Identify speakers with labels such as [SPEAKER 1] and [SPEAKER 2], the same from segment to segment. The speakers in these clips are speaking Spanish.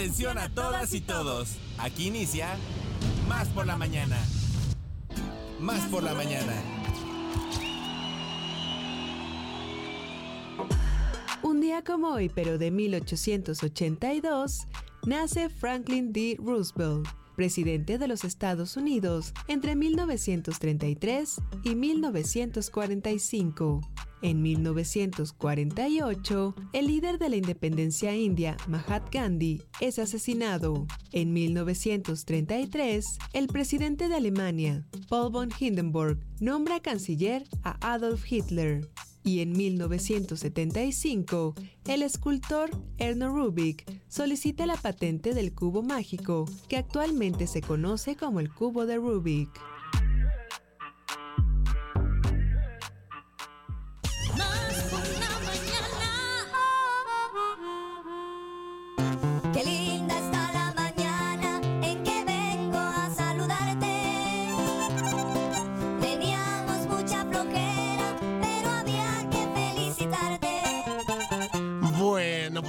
[SPEAKER 1] Atención a todas y todos. Aquí inicia Más por la mañana. Más por la mañana.
[SPEAKER 2] Un día como hoy, pero de 1882, nace Franklin D. Roosevelt, presidente de los Estados Unidos entre 1933 y 1945. En 1948, el líder de la independencia india, Mahatma Gandhi, es asesinado. En 1933, el presidente de Alemania, Paul von Hindenburg, nombra canciller a Adolf Hitler. Y en 1975, el escultor Erno Rubik solicita la patente del cubo mágico, que actualmente se conoce como el cubo de Rubik.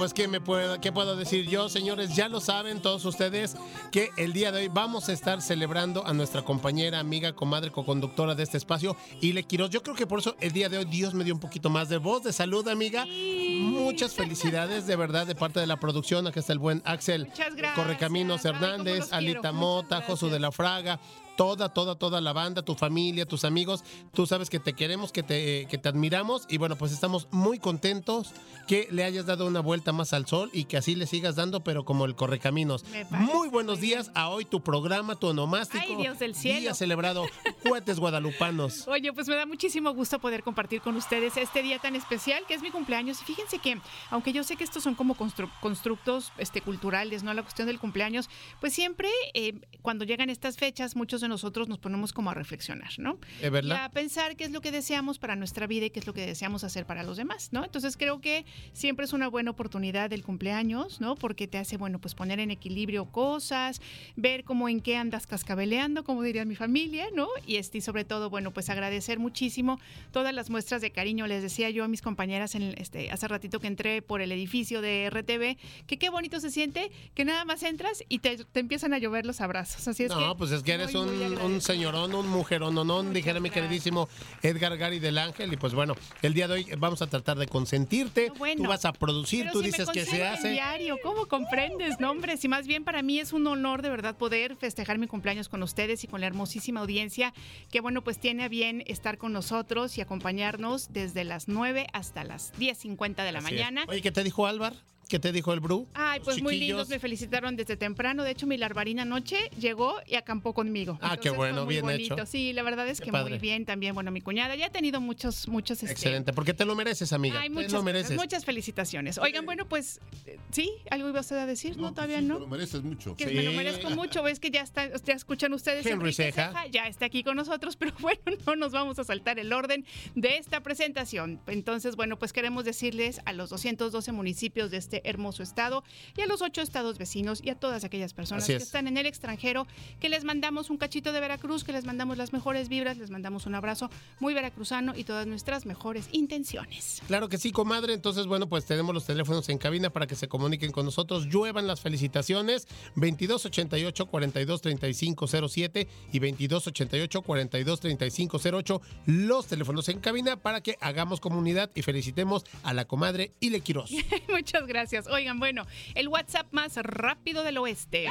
[SPEAKER 3] Pues ¿qué, me puedo, ¿qué puedo decir yo, señores? Ya lo saben todos ustedes que el día de hoy vamos a estar celebrando a nuestra compañera, amiga, comadre, coconductora de este espacio, Ile Quiroz. Yo creo que por eso el día de hoy Dios me dio un poquito más de voz, de salud, amiga. Muchas felicidades, de verdad, de parte de la producción. Aquí está el buen Axel
[SPEAKER 4] Muchas gracias.
[SPEAKER 3] Correcaminos Hernández, Alita. Mota, Josu de la Fraga, toda, toda, toda la banda, tu familia, tus amigos. Tú sabes que te queremos, que te, que te admiramos y bueno, pues estamos muy contentos que le hayas dado una vuelta más al sol y que así le sigas dando, pero como el Correcaminos. Muy buenos días a hoy tu programa, tu onomástico.
[SPEAKER 4] Ay, Dios del cielo.
[SPEAKER 3] Día celebrado, cohetes guadalupanos.
[SPEAKER 4] Oye, pues me da muchísimo gusto poder compartir con ustedes este día tan especial que es mi cumpleaños. Y fíjense que, aunque yo sé que estos son como constru- constructos este, culturales, ¿no? La cuestión del cumpleaños, pues siempre eh, cuando llegan estas fechas, muchos de nosotros nos ponemos como a reflexionar, ¿no?
[SPEAKER 3] ¿Es verdad?
[SPEAKER 4] Y a pensar qué es lo que deseamos para nuestra vida y qué es lo que deseamos hacer para los demás, ¿no? Entonces creo que siempre es una buena oportunidad el cumpleaños, ¿no? Porque te hace, bueno, pues poner en equilibrio cosas, ver cómo en qué andas cascabeleando, como diría mi familia, ¿no? Y este, sobre todo, bueno, pues agradecer muchísimo todas las muestras de cariño. Les decía yo a mis compañeras en este, hace ratito que entré por el edificio de RTV, que qué bonito se siente que nada más entras y te, te empiezan a llover los abrazos. Así es
[SPEAKER 3] no,
[SPEAKER 4] que
[SPEAKER 3] pues es que eres
[SPEAKER 4] muy
[SPEAKER 3] un, señorón, un mujerón, no, no, dijera mi queridísimo Edgar Gary del Ángel. Y pues bueno, el día de hoy vamos a tratar de consentirte.
[SPEAKER 4] No, bueno.
[SPEAKER 3] Tú vas a producir, tú
[SPEAKER 4] si me
[SPEAKER 3] dices que se hace.
[SPEAKER 4] diario, ¿cómo comprendes? No, hombre, si más bien para mí es un honor de verdad poder festejar mi cumpleaños con ustedes y con la hermosísima audiencia que, bueno, pues tiene a bien estar con nosotros y acompañarnos desde las 9 hasta las 10.50 de la
[SPEAKER 3] Así es.
[SPEAKER 4] mañana.
[SPEAKER 3] Oye, ¿qué te dijo Álvar? ¿Qué te dijo el Bru?
[SPEAKER 4] Ay, pues muy lindos, me felicitaron desde temprano. De hecho, mi larvarina anoche llegó y acampó conmigo.
[SPEAKER 3] Ah, qué
[SPEAKER 4] Entonces,
[SPEAKER 3] bueno,
[SPEAKER 4] muy
[SPEAKER 3] bien
[SPEAKER 4] bonito.
[SPEAKER 3] hecho.
[SPEAKER 4] Sí, la verdad es
[SPEAKER 3] Qué
[SPEAKER 4] que
[SPEAKER 3] padre.
[SPEAKER 4] muy bien también. Bueno, mi cuñada ya ha tenido muchos, muchos. este,
[SPEAKER 3] Excelente, porque te lo mereces, amiga.
[SPEAKER 4] Ay,
[SPEAKER 3] te
[SPEAKER 4] muchas,
[SPEAKER 3] lo
[SPEAKER 4] gracias,
[SPEAKER 3] mereces.
[SPEAKER 4] muchas felicitaciones. Oigan, bueno, pues, eh, ¿sí? ¿Algo iba usted a decir? No,
[SPEAKER 5] pues
[SPEAKER 4] todavía
[SPEAKER 5] sí,
[SPEAKER 4] no.
[SPEAKER 5] Te lo mereces mucho.
[SPEAKER 4] Que
[SPEAKER 3] Sí.
[SPEAKER 4] me lo merezco mucho, ves que ya está, ya escuchan ustedes
[SPEAKER 3] Henry
[SPEAKER 4] Enrique
[SPEAKER 3] Ceja.
[SPEAKER 4] ya está aquí con nosotros, pero bueno, no nos vamos a saltar el orden de esta presentación. Entonces, bueno, pues queremos decirles a los 212 municipios de este hermoso estado y a los ocho estados vecinos y a todas aquellas personas
[SPEAKER 3] Así
[SPEAKER 4] que
[SPEAKER 3] es.
[SPEAKER 4] están en el extranjero que les mandamos un cachito de Veracruz, que les mandamos las mejores vibras, les mandamos un abrazo muy veracruzano y todas nuestras mejores intenciones.
[SPEAKER 3] Claro que sí, comadre. Entonces, bueno, pues tenemos los teléfonos en cabina para que se comuniquen con nosotros. Lluevan las felicitaciones. 2288 423507 y 2288 423508. Los teléfonos en cabina para que hagamos comunidad y felicitemos a la comadre Ile Quiroz.
[SPEAKER 4] Muchas gracias. Oigan, bueno, el WhatsApp más rápido del oeste.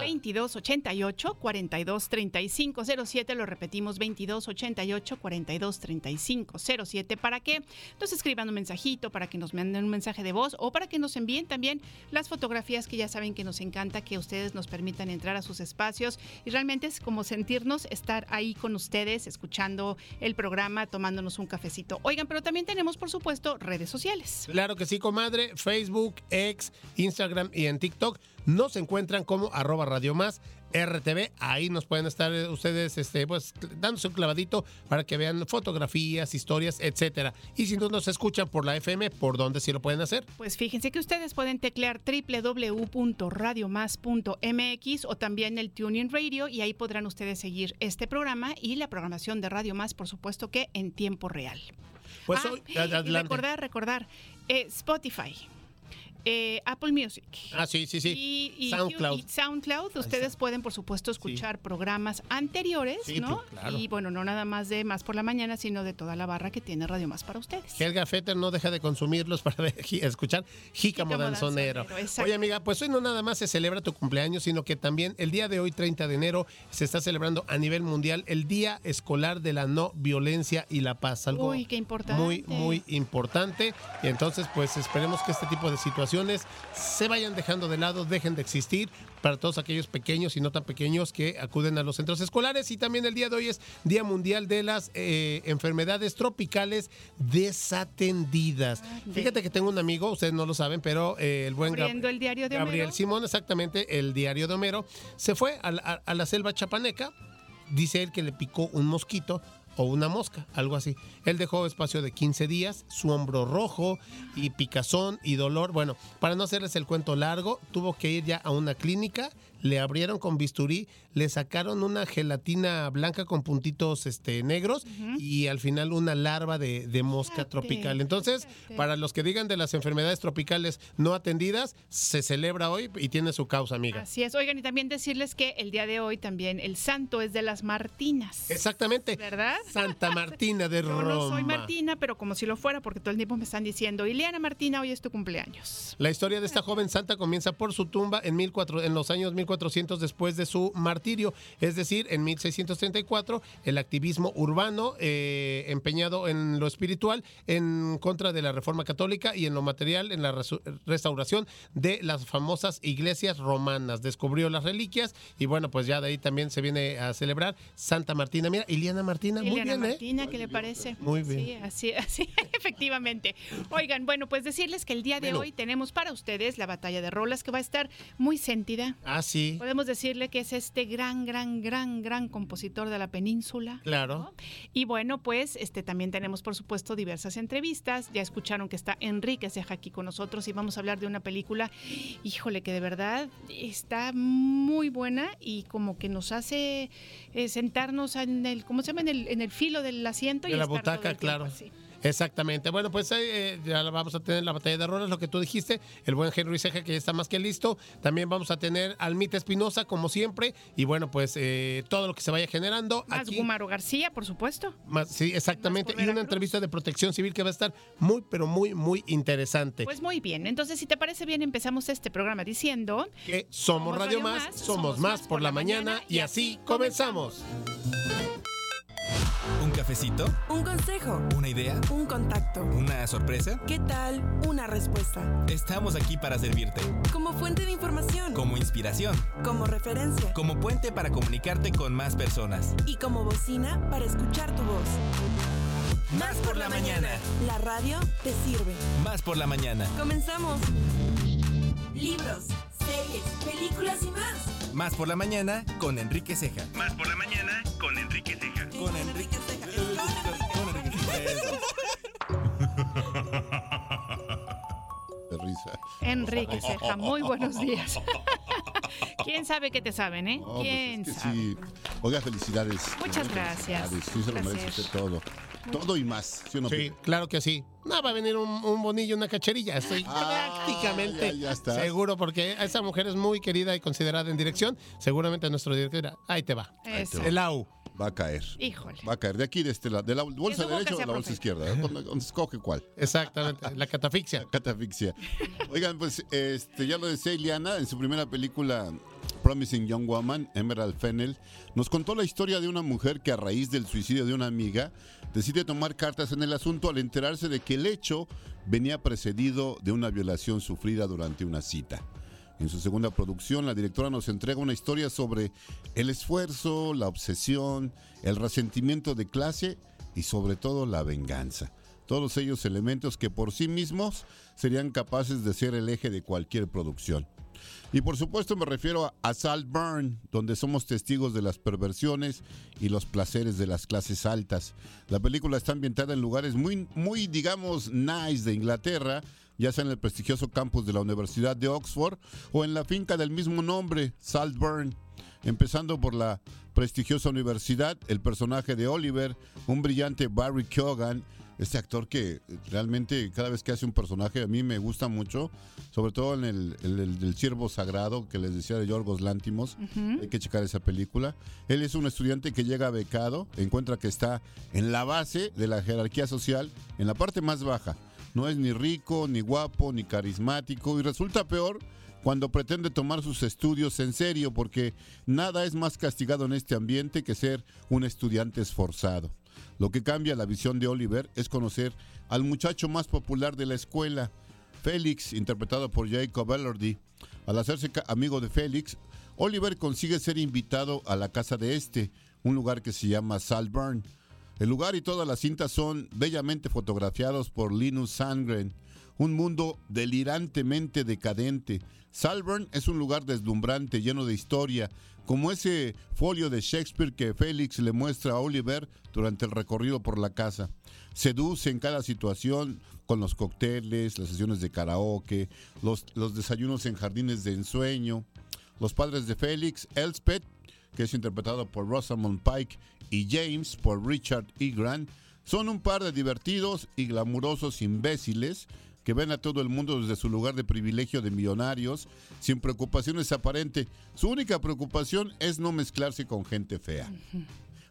[SPEAKER 4] 2288 423507 lo repetimos 2288 423507 para que nos escriban un mensajito, para que nos manden un mensaje de voz o para que nos envíen también las fotografías que ya saben que nos encanta que ustedes nos permitan entrar a sus espacios y realmente es como sentirnos estar ahí con ustedes escuchando el programa, tomándonos un cafecito. Oigan, pero también tenemos por supuesto redes sociales.
[SPEAKER 3] Claro que sí, comadre. Facebook, X, Instagram y en TikTok nos encuentran como arroba Radio Más RTV. Ahí nos pueden estar eh, ustedes este, pues, dándose un clavadito para que vean fotografías, historias, etcétera. Y si no nos escuchan por la FM, ¿por dónde sí lo pueden hacer?
[SPEAKER 4] Pues fíjense que ustedes pueden teclear www.radiomás.mx o también el Tuning Radio y ahí podrán ustedes seguir este programa y la programación de Radio Más, por supuesto que en tiempo real.
[SPEAKER 3] Pues
[SPEAKER 4] Ah,
[SPEAKER 3] hoy,
[SPEAKER 4] y recordar, recordar, eh, Spotify. Eh, Apple Music.
[SPEAKER 3] Ah, sí, sí, sí.
[SPEAKER 4] Y, y-
[SPEAKER 3] SoundCloud.
[SPEAKER 4] y SoundCloud, ustedes pueden, por supuesto, escuchar programas anteriores,
[SPEAKER 3] Sí,
[SPEAKER 4] ¿no?
[SPEAKER 3] claro.
[SPEAKER 4] Y bueno, no nada más de Más por la Mañana, sino de toda la barra que tiene Radio Más para ustedes.
[SPEAKER 3] Helga Fetter no deja de consumirlos para escuchar Jícamo
[SPEAKER 4] Jícamo
[SPEAKER 3] Danzonero. Oye, amiga, pues hoy no nada más se celebra tu cumpleaños, sino que también el día de hoy, 30 de enero, se está celebrando a nivel mundial el Día Escolar de la No Violencia y la Paz. Algo
[SPEAKER 4] Uy, qué importante.
[SPEAKER 3] muy, muy importante. Y entonces, pues esperemos que este tipo de situaciones se vayan dejando de lado, dejen de existir para todos aquellos pequeños y no tan pequeños que acuden a los centros escolares. Y también el día de hoy es Día Mundial de las eh, Enfermedades Tropicales Desatendidas.
[SPEAKER 4] Ande.
[SPEAKER 3] Fíjate que tengo un amigo, ustedes no lo saben, pero eh, el buen Gab-
[SPEAKER 4] el diario de
[SPEAKER 3] Gabriel
[SPEAKER 4] Homero.
[SPEAKER 3] Simón, exactamente, el diario de Homero, se fue a la, a la selva chapaneca. Dice él que le picó un mosquito o una mosca, algo así. Él dejó espacio de 15 días, su hombro rojo y picazón y dolor. Bueno, para no hacerles el cuento largo, tuvo que ir ya a una clínica, le abrieron con bisturí, le sacaron una gelatina blanca con puntitos este, negros y al final una larva de, de mosca
[SPEAKER 4] Fíjate,
[SPEAKER 3] tropical. Entonces,
[SPEAKER 4] fíjate.
[SPEAKER 3] para los que digan de las enfermedades tropicales no atendidas, se celebra hoy y tiene su causa, amiga.
[SPEAKER 4] Así es. Oigan, y también decirles que el día de hoy también el santo es de las Martinas.
[SPEAKER 3] Exactamente.
[SPEAKER 4] ¿Verdad?
[SPEAKER 3] Santa Martina de
[SPEAKER 4] Yo
[SPEAKER 3] Roma.
[SPEAKER 4] no soy Martina, pero como si lo fuera, porque todo el tiempo me están diciendo, Ileana Martina, hoy es tu cumpleaños.
[SPEAKER 3] La historia de esta joven santa comienza por su tumba en, 1400 en los años 1400 después de su martirio, es decir, en 1634, el activismo urbano eh, empeñado en lo espiritual en contra de la reforma católica y en lo material en la restauración de las famosas iglesias romanas. Descubrió las reliquias y bueno, pues ya de ahí también se viene a celebrar Santa Martina. Mira, Iliana Martina, muy
[SPEAKER 4] Ileana
[SPEAKER 3] bien, ¿eh?
[SPEAKER 4] Martina, ¿qué le parece?
[SPEAKER 3] Muy bien.
[SPEAKER 4] Sí, así, así, efectivamente. Oigan, bueno, pues decirles que el día de
[SPEAKER 3] Bueno.
[SPEAKER 4] hoy tenemos para ustedes la batalla de rolas que va a estar muy sentida.
[SPEAKER 3] Ah, sí,
[SPEAKER 4] Podemos decirle que es este gran, gran, gran, gran compositor de la península.
[SPEAKER 3] claro.
[SPEAKER 4] ¿no? Y bueno, pues este también tenemos por supuesto diversas entrevistas. Ya escucharon que está Enrique Ceja aquí con nosotros y vamos a hablar de una película, híjole, que de verdad está muy buena y como que nos hace eh, sentarnos en el, ¿cómo se llama? En el, en el filo del asiento y
[SPEAKER 3] De la
[SPEAKER 4] estar todo
[SPEAKER 3] butaca,
[SPEAKER 4] el
[SPEAKER 3] claro.
[SPEAKER 4] así.
[SPEAKER 3] Exactamente. Bueno, pues eh, ya vamos a tener la batalla de rolas, lo que tú dijiste, el buen Henry Ceja que ya está más que listo. También vamos a tener Almita Espinosa, como siempre. Y bueno, pues eh, todo lo que se vaya generando.
[SPEAKER 4] Más
[SPEAKER 3] aquí,
[SPEAKER 4] Gumaro García, por supuesto.
[SPEAKER 3] más- sí, exactamente.
[SPEAKER 4] Más
[SPEAKER 3] Y una entrevista de protección civil que va a estar muy, pero muy, muy interesante.
[SPEAKER 4] Pues muy bien. Entonces, si te parece bien, empezamos este programa diciendo
[SPEAKER 3] que somos Radio Más, somos más por la mañana y así comenzamos.
[SPEAKER 1] ¿Un cafecito?
[SPEAKER 5] Un consejo,
[SPEAKER 1] ¿Una idea?
[SPEAKER 5] un contacto.
[SPEAKER 1] ¿Una sorpresa?
[SPEAKER 5] ¿Qué tal una respuesta?
[SPEAKER 1] Estamos aquí para servirte.
[SPEAKER 5] Como fuente de información,
[SPEAKER 1] Como inspiración.
[SPEAKER 5] como referencia
[SPEAKER 1] Como puente para comunicarte con más personas.
[SPEAKER 5] y como bocina para escuchar tu voz.
[SPEAKER 1] Más por la mañana.
[SPEAKER 5] La radio te sirve.
[SPEAKER 1] Más por la mañana.
[SPEAKER 5] Comenzamos. Libros, series, películas y más.
[SPEAKER 1] Más por la mañana con Enrique Ceja.
[SPEAKER 6] Más por la mañana con Enrique Ceja.
[SPEAKER 1] Con Enrique. Con Enrique
[SPEAKER 7] de risa.
[SPEAKER 4] Enrique Ceja. Muy buenos días. ¿Quién sabe qué te saben, eh?
[SPEAKER 7] No, pues
[SPEAKER 4] ¿Quién
[SPEAKER 7] es que
[SPEAKER 4] sabe?
[SPEAKER 7] sí. Oiga, felicidades.
[SPEAKER 4] Muchas gracias.
[SPEAKER 7] Felicidades. Sí, se lo merece usted todo. Todo y más. ¿Sí o no,
[SPEAKER 3] Sí, claro que sí. No, va a venir un, un bonillo, una cacherilla. Estoy
[SPEAKER 7] Ah,
[SPEAKER 3] prácticamente
[SPEAKER 7] ya- ya estás.
[SPEAKER 3] seguro porque esa mujer es muy querida y considerada en dirección. Seguramente nuestro director dirá, ahí te va.
[SPEAKER 4] Eso.
[SPEAKER 3] El AU.
[SPEAKER 7] Va a caer.
[SPEAKER 4] Híjole.
[SPEAKER 7] Va a caer. De aquí, de este lado. De la bolsa derecha o de la bolsa izquierda. escoge cuál.
[SPEAKER 3] Exactamente, la catafixia.
[SPEAKER 7] Catafixia. Oigan, pues este, ya lo decía Ileana en su primera película Promising Young Woman, Emerald Fennel, nos contó la historia de una mujer que a raíz del suicidio de una amiga decide tomar cartas en el asunto al enterarse de que el hecho venía precedido de una violación sufrida durante una cita. En su segunda producción, la directora nos entrega una historia sobre el esfuerzo, la obsesión, el resentimiento de clase y sobre todo la venganza. Todos ellos elementos que por sí mismos serían capaces de ser el eje de cualquier producción. Y por supuesto me refiero a, a Salt Burn, donde somos testigos de las perversiones y los placeres de las clases altas. La película está ambientada en lugares muy, muy digamos, nice de Inglaterra, ya sea en el prestigioso campus de la Universidad de Oxford o en la finca del mismo nombre, Saltburn. Empezando por la prestigiosa universidad, el personaje de Oliver, un brillante Barry Keoghan, Este actor que realmente cada vez que hace un personaje a mí me gusta mucho, sobre todo en el, el- el del Siervo Sagrado que les decía de Yorgos Lántimos. Hay que checar esa película. Él es un estudiante que llega becado, encuentra que está en la base de la jerarquía social, en la parte más baja. No es ni rico, ni guapo, ni carismático y resulta peor cuando pretende tomar sus estudios en serio porque nada es más castigado en este ambiente que ser un estudiante esforzado. Lo que cambia la visión de Oliver es conocer al muchacho más popular de la escuela, Félix, interpretado por Jacob Elordi. Al hacerse amigo de Félix, Oliver consigue ser invitado a la casa de este, un lugar que se llama Salburn. El lugar y toda la cinta son bellamente fotografiados por Linus Sandgren. Un mundo delirantemente decadente. Salburn es un lugar deslumbrante, lleno de historia, como ese folio de Shakespeare que Félix le muestra a Oliver durante el recorrido por la casa. Seduce en cada situación con los cócteles, las sesiones de karaoke, los, los desayunos en jardines de ensueño. Los padres de Félix, Elspeth, que es interpretado por Rosamund Pike, y James por Richard E. Grant, son un par de divertidos y glamurosos imbéciles que ven a todo el mundo desde su lugar de privilegio de millonarios, sin preocupaciones aparentes. Su única preocupación es no mezclarse con gente fea.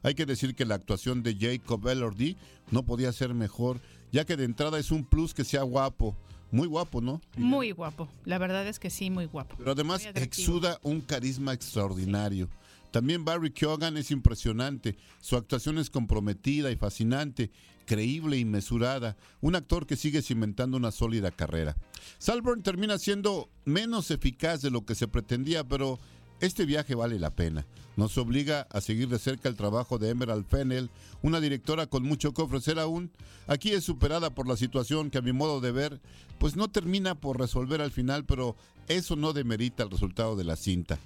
[SPEAKER 7] Hay que decir que la actuación de Jacob Elordi no podía ser mejor, ya que de entrada es un plus que sea guapo. Muy guapo, ¿no?
[SPEAKER 4] Muy guapo. La verdad es que sí, muy guapo.
[SPEAKER 7] Pero además
[SPEAKER 4] Muy
[SPEAKER 7] exuda un carisma extraordinario. También Barry Keoghan es impresionante. Su actuación es comprometida y fascinante, creíble y mesurada. Un actor que sigue cimentando una sólida carrera. Salburn termina siendo menos eficaz de lo que se pretendía, pero este viaje vale la pena. Nos obliga a seguir de cerca el trabajo de Emerald Fennell, una directora con mucho que ofrecer aún. Aquí es superada por la situación que a mi modo de ver, pues no termina por resolver al final, pero eso no demerita el resultado de la cinta.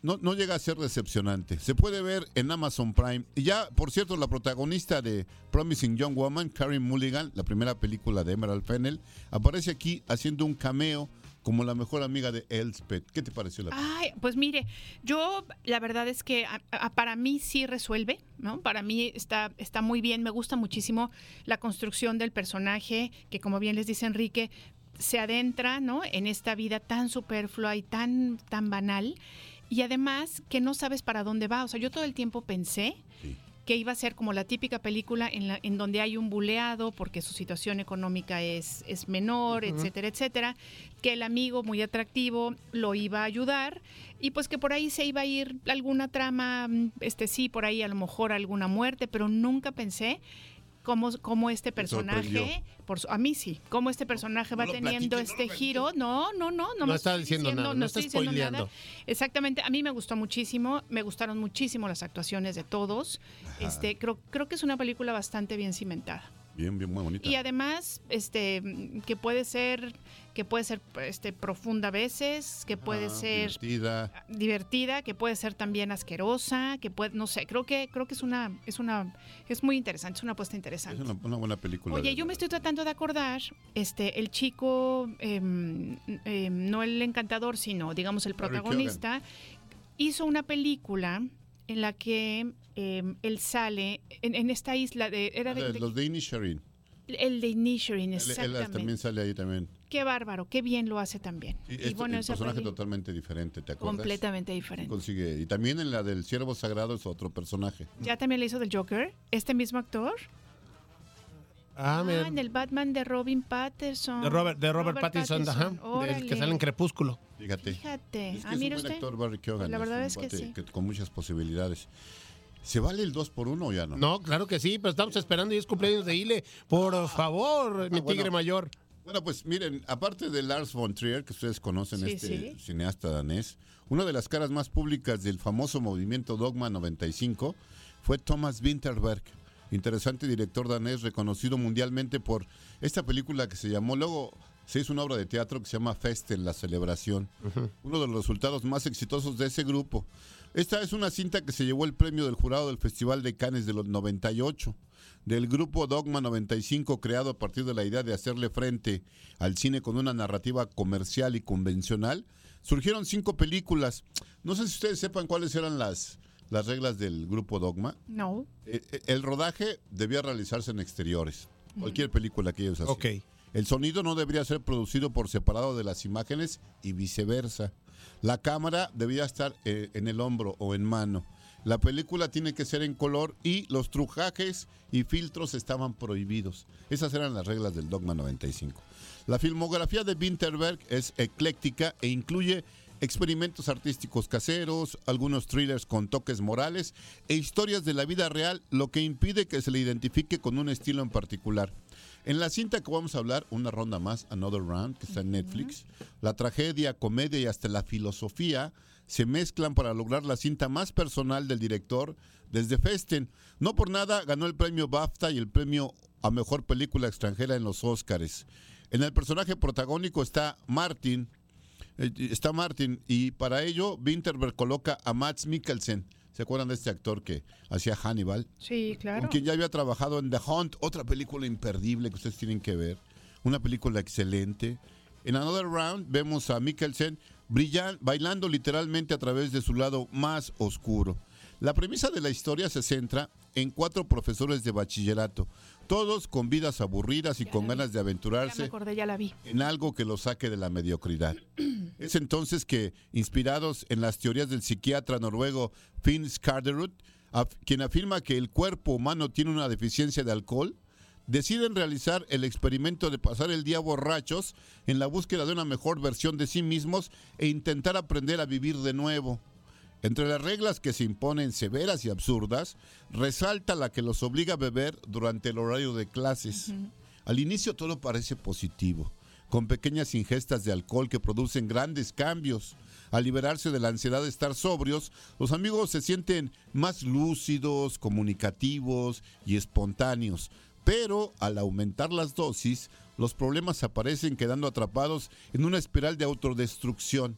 [SPEAKER 7] No, no llega a ser decepcionante. Se puede ver en Amazon Prime. Y ya, por cierto, la protagonista de Promising Young Woman, Karen Mulligan, la primera película de Emerald Fennell, aparece aquí haciendo un cameo como la mejor amiga de Elspeth. ¿Qué te pareció la película?
[SPEAKER 4] Ay, pues mire, yo la verdad es que a- para mí sí resuelve, ¿no? Para mí está, está muy bien, me gusta muchísimo la construcción del personaje, que como bien les dice Enrique, se adentra, ¿no? En esta vida tan superflua y tan, tan banal. Y además que no sabes para dónde va. O sea, yo todo el tiempo pensé
[SPEAKER 7] Sí.
[SPEAKER 4] que iba a ser como la típica película en, la, en donde hay un buleado porque su situación económica es, es menor, etcétera, etcétera, que el amigo muy atractivo lo iba a ayudar y pues que por ahí se iba a ir alguna trama, mm, este sí, por ahí a lo mejor alguna muerte, pero nunca pensé cómo, cómo este personaje, por su- a mí sí, cómo este personaje va
[SPEAKER 7] No
[SPEAKER 4] teniendo
[SPEAKER 7] no
[SPEAKER 4] este giro, no, no, no, no,
[SPEAKER 3] No
[SPEAKER 4] me
[SPEAKER 3] está diciendo nada, no está
[SPEAKER 4] nada.
[SPEAKER 3] spoileando.
[SPEAKER 4] Exactamente, a mí me gustó muchísimo, me gustaron muchísimo las actuaciones de todos. Este, creo, creo que es una película bastante bien cimentada.
[SPEAKER 7] Bien, bien, muy bonita.
[SPEAKER 4] Y además, este, que puede ser, que puede ser este, profunda a veces, que puede
[SPEAKER 7] Ah,
[SPEAKER 4] ser
[SPEAKER 7] divertida.
[SPEAKER 4] divertida, que puede ser también asquerosa, que puede, no sé, creo que, creo que es una, es una, es muy interesante, es una apuesta
[SPEAKER 7] Es
[SPEAKER 4] interesante.
[SPEAKER 7] una, una buena película.
[SPEAKER 4] Oye, yo me estoy tratando de acordar, este, el chico, em, em, no el encantador, sino, digamos, el protagonista, hizo una película en la que em, él sale en, en esta isla de, era de,
[SPEAKER 7] Ah,
[SPEAKER 4] de-
[SPEAKER 7] Los de Inisherin.
[SPEAKER 4] el de Inisherin,
[SPEAKER 7] Él, él
[SPEAKER 4] exactamente.
[SPEAKER 7] también sale ahí también.
[SPEAKER 4] Qué bárbaro, qué bien lo hace también.
[SPEAKER 7] Sí,
[SPEAKER 4] y
[SPEAKER 7] este-
[SPEAKER 4] bueno,
[SPEAKER 7] el personaje totalmente diferente, ¿te acuerdas?
[SPEAKER 4] completamente diferente.
[SPEAKER 7] Consigue. Y también en la del Siervo Sagrado es otro personaje.
[SPEAKER 4] Ya también le hizo del Joker, este mismo actor.
[SPEAKER 3] Ah, mira.
[SPEAKER 4] en el Batman de Robin Patterson.
[SPEAKER 3] De Robert, de Robert, Pattinson, ajá, del que sale en Crepúsculo.
[SPEAKER 7] Fíjate.
[SPEAKER 4] Fíjate.
[SPEAKER 7] Es que
[SPEAKER 4] ah,
[SPEAKER 7] es
[SPEAKER 4] mira
[SPEAKER 7] un buen
[SPEAKER 4] usted.
[SPEAKER 7] actor, Barry Keoghan.
[SPEAKER 4] La verdad
[SPEAKER 7] un
[SPEAKER 4] es que sí.
[SPEAKER 7] con muchas posibilidades. ¿Se vale el 2 por 1 o ya no?
[SPEAKER 3] No, claro que sí, pero estamos esperando y es cumpleaños de Ile. Por favor, mi
[SPEAKER 7] Ah, bueno.
[SPEAKER 3] tigre mayor.
[SPEAKER 7] Bueno, pues miren, aparte de Lars von Trier, que ustedes conocen,
[SPEAKER 4] Sí,
[SPEAKER 7] este
[SPEAKER 4] sí.
[SPEAKER 7] cineasta danés, una de las caras más públicas del famoso movimiento Dogma 95 fue Thomas Winterberg, interesante director danés reconocido mundialmente por esta película que se llamó, luego se hizo una obra de teatro que se llama Festen, la celebración, uno de los resultados más exitosos de ese grupo. Esta es una cinta que se llevó el premio del jurado del Festival de Cannes de los 98 del grupo Dogma 95 creado a partir de la idea de hacerle frente al cine con una narrativa comercial y convencional, surgieron cinco películas. No sé si ustedes sepan cuáles eran las las reglas del grupo Dogma?
[SPEAKER 4] No.
[SPEAKER 7] Eh, eh, El rodaje debía realizarse en exteriores. Cualquier película que ellos hacían.
[SPEAKER 3] Ok.
[SPEAKER 7] El sonido no debería ser producido por separado de las imágenes y viceversa. La cámara debía estar eh, en el hombro o en mano. La película tiene que ser en color y los trujajes y filtros estaban prohibidos. Esas eran las reglas del Dogma 95. La filmografía de Winterberg es ecléctica e incluye experimentos artísticos caseros, algunos thrillers con toques morales e historias de la vida real, lo que impide que se le identifique con un estilo en particular. En la cinta que vamos a hablar, una ronda más, Another Round, que está en Netflix, la tragedia, comedia y hasta la filosofía se mezclan para lograr la cinta más personal del director desde Festen. No por nada ganó el premio BAFTA y el premio a mejor película extranjera en los Oscars. En el personaje protagónico está Martin, eh, está Martin y para ello Winterberg coloca a Max Mikkelsen. ¿Se acuerdan de este actor que hacía Hannibal?
[SPEAKER 4] Sí, claro.
[SPEAKER 7] Con quien ya había trabajado en The Hunt, otra película imperdible que ustedes tienen que ver. Una película excelente. En Another Round vemos a Mikkelsen brillan, bailando literalmente a través de su lado más oscuro. La premisa de la historia se centra en cuatro profesores de bachillerato, todos con vidas aburridas y
[SPEAKER 4] Ya
[SPEAKER 7] con
[SPEAKER 4] vi.
[SPEAKER 7] ganas de
[SPEAKER 4] Ya me
[SPEAKER 7] aventurarse
[SPEAKER 4] acordé, ya la vi.
[SPEAKER 7] en algo que los saque de la mediocridad. Es entonces que, inspirados en las teorías del psiquiatra noruego Finn Skarderud, af- quien afirma que el cuerpo humano tiene una deficiencia de alcohol, deciden realizar el experimento de pasar el día borrachos en la búsqueda de una mejor versión de sí mismos e intentar aprender a vivir de nuevo. Entre las reglas que se imponen severas y absurdas, resalta la que los obliga a beber durante el horario de clases. Al inicio todo parece positivo, con pequeñas ingestas de alcohol que producen grandes cambios. Al liberarse de la ansiedad de estar sobrios, los amigos se sienten más lúcidos, comunicativos y espontáneos. Pero al aumentar las dosis, los problemas aparecen quedando atrapados en una espiral de autodestrucción.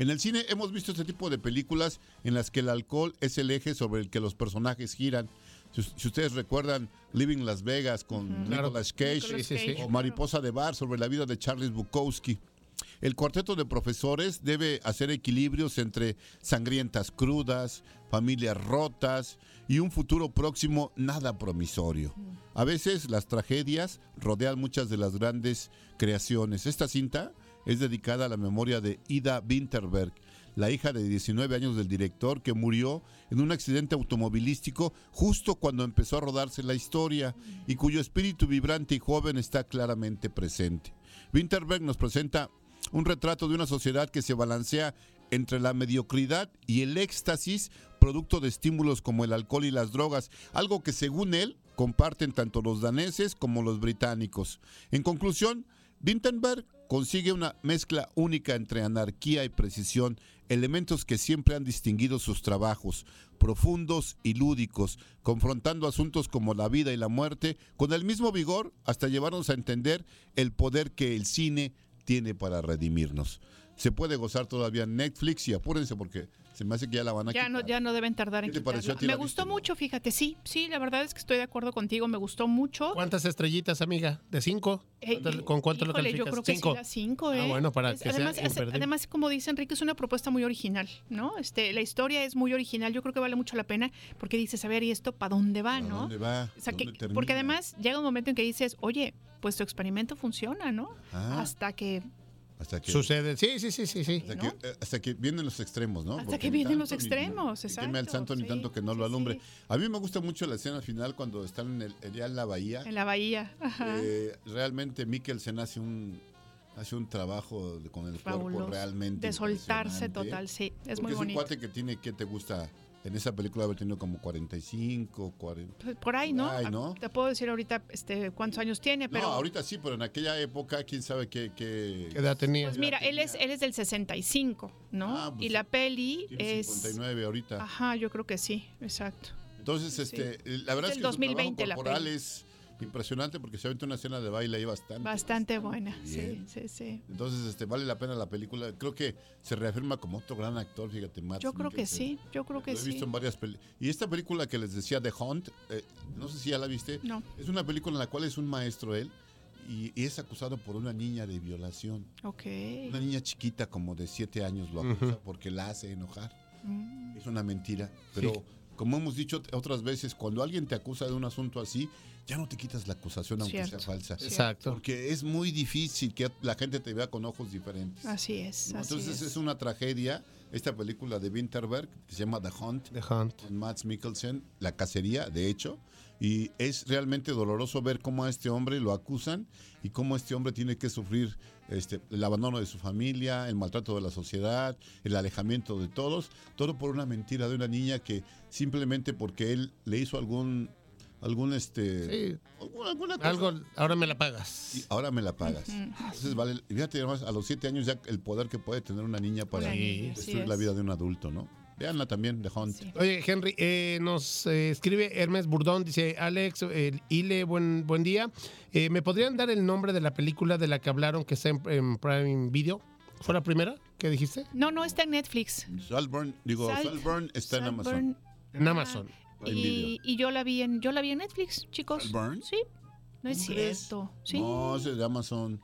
[SPEAKER 7] En el cine hemos visto este tipo de películas en las que el alcohol es el eje sobre el que los personajes giran. Si, si ustedes recuerdan Living Las Vegas con. Nicolas Cage,
[SPEAKER 4] Nicolas
[SPEAKER 3] sí, sí.
[SPEAKER 4] Cage,
[SPEAKER 7] o Mariposa de Bar sobre la vida de Charles Bukowski. El cuarteto de profesores debe hacer equilibrios entre sangrientas crudas, familias rotas y un futuro próximo nada promisorio. A veces las tragedias rodean muchas de las grandes creaciones. Esta cinta es dedicada a la memoria de Ida Winterberg, la hija de 19 años del director que murió en un accidente automovilístico justo cuando empezó a rodarse la historia y cuyo espíritu vibrante y joven está claramente presente. Winterberg nos presenta un retrato de una sociedad que se balancea entre la mediocridad y el éxtasis, producto de estímulos como el alcohol y las drogas, algo que según él comparten tanto los daneses como los británicos. En conclusión, Winterberg consigue una mezcla única entre anarquía y precisión, elementos que siempre han distinguido sus trabajos, profundos y lúdicos, confrontando asuntos como la vida y la muerte con el mismo vigor hasta llevarnos a entender el poder que el cine tiene para redimirnos. Se puede gozar todavía Netflix y apúrense porque se me hace que ya la van a
[SPEAKER 4] Ya no,
[SPEAKER 7] quitar.
[SPEAKER 4] ya no deben tardar en
[SPEAKER 7] ¿Qué te pareció a
[SPEAKER 4] quitarla.
[SPEAKER 7] ti?
[SPEAKER 4] Me
[SPEAKER 7] ¿La
[SPEAKER 4] gustó
[SPEAKER 7] no?
[SPEAKER 4] mucho, fíjate, sí, sí, la verdad es que estoy de acuerdo contigo, me gustó mucho.
[SPEAKER 3] ¿Cuántas estrellitas, amiga? ¿De cinco?
[SPEAKER 4] Eh,
[SPEAKER 3] ¿Cuánto- ¿Con cuánto lo calificas?
[SPEAKER 4] Yo creo que
[SPEAKER 3] cinco.
[SPEAKER 4] sí, cinco,
[SPEAKER 3] Ah,
[SPEAKER 4] ¿eh?
[SPEAKER 3] bueno, para
[SPEAKER 4] Es-
[SPEAKER 3] que sea
[SPEAKER 4] además, es-
[SPEAKER 3] imperdible.
[SPEAKER 4] además, como dice Enrique, es una propuesta muy original, ¿no? Este, la historia es muy original, yo creo que vale mucho la pena porque dices, a ver, ¿y esto para dónde va,
[SPEAKER 7] ¿A
[SPEAKER 4] no?
[SPEAKER 7] dónde va?
[SPEAKER 4] O sea, porque además llega un momento en que dices, oye, pues tu experimento funciona, ¿no?
[SPEAKER 7] Ah.
[SPEAKER 4] Hasta que
[SPEAKER 7] hasta que,
[SPEAKER 3] Sucede. Sí, sí, sí, sí, sí.
[SPEAKER 7] hasta,
[SPEAKER 4] ¿no?
[SPEAKER 7] que, eh, hasta que vienen los extremos, ¿no?
[SPEAKER 4] Hasta
[SPEAKER 7] Porque
[SPEAKER 4] que vienen los extremos,
[SPEAKER 7] ni queme al
[SPEAKER 4] exacto,
[SPEAKER 7] santo ni tanto que no
[SPEAKER 4] sí,
[SPEAKER 7] lo alumbre.
[SPEAKER 4] sí.
[SPEAKER 7] A mí me gusta mucho la escena final cuando están en el, allá en la bahía.
[SPEAKER 4] en la bahía, ajá,
[SPEAKER 7] Eh, realmente Mikkelsen hace un hace un trabajo de- con el
[SPEAKER 4] fabuloso.
[SPEAKER 7] cuerpo realmente
[SPEAKER 4] de soltarse total, sí, es
[SPEAKER 7] Porque
[SPEAKER 4] muy
[SPEAKER 7] es un
[SPEAKER 4] bonito.
[SPEAKER 7] cuate que tiene que te gusta en esa película haber tenido como 45, 40.
[SPEAKER 4] Pues, Por ahí, ¿no?
[SPEAKER 7] Por ahí, ¿no?
[SPEAKER 4] Te puedo decir ahorita este, cuántos años tiene, pero...
[SPEAKER 7] No, ahorita sí, pero en aquella época quién sabe qué qué,
[SPEAKER 3] ¿Qué edad tenía?
[SPEAKER 4] Pues mira, él es, él es del 65, ¿no?
[SPEAKER 7] Ah, pues
[SPEAKER 4] y la peli
[SPEAKER 7] tiene
[SPEAKER 4] es...
[SPEAKER 7] 59 ahorita.
[SPEAKER 4] Ajá, yo creo que sí, exacto.
[SPEAKER 7] Entonces, este, la verdad
[SPEAKER 4] Es
[SPEAKER 7] es, que su trabajo
[SPEAKER 4] 2020 la
[SPEAKER 7] corporal
[SPEAKER 4] peli.
[SPEAKER 7] es impresionante porque se aventa una escena de baile ahí bastante.
[SPEAKER 4] Bastante buena, sí,
[SPEAKER 7] bien.
[SPEAKER 4] sí, sí.
[SPEAKER 7] Entonces, este, vale la pena la película. Creo que se reafirma como otro gran actor, fíjate, Matt.
[SPEAKER 4] Yo creo que sí, yo creo que
[SPEAKER 7] Lo he visto
[SPEAKER 4] sí.
[SPEAKER 7] en varias películas. Y esta película que les decía, The Hunt, eh, no sé si ya la viste.
[SPEAKER 4] No,
[SPEAKER 7] Es una película en la cual es un maestro él y, y es acusado por una niña de violación.
[SPEAKER 4] ok.
[SPEAKER 7] Una niña chiquita como de 7 años lo acusa porque la hace enojar.
[SPEAKER 4] Mm.
[SPEAKER 7] Es una mentira. Pero como hemos dicho otras veces, cuando alguien te acusa de un asunto así, ya no te quitas la acusación aunque
[SPEAKER 4] Cierto.
[SPEAKER 7] sea falsa.
[SPEAKER 3] Exacto.
[SPEAKER 7] Porque es muy difícil que la gente te vea con ojos diferentes.
[SPEAKER 4] Así es,
[SPEAKER 7] ¿no?
[SPEAKER 4] así
[SPEAKER 7] Entonces
[SPEAKER 4] es.
[SPEAKER 7] es. una tragedia. Esta película de Winterberg, que se llama The Hunt,
[SPEAKER 3] The Hunt.
[SPEAKER 7] con Mads Mikkelsen, La Cacería, de hecho. Y es realmente doloroso ver cómo a este hombre lo acusan y cómo este hombre tiene que sufrir este, el abandono de su familia, el maltrato de la sociedad, el alejamiento de todos, todo por una mentira de una niña que simplemente porque él le hizo algún, algún este,
[SPEAKER 3] Sí,
[SPEAKER 7] alguna, alguna cosa,
[SPEAKER 3] algo, ahora me la pagas.
[SPEAKER 7] y ahora me la pagas. Entonces vale, fíjate además, a los siete años ya el poder que puede tener una niña para
[SPEAKER 4] así
[SPEAKER 7] destruir
[SPEAKER 4] es.
[SPEAKER 7] la vida de un adulto, ¿no? Veanla también, The Hunt.
[SPEAKER 4] Sí.
[SPEAKER 3] Oye, Henry, eh, nos eh, escribe Hermes Burdón, dice Alex, el Ile, buen, buen día. Eh, ¿Me podrían dar el nombre de la película de la que hablaron que está en, en Prime Video? ¿Fue la primera que dijiste?
[SPEAKER 4] No, no está en Netflix.
[SPEAKER 7] Saltburn, digo, Saltburn está en Amazon.
[SPEAKER 3] En Amazon.
[SPEAKER 7] Prime
[SPEAKER 4] Y, yo la vi en yo la vi en Netflix, chicos.
[SPEAKER 7] ¿Saltburn?
[SPEAKER 4] Sí. No es cierto. Sí.
[SPEAKER 7] No, es de Amazon.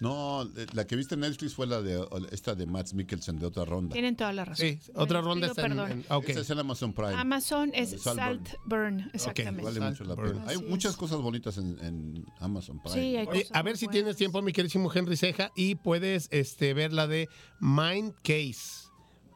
[SPEAKER 7] No, eh, la que viste en Netflix fue la de esta de Matt Mikkelsen de otra ronda.
[SPEAKER 4] Tienen toda la razón.
[SPEAKER 3] Sí, otra ronda está en... ah.
[SPEAKER 7] Esta es en Amazon Prime.
[SPEAKER 4] Amazon es
[SPEAKER 7] Saltburn.
[SPEAKER 4] Saltburn, exactamente.
[SPEAKER 7] Vale mucho la pena. Hay muchas cosas bonitas en, en Amazon Prime.
[SPEAKER 4] Sí, hay
[SPEAKER 3] Oye,
[SPEAKER 4] cosas
[SPEAKER 3] a ver si
[SPEAKER 4] buenas.
[SPEAKER 3] tienes tiempo, mi queridísimo Henry Ceja, y puedes este, ver la de Mind Case.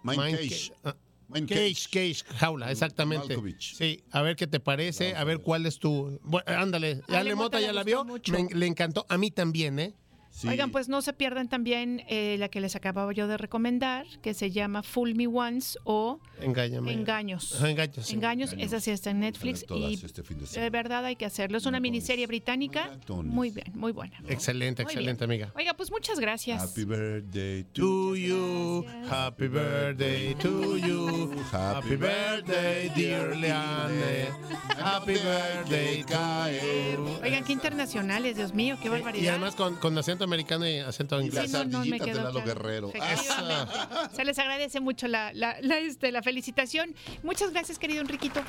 [SPEAKER 7] Mind
[SPEAKER 3] Mind
[SPEAKER 7] Cage.
[SPEAKER 3] Ca- ah,
[SPEAKER 7] Mind
[SPEAKER 3] Cage, Cage, jaula, exactamente.
[SPEAKER 7] Malkovich.
[SPEAKER 3] Sí, a ver qué te parece, a ver cuál es tu... Bueno, ándale,
[SPEAKER 4] Ale
[SPEAKER 3] Ale Mota ya la vio, me- le encantó, a mí también, ¿eh?
[SPEAKER 7] Sí.
[SPEAKER 4] Oigan, pues no se pierdan también eh, la que les acababa yo de recomendar, que se llama Fool Me Once o
[SPEAKER 3] Engáñame.
[SPEAKER 4] Engaños.
[SPEAKER 3] Engaños.
[SPEAKER 4] Engaños, esa sí está en Netflix y
[SPEAKER 7] este fin de
[SPEAKER 4] verdad hay que hacerlo. Es una
[SPEAKER 7] Maratones.
[SPEAKER 4] miniserie británica.
[SPEAKER 7] Maratones.
[SPEAKER 4] Muy bien, muy buena.
[SPEAKER 3] Excelente,
[SPEAKER 4] Muy
[SPEAKER 3] excelente,
[SPEAKER 4] bien.
[SPEAKER 3] amiga.
[SPEAKER 4] Oiga, pues muchas gracias.
[SPEAKER 7] Happy birthday to
[SPEAKER 3] you, happy birthday to you, happy birthday, dear Leanne, happy birthday, Cairo.
[SPEAKER 4] Oigan, qué internacionales, Dios mío, qué barbaridad.
[SPEAKER 3] Y además con, con acento americano y acento
[SPEAKER 7] Y
[SPEAKER 3] inglés.
[SPEAKER 7] las
[SPEAKER 4] no, no, me
[SPEAKER 7] ardillitas de Lalo
[SPEAKER 4] claro.
[SPEAKER 7] Guerrero.
[SPEAKER 4] Se les agradece mucho la, la, la, este, la felicitación. Muchas gracias, querido Enriquito.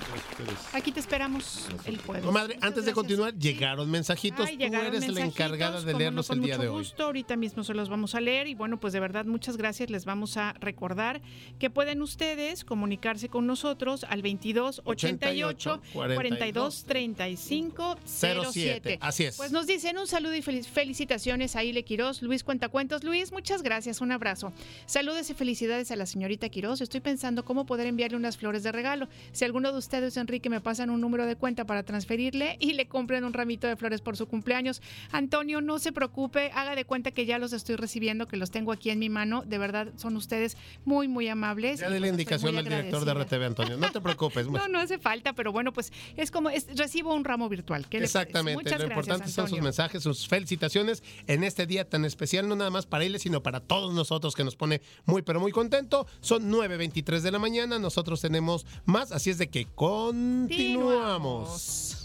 [SPEAKER 4] Aquí te esperamos el jueves.
[SPEAKER 3] Comadre, antes de continuar, llegaron mensajitos.
[SPEAKER 4] Ay,
[SPEAKER 3] Tú
[SPEAKER 4] llegaron
[SPEAKER 3] eres la
[SPEAKER 4] mensajitos,
[SPEAKER 3] encargada de leerlos
[SPEAKER 4] no,
[SPEAKER 3] el día de hoy.
[SPEAKER 4] gusto. Ahorita mismo se los vamos a leer y bueno, pues de verdad muchas gracias. Les vamos a recordar que pueden ustedes comunicarse con nosotros al 22 88 42 35 07.
[SPEAKER 3] Así es.
[SPEAKER 4] Pues nos dicen un saludo y felic- felicitaciones a Ile Quiroz, Luis Cuentacuentos. Luis, muchas gracias, un abrazo. Saludos y felicidades a la señorita Quiroz. Estoy pensando cómo poder enviarle unas flores de regalo. Si alguno de ustedes, Enrique, me pasan un número de cuenta para transferirle y le compren un ramito de flores por su cumpleaños. Antonio, no se preocupe, haga de cuenta que ya los estoy recibiendo, que los tengo aquí en mi mano. De verdad, son ustedes muy, muy amables.
[SPEAKER 3] Ya de la indicación al director de. RTV, Antonio. No te preocupes.
[SPEAKER 4] No, no hace falta, pero bueno, pues es como, es- recibo un ramo virtual.
[SPEAKER 3] Exactamente. Lo
[SPEAKER 4] gracias,
[SPEAKER 3] importante son sus mensajes, sus felicitaciones en este día tan especial, no nada más para él, sino para todos nosotros, que nos pone muy, pero muy contento. Son 9.23 de la mañana, nosotros tenemos más, así es de que continuamos.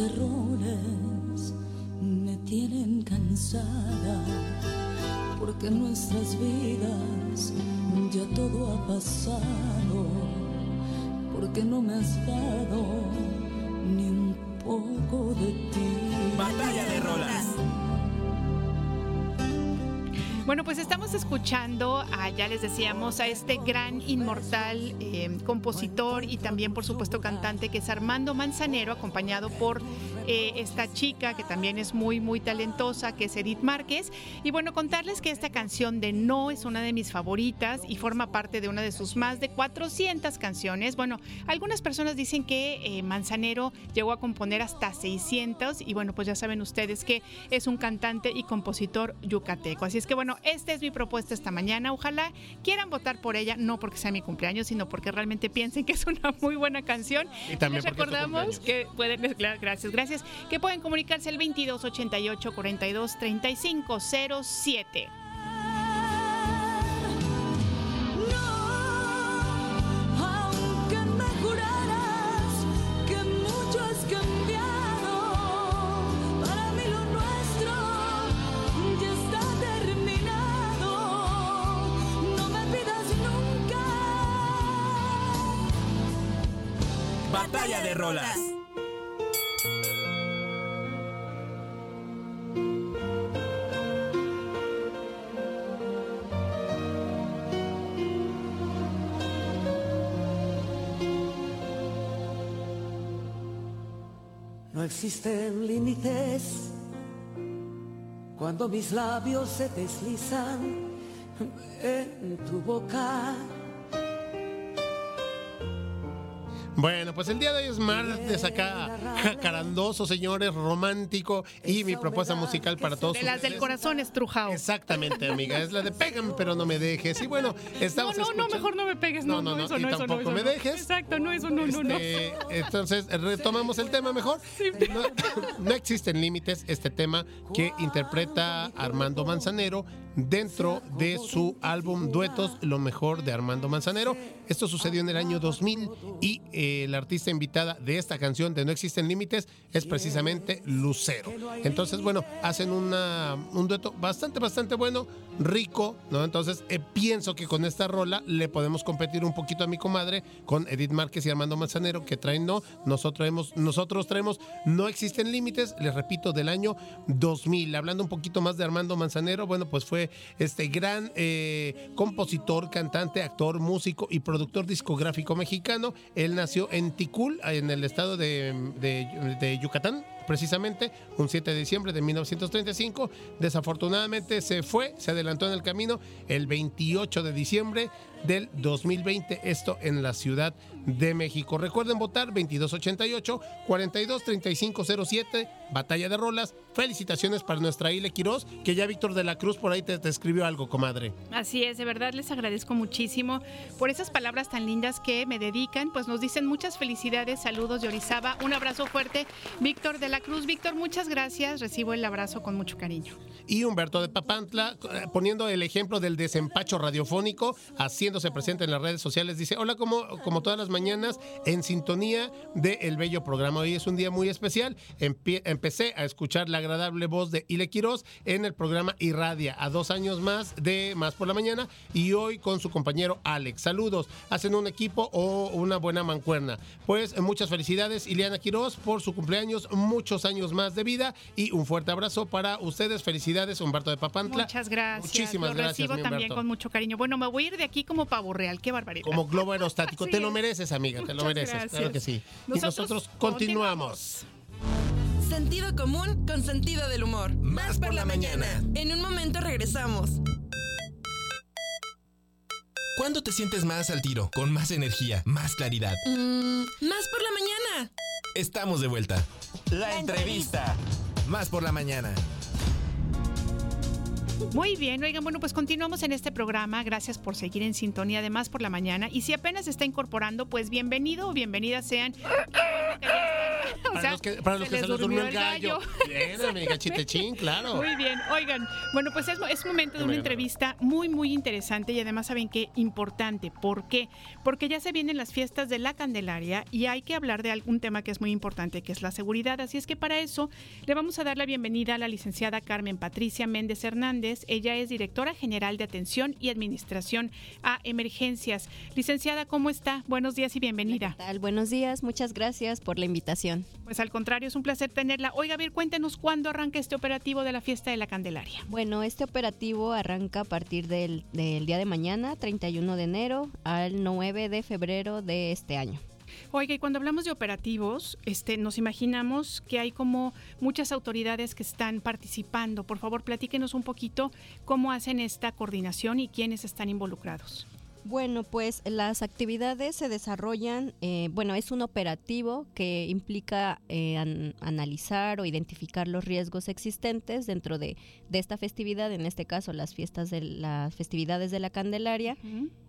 [SPEAKER 8] Errores me tienen cansada, porque en nuestras vidas ya todo ha pasado, porque no me has dado ni un poco de ti.
[SPEAKER 1] Batalla de rolas.
[SPEAKER 4] Bueno, pues estamos escuchando, a, ya les decíamos, a este gran inmortal eh, compositor y también, por supuesto, cantante que es Armando Manzanero, acompañado por eh, esta chica que también es muy, muy talentosa, que es Edith Márquez. Y bueno, contarles que esta canción de No es una de mis favoritas y forma parte de una de sus más de 400 canciones. Bueno, algunas personas dicen que eh, Manzanero llegó a componer hasta 600 y bueno, pues ya saben ustedes que es un cantante y compositor yucateco. Así es que bueno, esta es mi propuesta esta mañana. Ojalá quieran votar por ella, no porque sea mi cumpleaños, sino porque realmente piensen que es una muy buena canción.
[SPEAKER 3] Y también
[SPEAKER 4] Les recordamos que pueden, gracias, gracias, que pueden comunicarse al 22 88 42 35 07.
[SPEAKER 9] Existen límites cuando mis labios se deslizan en tu boca.
[SPEAKER 3] Bueno, pues el día de hoy es martes acá, jacarandoso, señores, romántico y mi propuesta musical para todos
[SPEAKER 4] De las del corazón estrujado.
[SPEAKER 3] Exactamente, amiga, es la de pégame pero no me dejes. Y bueno,
[SPEAKER 4] No,
[SPEAKER 3] estamos
[SPEAKER 4] no, no,
[SPEAKER 3] escuchando-
[SPEAKER 4] mejor no me pegues. No,
[SPEAKER 3] No, no, no,
[SPEAKER 4] eso
[SPEAKER 3] y
[SPEAKER 4] no, eso no,
[SPEAKER 3] tampoco
[SPEAKER 4] eso
[SPEAKER 3] me
[SPEAKER 4] no.
[SPEAKER 3] dejes.
[SPEAKER 4] Exacto, no, eso no, no, no.
[SPEAKER 3] Este, entonces, retomamos el tema mejor. No, no existen límites, este tema que interpreta Armando Manzanero dentro de su álbum Duetos, lo mejor de Armando Manzanero. Esto sucedió en el año 2000 y eh, la artista invitada de esta canción de No existen límites es precisamente Lucero. Entonces, bueno, hacen una, un dueto bastante, bastante bueno, rico, ¿no? Entonces, eh, pienso que con esta rola le podemos competir un poquito a mi comadre con Edith Márquez y Armando Manzanero, que traen no, nosotros traemos, nosotros traemos No existen límites, les repito, del año 2000. Hablando un poquito más de Armando Manzanero, bueno, pues fue este gran eh, compositor, cantante, actor, músico y productor discográfico mexicano. Él nació en Ticul, en el estado de Yucatán. Precisamente un 7 de diciembre de 1935. Desafortunadamente se fue, se adelantó en el camino el 28 de diciembre del 2020, esto en la Ciudad de México. Recuerden votar 2288 423507, Batalla de Rolas. Felicitaciones para nuestra Ile Quiroz, que ya Víctor de la Cruz por ahí te, te escribió algo, comadre.
[SPEAKER 4] Así es, de verdad les agradezco muchísimo por esas palabras tan lindas que me dedican. Pues nos dicen muchas felicidades, saludos de Orizaba, un abrazo fuerte. Víctor de la Cruz, Víctor, muchas gracias. Recibo el abrazo con mucho cariño.
[SPEAKER 3] y Humberto de Papantla, eh, poniendo el ejemplo del desempacho radiofónico, haciéndose presente en las redes sociales, dice, hola como, como todas las mañanas, en sintonía de El Bello Programa. Hoy es un día muy especial. Empecé a escuchar la agradable voz de Ile Quiroz en el programa Irradia, a dos años más de Más por la Mañana, y hoy con su compañero Alex. Saludos, hacen un equipo o una buena mancuerna. Pues muchas felicidades, Ileana Quiroz, por su cumpleaños, muchos años más de vida, y un fuerte abrazo para ustedes. Felicidades, Humberto de Papantla.
[SPEAKER 4] Muchas gracias.
[SPEAKER 3] Muchísimas
[SPEAKER 4] Lo
[SPEAKER 3] gracias,
[SPEAKER 4] recibo también con mucho cariño. Bueno, me voy a ir de aquí como pavo real. Qué barbaridad.
[SPEAKER 3] Como globo aerostático. Te lo
[SPEAKER 4] es.
[SPEAKER 3] Mereces, amiga, te lo
[SPEAKER 4] Muchas
[SPEAKER 3] mereces.
[SPEAKER 4] gracias.
[SPEAKER 3] Claro que sí. y
[SPEAKER 4] Nosotros
[SPEAKER 3] nosotros continuamos.
[SPEAKER 5] Sentido común con sentido del humor.
[SPEAKER 1] Más por la mañana.
[SPEAKER 5] En un momento regresamos.
[SPEAKER 1] ¿Cuándo te sientes más al tiro? Con más energía, más claridad.
[SPEAKER 5] Mm, más por la mañana.
[SPEAKER 1] Estamos de vuelta. La entrevista. Más por la mañana.
[SPEAKER 4] Muy bien, oigan, bueno, pues continuamos en este programa. Gracias por seguir en sintonía, además por la mañana. Y si apenas se está incorporando, pues bienvenido o bienvenida sean. O
[SPEAKER 3] Para los que, para los que se les durmió el gallo. Bien, amiga, chitechín, claro.
[SPEAKER 4] Muy bien, oigan, bueno, pues es, es momento de una entrevista muy, muy interesante y además saben qué importante. ¿Por qué? Porque ya se vienen las fiestas de la Candelaria y hay que hablar de algún tema que es muy importante, que es la seguridad. Así es que para eso le vamos a dar la bienvenida a la licenciada Carmen Patricia Méndez Hernández. Ella es directora general de atención y administración a emergencias. Licenciada, ¿cómo está? Buenos días y bienvenida.
[SPEAKER 10] tal? Buenos días, muchas gracias por la invitación.
[SPEAKER 4] Pues al contrario, es un placer tenerla. Oiga, a ver, cuéntenos cuándo arranca este operativo de la fiesta de la Candelaria.
[SPEAKER 10] Bueno, este operativo arranca a partir del, del día de mañana, 31 de enero, al 9 de febrero de este año.
[SPEAKER 4] Oiga, y cuando hablamos de operativos, este, nos imaginamos que hay como muchas autoridades que están participando. Por favor, platíquenos un poquito cómo hacen esta coordinación y quiénes están involucrados.
[SPEAKER 10] Bueno, pues las actividades se desarrollan, eh, bueno, es un operativo que implica eh, an- analizar o identificar los riesgos existentes dentro de, de esta festividad, en este caso las fiestas de las festividades de la Candelaria.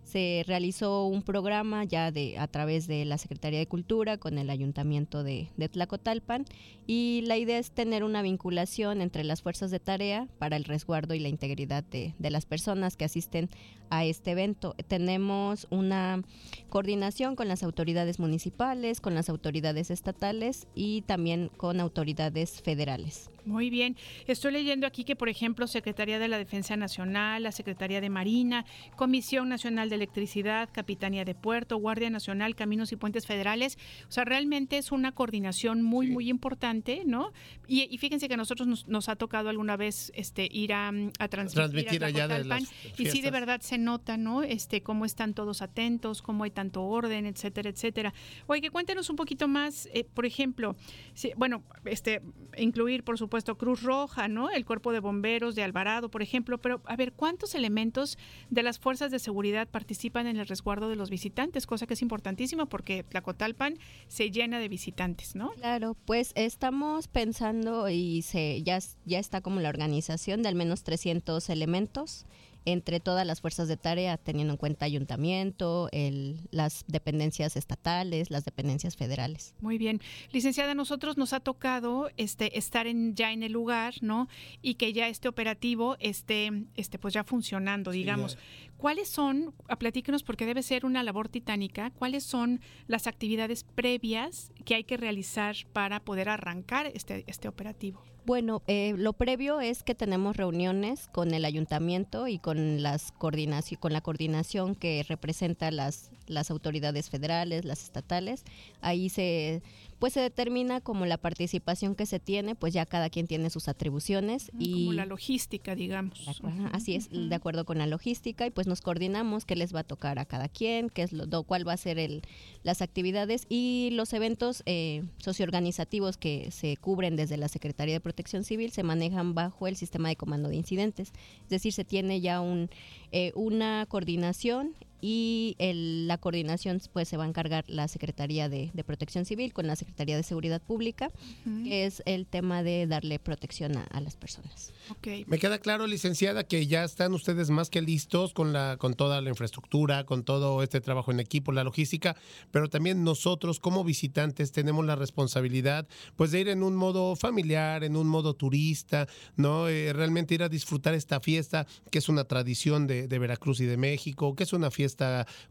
[SPEAKER 10] Se realizó un programa ya de a través de la Secretaría de Cultura con el Ayuntamiento de, Tlacotalpan y la idea es tener una vinculación entre las fuerzas de tarea para el resguardo y la integridad de, de las personas que asisten a este evento. Tenemos una coordinación con las autoridades municipales, con las autoridades estatales y también con autoridades federales.
[SPEAKER 4] Muy bien. Estoy leyendo aquí que, por ejemplo, Secretaría de la Defensa Nacional, la Secretaría de Marina, Comisión Nacional de Electricidad, Capitanía de Puerto, Guardia Nacional, Caminos y Puentes Federales. O sea, realmente es una coordinación muy, muy importante, ¿no? Y, y fíjense que a nosotros nos, nos ha tocado alguna vez este, ir a, a transmitir,
[SPEAKER 3] Transmitir
[SPEAKER 4] a
[SPEAKER 3] allá de las
[SPEAKER 4] Y sí, de verdad se nota, ¿no? Este, cómo están todos atentos, cómo hay tanto orden, etcétera, etcétera. Oye, cuéntenos un poquito más, eh, por ejemplo, sí, bueno, este, incluir, por supuesto, Cruz Roja, ¿no? El Cuerpo de Bomberos de Alvarado, por ejemplo, pero a ver, ¿cuántos elementos de las fuerzas de seguridad participan en el resguardo de los visitantes? Cosa que es importantísima porque Tlacotalpan se llena de visitantes, ¿no?
[SPEAKER 10] Claro, pues estamos pensando y se ya, ya está como la organización de al menos 300 elementos entre todas las fuerzas de tarea, teniendo en cuenta ayuntamiento, el, las dependencias estatales, las dependencias federales.
[SPEAKER 4] Muy bien. Licenciada, a nosotros nos ha tocado este estar en, ya en el lugar, ¿no? Y que ya este operativo esté, este, pues ya funcionando, digamos. ¿Cuáles son, a platíquenos porque debe ser una labor titánica, cuáles son las actividades previas que hay que realizar para poder arrancar este, este operativo?
[SPEAKER 10] Bueno, eh, lo previo es que tenemos reuniones con el ayuntamiento y con las coordinación, con la coordinación que representa las las autoridades federales, las estatales. Ahí se pues se determina como la participación que se tiene, pues ya cada quien tiene sus atribuciones y
[SPEAKER 4] Como la logística, digamos.
[SPEAKER 10] Así es, de acuerdo con la logística y pues nos coordinamos qué les va a tocar a cada quien, qué es lo, cuál va a ser el, las actividades y los eventos eh, socioorganizativos que se cubren desde la Secretaría de Protección Civil se manejan bajo el sistema de comando de incidentes. Es decir, se tiene ya un, eh, una coordinación y el- la coordinación pues se va a encargar la Secretaría de, de Protección Civil con la Secretaría de Seguridad Pública, que es el tema de darle protección a, a las personas.
[SPEAKER 3] Me queda claro, licenciada, que ya están ustedes más que listos con la con toda la infraestructura, con todo este trabajo en equipo, la logística, pero también nosotros como visitantes tenemos la responsabilidad pues de ir en un modo familiar, en un modo turista, ¿no? Eh, realmente ir a disfrutar esta fiesta que es una tradición de, de Veracruz y de México, que es una fiesta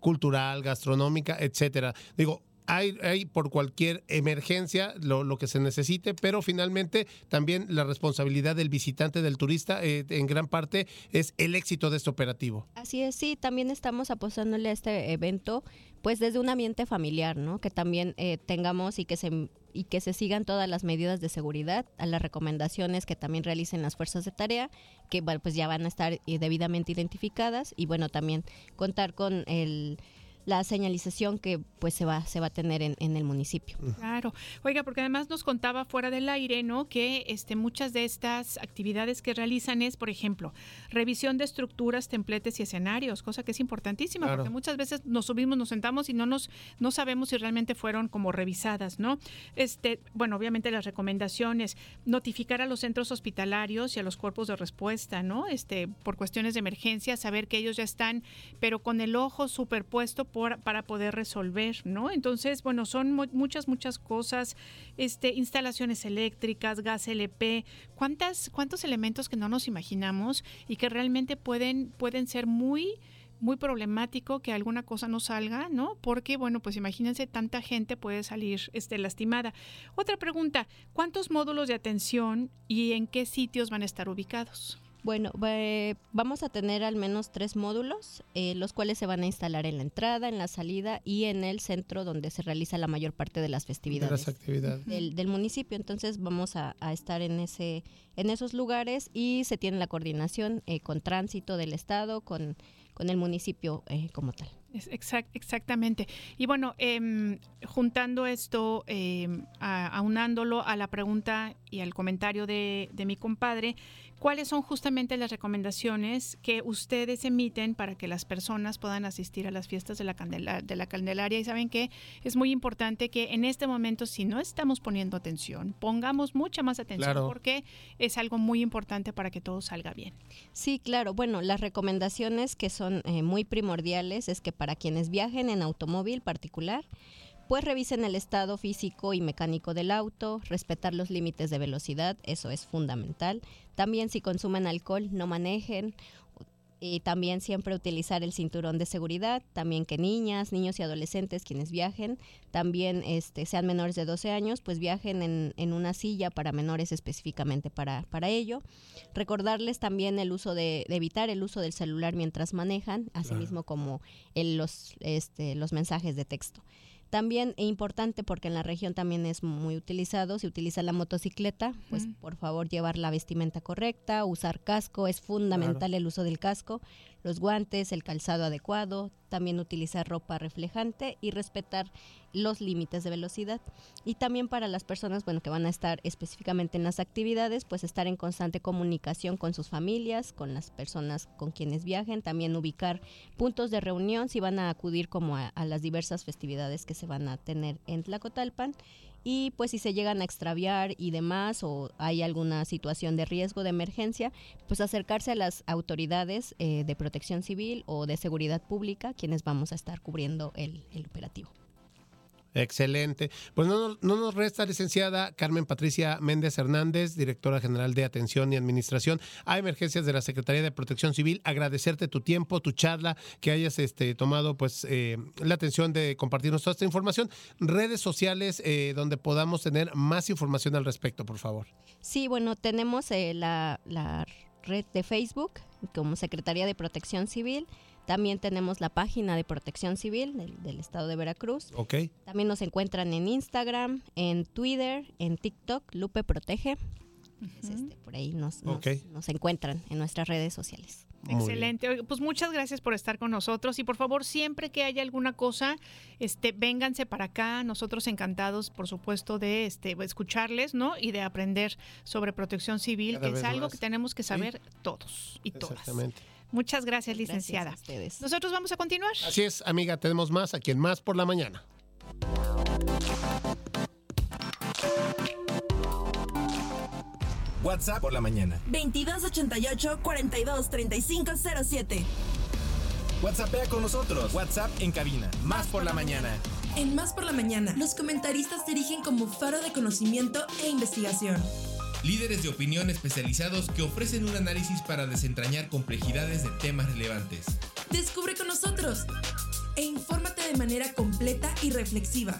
[SPEAKER 3] cultural, gastronómica, etcétera. Digo, hay, hay por cualquier emergencia lo, lo que se necesite, pero finalmente también la responsabilidad del visitante, del turista, eh, en gran parte es el éxito de este operativo.
[SPEAKER 10] Así es, sí, también estamos apostándole a este evento, pues desde un ambiente familiar, ¿no? Que también eh, tengamos y que se y que se sigan todas las medidas de seguridad, a las recomendaciones que también realicen las fuerzas de tarea, que pues ya van a estar eh, debidamente identificadas y bueno, también contar con el la señalización que pues se va se va a tener en, en el municipio.
[SPEAKER 4] Claro. Oiga, porque además nos contaba fuera del aire, ¿no? Que este, muchas de estas actividades que realizan es, por ejemplo, revisión de estructuras, templetes y escenarios, cosa que es importantísima,
[SPEAKER 11] Claro.
[SPEAKER 4] porque muchas veces nos subimos, nos sentamos y no nos no sabemos si realmente fueron como revisadas, ¿no? Este, bueno, obviamente las recomendaciones, notificar a los centros hospitalarios y a los cuerpos de respuesta, ¿no? Este, por cuestiones de emergencia, saber que ellos ya están, pero con el ojo superpuesto por, para poder resolver, ¿no? Entonces, bueno, son mu- muchas, muchas cosas, este, instalaciones eléctricas, gas LP, ¿cuántas, cuántos elementos que no nos imaginamos y que realmente pueden, pueden ser muy muy problemático que alguna cosa no salga, ¿no? Porque, bueno, pues imagínense, tanta gente puede salir este, lastimada. Otra pregunta, ¿cuántos módulos de atención y en qué sitios van a estar ubicados?
[SPEAKER 10] Bueno, eh, vamos a tener al menos tres módulos, eh, los cuales se van a instalar en la entrada, en la salida y en el centro donde se realiza la mayor parte de las
[SPEAKER 3] De
[SPEAKER 10] festividades
[SPEAKER 3] las actividades.
[SPEAKER 10] del, del municipio. Entonces vamos a, a estar en ese, en esos lugares y se tiene la coordinación eh, con tránsito del estado, con, con el municipio eh, como tal.
[SPEAKER 4] Exact- exactamente. Y bueno, em, juntando esto, em, a- aunándolo a la pregunta y al comentario de, de mi compadre, ¿cuáles son justamente las recomendaciones que ustedes emiten para que las personas puedan asistir a las fiestas de la, Candela- de la Candelaria? Y saben que es muy importante que en este momento, si no estamos poniendo atención, pongamos mucha más atención
[SPEAKER 10] Claro.
[SPEAKER 4] porque es algo muy importante para que todo salga bien.
[SPEAKER 10] Sí, claro. Bueno, las recomendaciones que son eh, muy primordiales es que para quienes viajen en automóvil particular, pues revisen el estado físico y mecánico del auto, respetar los límites de velocidad, eso es fundamental. También si consumen alcohol, no manejen. Y también siempre utilizar el cinturón de seguridad, también que niñas, niños y adolescentes quienes viajen, también este, sean menores de 12 años, pues viajen en, en una silla para menores específicamente para, para ello. Recordarles también el uso de, de evitar el uso del celular mientras manejan, asimismo como el- los, este, los mensajes de texto. También es importante porque en la región también es muy utilizado, se utiliza la motocicleta, pues
[SPEAKER 4] Mm.
[SPEAKER 10] por favor llevar la vestimenta correcta, usar casco, es fundamental el uso del casco, los guantes, el calzado adecuado, también utilizar ropa reflejante y respetar los límites de velocidad. Y también para las personas, bueno, que van a estar específicamente en las actividades, pues estar en constante comunicación con sus familias, con las personas con quienes viajen, también ubicar puntos de reunión si van a acudir como a, a las diversas festividades que se van a tener en Tlacotalpan. Y pues si se llegan a extraviar y demás o hay alguna situación de riesgo de emergencia, pues acercarse a las autoridades eh, de protección civil o de seguridad pública, quienes vamos a estar cubriendo el, el operativo.
[SPEAKER 3] Excelente. Pues no, nos- no nos resta, licenciada Carmen Patricia Méndez Hernández, directora general de Atención y Administración a Emergencias de la Secretaría de Protección Civil, agradecerte tu tiempo, tu charla, que hayas este, tomado pues eh, la atención de compartirnos toda esta información. Redes sociales eh, donde podamos tener más información al respecto, por favor.
[SPEAKER 10] Sí, bueno, tenemos eh, la, la red de Facebook como Secretaría de Protección Civil. También tenemos la página de Protección Civil del, del Estado de Veracruz.
[SPEAKER 3] Ok.
[SPEAKER 10] También nos encuentran en Instagram, en Twitter, en TikTok, Lupe Protege. Este, por ahí nos, nos-
[SPEAKER 3] Ok.
[SPEAKER 10] nos encuentran en nuestras redes sociales.
[SPEAKER 4] Excelente. Oiga, Pues muchas gracias por estar con nosotros y por favor, siempre que haya alguna cosa, este, vénganse para acá. Nosotros encantados, por supuesto, de este, escucharles, ¿no? Y de aprender sobre protección civil,
[SPEAKER 3] Cada
[SPEAKER 4] que es algo
[SPEAKER 3] más.
[SPEAKER 4] que tenemos que saber todos y todas. Muchas gracias, licenciada. Nosotros vamos a continuar.
[SPEAKER 3] Así es, amiga, tenemos más aquí en Más por la Mañana.
[SPEAKER 1] WhatsApp por la mañana.
[SPEAKER 5] 2288 42 3507.
[SPEAKER 1] WhatsAppea con nosotros. WhatsApp en cabina. Más por la mañana.
[SPEAKER 5] En Más por la Mañana, los comentaristas se erigen como faro de conocimiento e investigación.
[SPEAKER 11] Líderes de opinión especializados que ofrecen un análisis para desentrañar complejidades de temas relevantes.
[SPEAKER 5] Descubre con nosotros e infórmate de manera completa y reflexiva.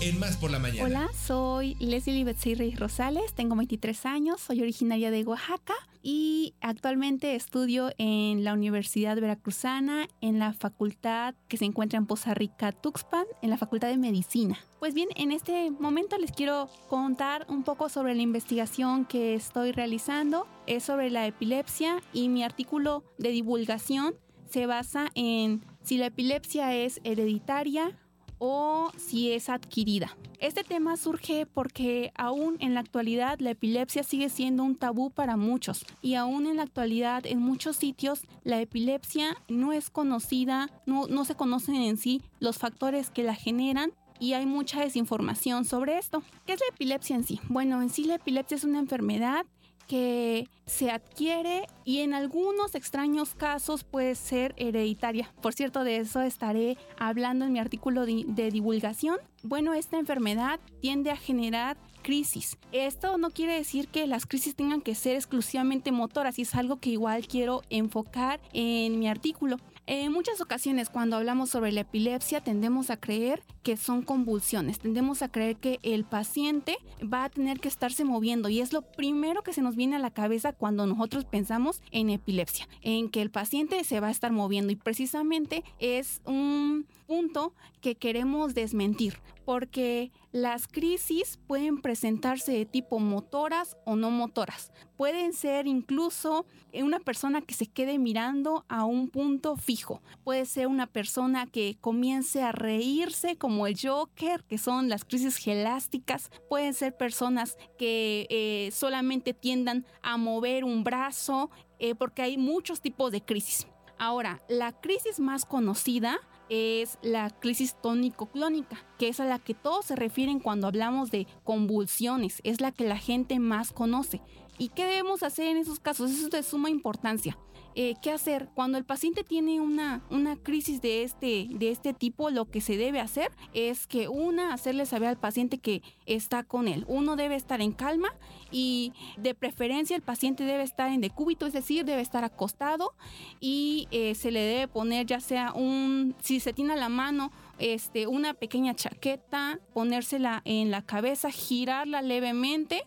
[SPEAKER 11] En Más por la Mañana.
[SPEAKER 12] Hola, soy Leslie Betseirrey Rosales, tengo 23 años, soy originaria de Oaxaca y actualmente estudio en la Universidad Veracruzana, en la facultad que se encuentra en Poza Rica, Tuxpan, en la Facultad de Medicina. Pues bien, en este momento les quiero contar un poco sobre la investigación que estoy realizando, es sobre la epilepsia y mi artículo de divulgación se basa en si la epilepsia es hereditaria o si es adquirida. Este tema surge porque aún en la actualidad la epilepsia sigue siendo un tabú para muchos y aún en la actualidad en muchos sitios la epilepsia no es conocida, no, no se conocen en sí los factores que la generan y hay mucha desinformación sobre esto. ¿Qué es la epilepsia en sí? Bueno, en sí la epilepsia es una enfermedad que se adquiere y en algunos extraños casos puede ser hereditaria. Por cierto, de eso estaré hablando en mi artículo de, divulgación. Bueno, esta enfermedad tiende a generar crisis. Esto no quiere decir que las crisis tengan que ser exclusivamente motoras y es algo que igual quiero enfocar en mi artículo. En muchas ocasiones cuando hablamos sobre la epilepsia tendemos a creer que son convulsiones, tendemos a creer que el paciente va a tener que estarse moviendo y es lo primero que se nos viene a la cabeza cuando nosotros pensamos en epilepsia, en que el paciente se va a estar moviendo y precisamente es un punto que queremos desmentir porque las crisis pueden presentarse de tipo motoras o no motoras. Pueden ser incluso una persona que se quede mirando a un punto fijo. Puede ser una persona que comience a reírse como el Joker, que son las crisis gelásticas. Pueden ser personas que eh, solamente tiendan a mover un brazo, eh, porque hay muchos tipos de crisis. Ahora, la crisis más conocida es la crisis tónico-clónica, que es a la que todos se refieren cuando hablamos de convulsiones, es la que la gente más conoce. ¿Y qué debemos hacer en esos casos? Eso es de suma importancia. Eh, ¿Qué hacer? Cuando el paciente tiene una, una crisis de este, de este tipo, lo que se debe hacer es que una, hacerle saber al paciente que está con él. Uno debe estar en calma y de preferencia el paciente debe estar en decúbito, es decir, debe estar acostado y eh, se le debe poner ya sea un, si se tiene a la mano, este, una pequeña chaqueta, ponérsela en la cabeza, girarla levemente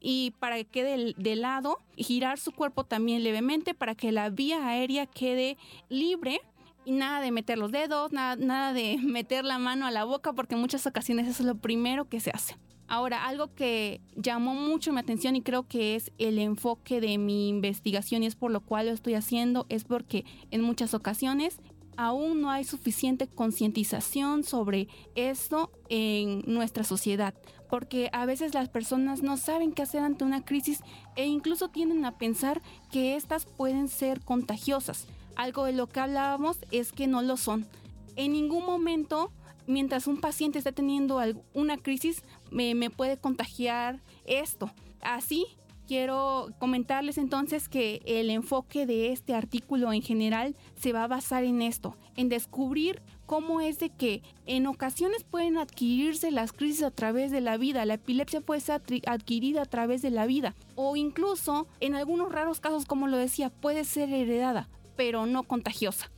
[SPEAKER 12] y para que quede de lado, girar su cuerpo también levemente para que la vía aérea quede libre y nada de meter los dedos, nada, nada de meter la mano a la boca porque en muchas ocasiones eso es lo primero que se hace. Ahora, algo que llamó mucho mi atención y creo que es el enfoque de mi investigación y es por lo cual lo estoy haciendo, es porque en muchas ocasiones aún no hay suficiente concientización sobre esto en nuestra sociedad, porque a veces las personas no saben qué hacer ante una crisis e incluso tienden a pensar que estas pueden ser contagiosas. Algo de lo que hablábamos es que no lo son. En ningún momento, mientras un paciente está teniendo una crisis, me, me puede contagiar esto. Así, quiero comentarles entonces que el enfoque de este artículo en general se va a basar en esto, en descubrir cómo es de que en ocasiones pueden adquirirse las crisis a través de la vida, la epilepsia puede ser adquirida a través de la vida o incluso en algunos raros casos, como lo decía, puede ser heredada, pero no contagiosa.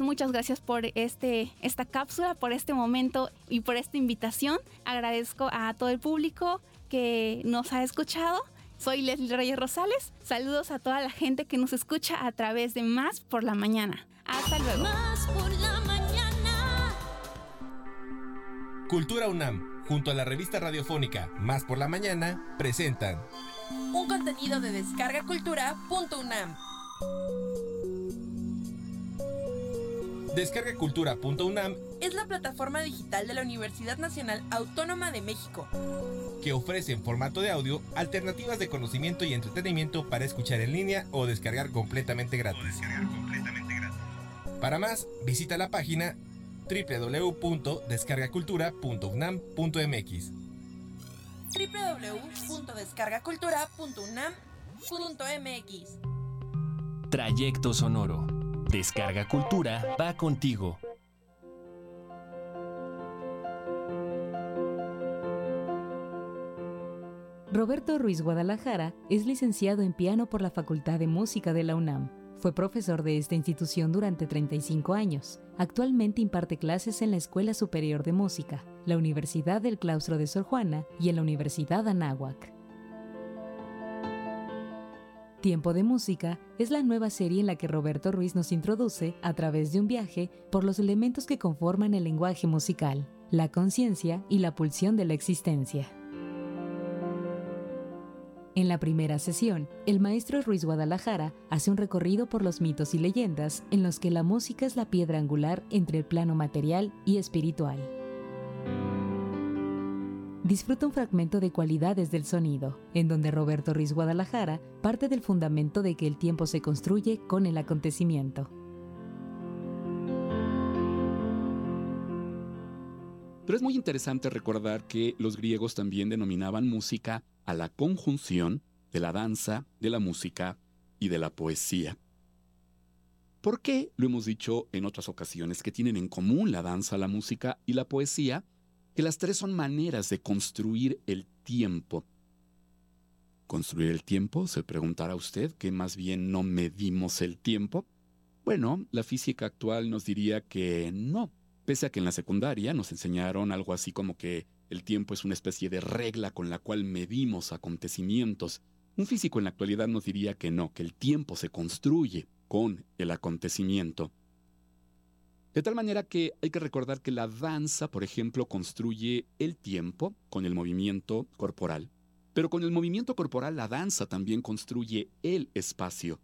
[SPEAKER 12] Muchas gracias por este, esta cápsula, por este momento y por esta invitación. Agradezco a todo el público que nos ha escuchado soy Leslie Reyes Rosales. Saludos a toda la gente que nos escucha a través de Más por la Mañana. Hasta luego.
[SPEAKER 13] Más por la mañana.
[SPEAKER 11] Cultura UNAM, junto a la revista radiofónica Más por la Mañana, presentan
[SPEAKER 5] Un contenido de descargacultura.unam. Es la plataforma digital de la Universidad Nacional Autónoma de México.
[SPEAKER 11] que ofrece en formato de audio alternativas de conocimiento y entretenimiento para escuchar en línea o descargar completamente gratis. Para más, visita la página www.descargacultura.unam.mx.
[SPEAKER 5] www.descargacultura.unam.mx.
[SPEAKER 14] Trayecto Sonoro. Descarga Cultura va contigo.
[SPEAKER 15] Roberto Ruiz Guadalajara es licenciado en piano por la Facultad de Música de la UNAM. Fue profesor de esta institución durante 35 años. Actualmente imparte clases en la Escuela Superior de Música, la Universidad del Claustro de Sor Juana y en la Universidad Anáhuac. Tiempo de Música es la nueva serie en la que Roberto Ruiz nos introduce, a través de un viaje, por los elementos que conforman el lenguaje musical, la conciencia y la pulsión de la existencia. En la primera sesión, el maestro Ruiz Guadalajara hace un recorrido por los mitos y leyendas en los que la música es la piedra angular entre el plano material y espiritual. Disfruta un fragmento de cualidades del sonido, en donde Roberto Ruiz Guadalajara parte del fundamento de que el tiempo se construye con el acontecimiento.
[SPEAKER 16] Pero es muy interesante recordar que los griegos también denominaban música a la conjunción de la danza, de la música y de la poesía. ¿Por qué? Lo hemos dicho en otras ocasiones que tienen en común la danza, la música y la poesía, que las tres son maneras de construir el tiempo. ¿Construir el tiempo? Se preguntará usted, que más bien no medimos el tiempo. Bueno, la física actual nos diría que no, pese a que en la secundaria nos enseñaron algo así como que el tiempo es una especie de regla con la cual medimos acontecimientos. Un físico en la actualidad nos diría que no, que el tiempo se construye con el acontecimiento. De tal manera que hay que recordar que la danza, por ejemplo, construye el tiempo con el movimiento corporal, pero con el movimiento corporal la danza también construye el espacio.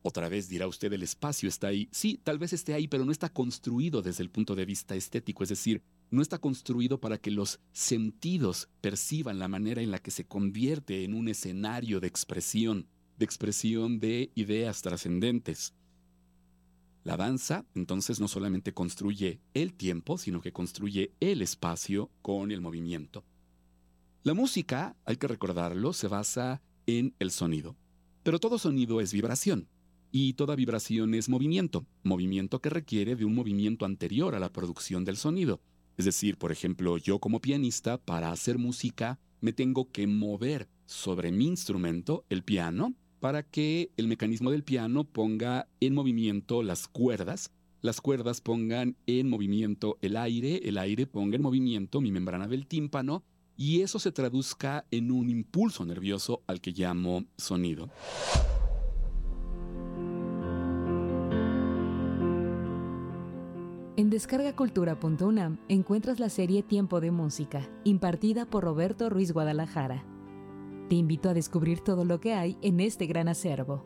[SPEAKER 16] Otra vez dirá usted, el espacio está ahí. Sí, tal vez esté ahí, pero no está construido desde el punto de vista estético, es decir, no está construido para que los sentidos perciban la manera en la que se convierte en un escenario de expresión, de expresión de ideas trascendentes. La danza, entonces, no solamente construye el tiempo, sino que construye el espacio con el movimiento. La música, hay que recordarlo, se basa en el sonido. Pero todo sonido es vibración. Y toda vibración es movimiento, movimiento que requiere de un movimiento anterior a la producción del sonido. Es decir, por ejemplo, yo como pianista, para hacer música, me tengo que mover sobre mi instrumento, el piano, para que el mecanismo del piano ponga en movimiento las cuerdas, las cuerdas pongan en movimiento el aire, el aire ponga en movimiento mi membrana del tímpano, y eso se traduzca en un impulso nervioso al que llamo sonido.
[SPEAKER 15] En descargacultura.unam encuentras la serie Tiempo de Música, impartida por Roberto Ruiz Guadalajara. Te invito a descubrir todo lo que hay en este gran acervo.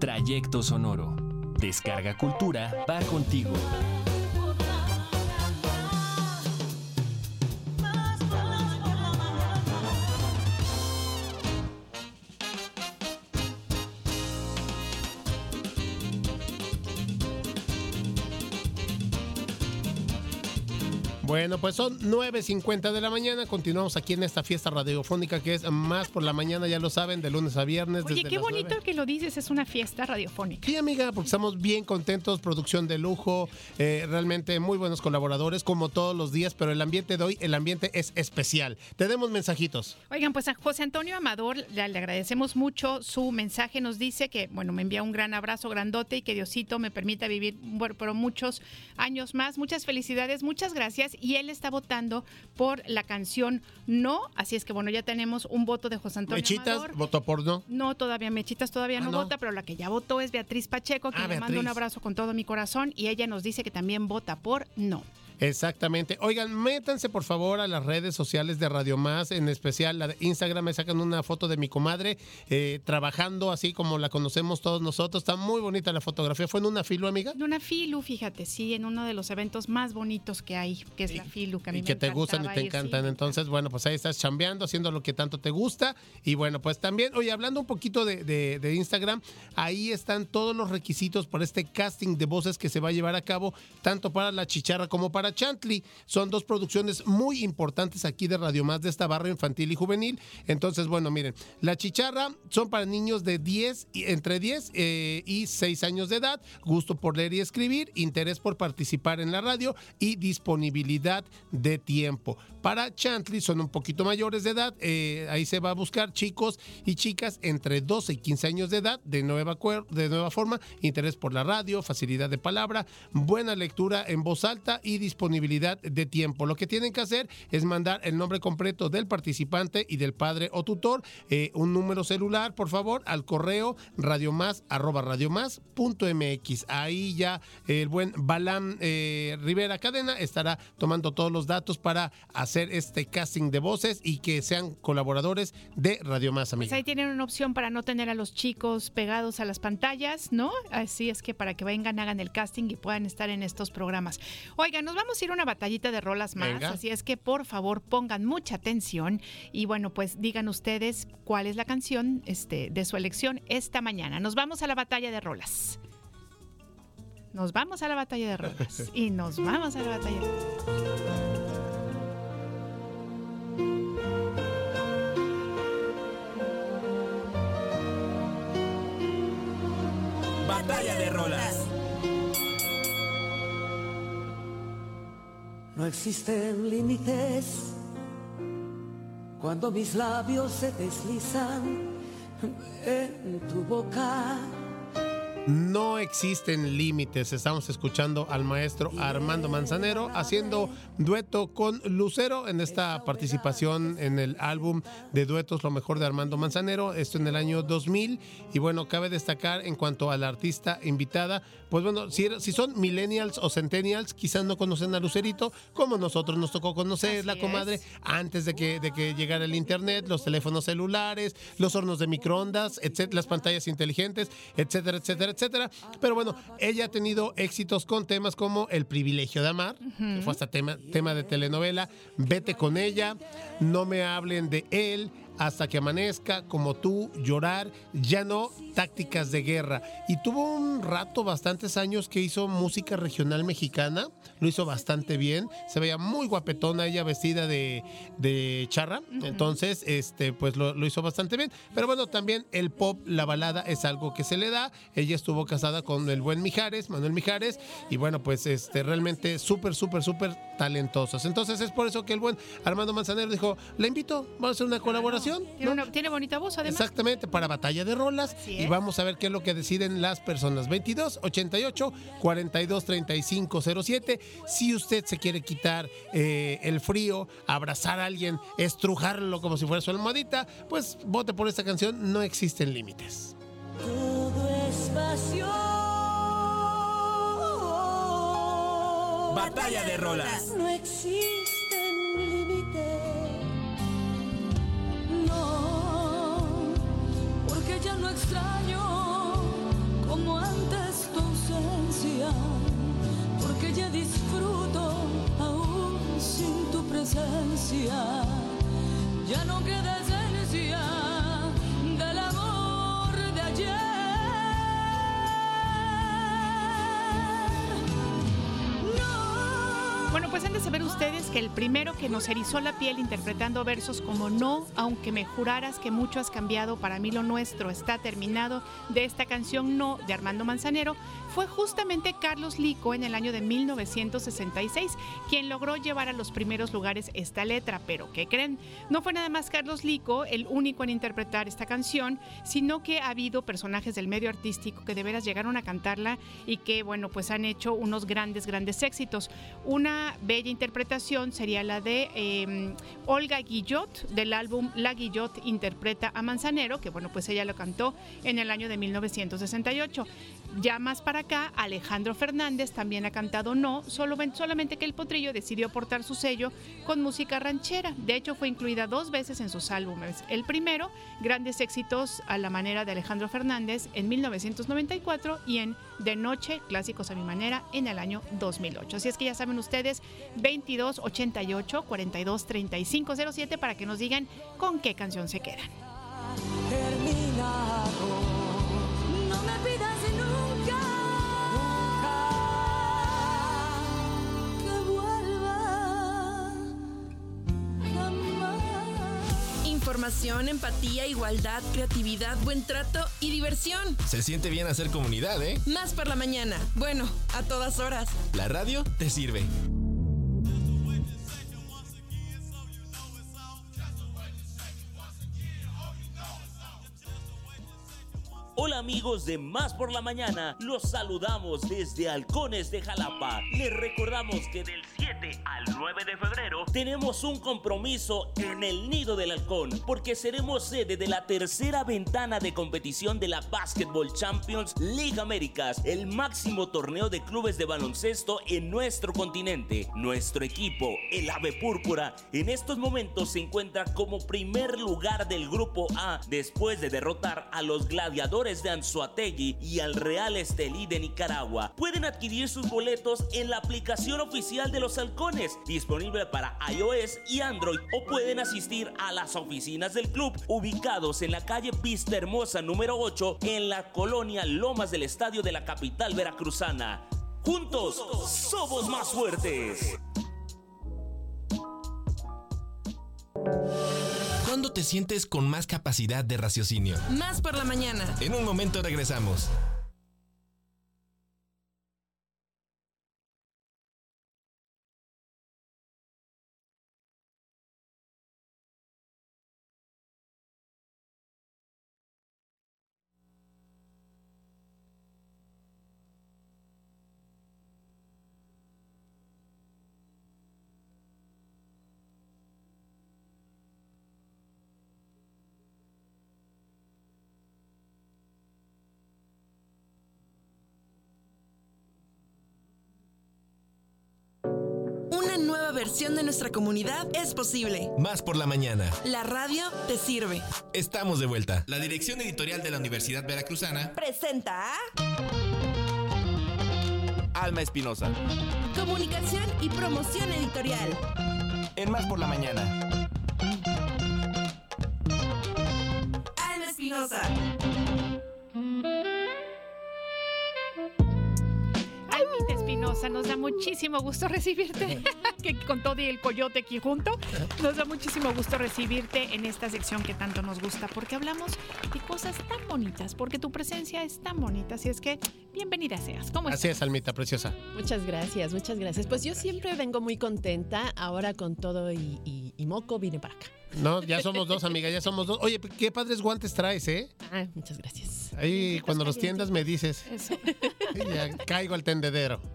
[SPEAKER 14] Trayecto Sonoro. Descarga Cultura va contigo.
[SPEAKER 3] Bueno, pues son 9.50 de la mañana. Continuamos aquí en esta fiesta radiofónica que es más por la mañana, ya lo saben, de lunes a viernes.
[SPEAKER 4] Oye,
[SPEAKER 3] desde
[SPEAKER 4] qué bonito
[SPEAKER 3] 9.
[SPEAKER 4] que lo dices, es una fiesta radiofónica.
[SPEAKER 3] Sí, amiga, porque estamos bien contentos, producción de lujo, eh, realmente muy buenos colaboradores, como todos los días, pero el ambiente de hoy, el ambiente es especial. Tenemos mensajitos.
[SPEAKER 4] Oigan, pues a José Antonio Amador le, le agradecemos mucho su mensaje. Nos dice que, bueno, me envía un gran abrazo grandote y que Diosito me permita vivir por muchos años más. Muchas felicidades, muchas gracias. Y él está votando por la canción No. Así es que, bueno, ya tenemos un voto de José Antonio
[SPEAKER 3] Mechitas,
[SPEAKER 4] Amador.
[SPEAKER 3] votó por no.
[SPEAKER 4] No, todavía Mechitas todavía
[SPEAKER 3] Ah,
[SPEAKER 4] no,
[SPEAKER 3] no.
[SPEAKER 4] vota, pero la que ya votó es Beatriz Pacheco, quien
[SPEAKER 3] Ah,
[SPEAKER 4] le mando un abrazo con todo mi corazón y ella nos dice que también vota por no.
[SPEAKER 3] Exactamente. Oigan, métanse por favor a las redes sociales de Radio Más, en especial la de Instagram. Me sacan una foto de mi comadre eh, trabajando así como la conocemos todos nosotros. Está muy bonita la fotografía. ¿Fue en una filo, amiga?
[SPEAKER 4] En una FILU, fíjate, sí, en uno de los eventos más bonitos que hay, que es la FILU, que a mí
[SPEAKER 3] y
[SPEAKER 4] me
[SPEAKER 3] que te gustan y te
[SPEAKER 4] ir, sí.
[SPEAKER 3] encantan. Entonces, bueno, pues ahí estás chambeando, haciendo lo que tanto te gusta. Y bueno, pues también, oye, hablando un poquito de, de- de Instagram, ahí están todos los requisitos para este casting de voces que se va a llevar a cabo, tanto para La Chicharra como para Chantley. Son dos producciones muy importantes aquí de Radio Más de esta barra infantil y juvenil. Entonces, bueno, miren, La Chicharra son para niños de 10, y- entre 10 eh, y 6 años de edad, gusto por leer y escribir, interés por participar en la radio y disponibilidad de tiempo. Para Chantley son un poquito mayores de edad, eh, ahí se va a buscar chicos y chicas entre 12 y 15 años de edad, de nueva, de nueva forma, interés por la radio, facilidad de palabra, buena lectura en voz alta y disponibilidad de tiempo. Lo que tienen que hacer es mandar el nombre completo del participante y del padre o tutor, eh, un número celular, por favor, al correo radiomás arroba. Ahí ya el buen Balam eh, Rivera Cadena estará tomando todos los datos para hacer este casting de voces y que sean colaboradores de Radio Más,
[SPEAKER 4] Pues
[SPEAKER 3] amiga.
[SPEAKER 4] ahí tienen una opción para no tener a los chicos pegados a las pantallas, ¿no? Así es que para que vengan, hagan el casting y puedan estar en estos programas. Oigan, nos vamos a ir a una batallita de rolas más,
[SPEAKER 17] Venga.
[SPEAKER 4] así es que por favor pongan mucha atención y bueno, pues digan ustedes cuál es la canción este, de su elección esta mañana. Nos vamos a la batalla de rolas. Nos vamos a la batalla de rolas y nos vamos a la batalla de
[SPEAKER 1] Batalla de rolas.
[SPEAKER 9] No existen límites cuando mis labios se deslizan en tu boca.
[SPEAKER 3] No existen límites. Estamos escuchando al maestro Armando Manzanero haciendo dueto con Lucero en esta participación en el álbum de duetos Lo mejor de Armando Manzanero, esto en el año 2000. Y bueno, cabe destacar en cuanto a la artista invitada, pues bueno, si, si son millennials o centennials, quizás no conocen a Lucerito, como nosotros nos tocó conocer la comadre antes de que, de que llegara el internet, los teléfonos celulares, los hornos de microondas, etcétera, las pantallas inteligentes, etcétera, etcétera, etcétera. Pero bueno, ella ha tenido éxitos con temas como El privilegio de amar, que fue hasta tema, tema de telenovela, Vete con ella, No me hablen de él, hasta que amanezca, como tú, llorar, ya no, tácticas de guerra. Y tuvo un rato, bastantes años, que hizo música regional mexicana, lo hizo bastante bien, se veía muy guapetona ella vestida de, de charra, entonces, este, pues lo, lo hizo bastante bien. Pero bueno, también el pop, la balada es algo que se le da, ella estuvo casada con el buen Mijares, Manuel Mijares, y bueno, pues este, realmente súper, súper, súper talentosas. Entonces es por eso que el buen Armando Manzanero dijo, la invito, vamos a hacer una colaboración.
[SPEAKER 4] Tiene,
[SPEAKER 3] ¿no?
[SPEAKER 4] una- tiene bonita voz, además.
[SPEAKER 3] Exactamente, para batalla de rolas. Y vamos a ver qué es lo que deciden las personas. 22 88 42 35 07. Si usted se quiere quitar eh, el frío, abrazar a alguien, estrujarlo como si fuera su almohadita, pues vote por esta canción. No existen límites.
[SPEAKER 8] Todo es pasión.
[SPEAKER 1] Batalla de rolas.
[SPEAKER 8] No existen límites. No, porque ya no extraño como antes tu ausencia. Ya disfruto aún sin tu presencia. Ya no queda esencia del amor de ayer.
[SPEAKER 4] Bueno, pues de saber ustedes que el primero que nos erizó la piel interpretando versos como No, aunque me juraras que mucho has cambiado, para mí lo nuestro está terminado, de esta canción No de Armando Manzanero, fue justamente Carlos Lico en el año de 1966, quien logró llevar a los primeros lugares esta letra. Pero, ¿qué creen? No fue nada más Carlos Lico el único en interpretar esta canción, sino que ha habido personajes del medio artístico que de veras llegaron a cantarla y que, bueno, pues han hecho unos grandes, grandes éxitos. Una bella interpretación sería la de eh, Olga Guillot del álbum La Guillot interpreta a Manzanero, que bueno, pues ella lo cantó en el año de 1968. Ya más para acá, Alejandro Fernández también ha cantado No, solo, solamente que el potrillo decidió aportar su sello con música ranchera. De hecho, fue incluida dos veces en sus álbumes. El primero, grandes éxitos a la manera de Alejandro Fernández en 1994 y en De Noche, clásicos a mi manera, en el año 2008. Así es que ya saben ustedes, 22 88 42 35 07 para que nos digan con qué canción se quedan.
[SPEAKER 8] terminado. No me pidas nunca
[SPEAKER 5] Información, empatía, igualdad, creatividad, buen trato y diversión.
[SPEAKER 14] Se siente bien hacer comunidad, ¿eh?
[SPEAKER 5] Más por la mañana. Bueno, a todas horas.
[SPEAKER 14] La radio te sirve.
[SPEAKER 17] Amigos de Más por la Mañana, los saludamos desde Halcones de Jalapa. Les recordamos que del 7 al 9 de febrero tenemos un compromiso en el Nido del Halcón porque seremos sede de la tercera ventana de competición de la Basketball Champions League Américas, el máximo torneo de clubes de baloncesto en nuestro continente. Nuestro equipo, el Ave Púrpura, en estos momentos se encuentra como primer lugar del grupo A después de derrotar a los gladiadores de Anzuategui y al Real Estelí de Nicaragua. Pueden adquirir sus boletos en la aplicación oficial de los halcones, disponible para iOS y Android, o pueden asistir a las oficinas del club ubicados en la calle Vista Hermosa número 8 en la colonia Lomas del Estadio de la capital veracruzana. Juntos somos más fuertes.
[SPEAKER 14] ¿Cuándo te sientes con más capacidad de raciocinio?
[SPEAKER 5] Más por la mañana.
[SPEAKER 14] En un momento regresamos.
[SPEAKER 5] De nuestra comunidad es posible.
[SPEAKER 14] Más por la mañana.
[SPEAKER 5] La radio te sirve.
[SPEAKER 14] Estamos de vuelta.
[SPEAKER 11] La dirección editorial de la Universidad Veracruzana
[SPEAKER 5] Presenta
[SPEAKER 14] Alma Espinosa.
[SPEAKER 5] Comunicación y Promoción Editorial.
[SPEAKER 14] En Más por la mañana.
[SPEAKER 5] Alma Espinosa.
[SPEAKER 4] Espinosa, nos da muchísimo gusto recibirte, que con todo y el coyote aquí junto, nos da muchísimo gusto recibirte en esta sección que tanto nos gusta, porque hablamos de cosas tan bonitas, porque tu presencia es tan bonita, así es que bienvenida seas. ¿Cómo
[SPEAKER 3] Así
[SPEAKER 4] estás?
[SPEAKER 3] es, Almita, preciosa.
[SPEAKER 18] Muchas gracias, muchas gracias. Pues yo siempre vengo muy contenta, ahora con todo y, y- y moco vine para acá.
[SPEAKER 3] No, ya somos dos, amiga, ya somos dos. Oye, qué padres guantes traes, ¿eh?
[SPEAKER 18] Ah, muchas gracias.
[SPEAKER 3] Ahí cuando los tiendas me dices.
[SPEAKER 4] Eso.
[SPEAKER 3] Ya caigo al tendedero.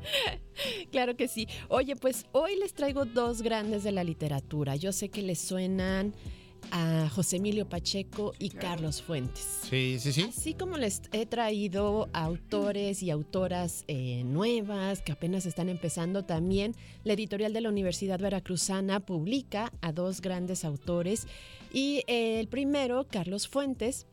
[SPEAKER 18] Claro que sí. Oye, pues hoy les traigo dos grandes de la literatura. Yo sé que les suenan a José Emilio Pacheco y Carlos Fuentes.
[SPEAKER 3] Sí, sí, sí.
[SPEAKER 18] Así como les he traído a autores y autoras eh, nuevas que apenas están empezando, también la editorial de la Universidad Veracruzana publica a dos grandes autores. Y eh, el primero, Carlos Fuentes,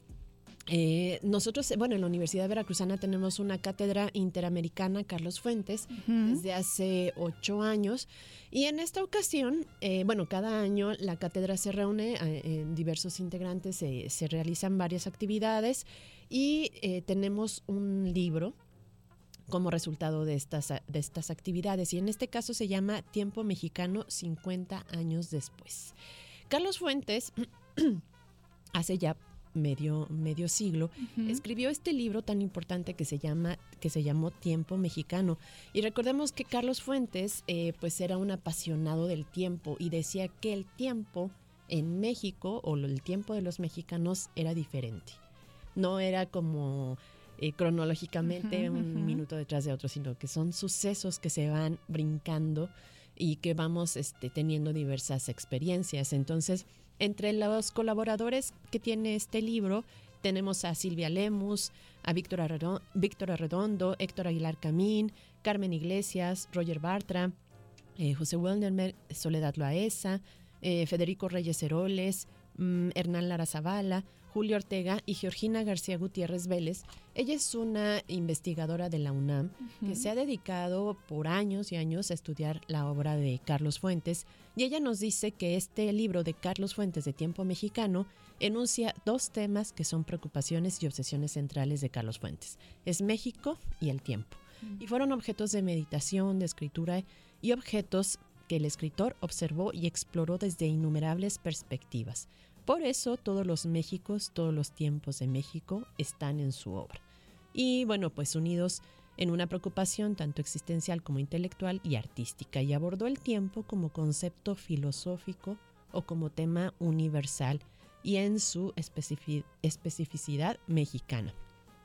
[SPEAKER 18] eh, nosotros, bueno, en la Universidad Veracruzana tenemos una cátedra interamericana, Carlos Fuentes, desde hace ocho años. Y en esta ocasión, eh, bueno, cada año la cátedra se reúne, eh, en diversos integrantes se- se realizan varias actividades y eh, tenemos un libro como resultado de estas, de estas actividades. Y en este caso se llama Tiempo Mexicano 50 años después. Carlos Fuentes, hace ya medio, medio siglo, escribió este libro tan importante que se llama que se llamó Tiempo Mexicano. Y recordemos que Carlos Fuentes eh, pues era un apasionado del tiempo y decía que el tiempo en México o el tiempo de los mexicanos era diferente. No era como eh, cronológicamente un minuto detrás de otro, sino que son sucesos que se van brincando y que vamos este, teniendo diversas experiencias. Entonces, entre los colaboradores que tiene este libro, tenemos a Silvia Lemus, a Víctor Arredondo, Héctor Aguilar Camín, Carmen Iglesias, Roger Bartra, eh, José Weldermer, Soledad Loaesa, eh, Federico Reyes Heroles, mm, Hernán Lara Zavala, Julio Ortega y Georgina García Gutiérrez Vélez. Ella es una investigadora de la UNAM que se ha dedicado por años y años a estudiar la obra de Carlos Fuentes y ella nos dice que este libro de Carlos Fuentes de Tiempo Mexicano enuncia dos temas que son preocupaciones y obsesiones centrales de Carlos Fuentes. Es México y el tiempo. Y fueron objetos de meditación, de escritura y objetos que el escritor observó y exploró desde innumerables perspectivas. Por eso todos los Méxicos, todos los tiempos de México están en su obra. Y bueno, pues unidos en una preocupación tanto existencial como intelectual y artística, y abordó el tiempo como concepto filosófico o como tema universal y en su especifi- especificidad mexicana.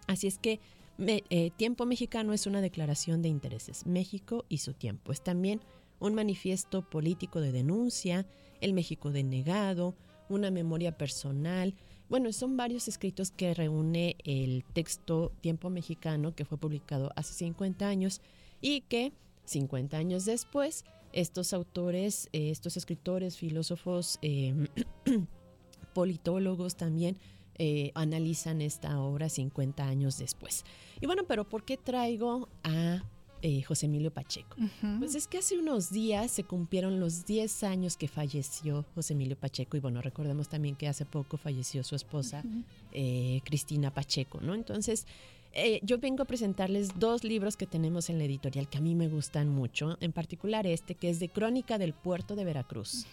[SPEAKER 18] Así es que eh, Tiempo Mexicano es una declaración de intereses, México y su tiempo. Es también un manifiesto político de denuncia, el México denegado, una memoria personal. Bueno, son varios escritos que reúne el texto Tiempo Mexicano que fue publicado hace 50 años y que 50 años después estos autores, eh, estos escritores, filósofos, eh, politólogos también eh, analizan esta obra 50 años después. Y bueno, pero ¿por qué traigo a eh, José Emilio Pacheco? Pues es que hace unos días se cumplieron los 10 años que falleció José Emilio Pacheco y bueno, recordemos también que hace poco falleció su esposa eh, Cristina Pacheco, ¿no? Entonces, eh, yo vengo a presentarles dos libros que tenemos en la editorial que a mí me gustan mucho, en particular este que es de Crónica del Puerto de Veracruz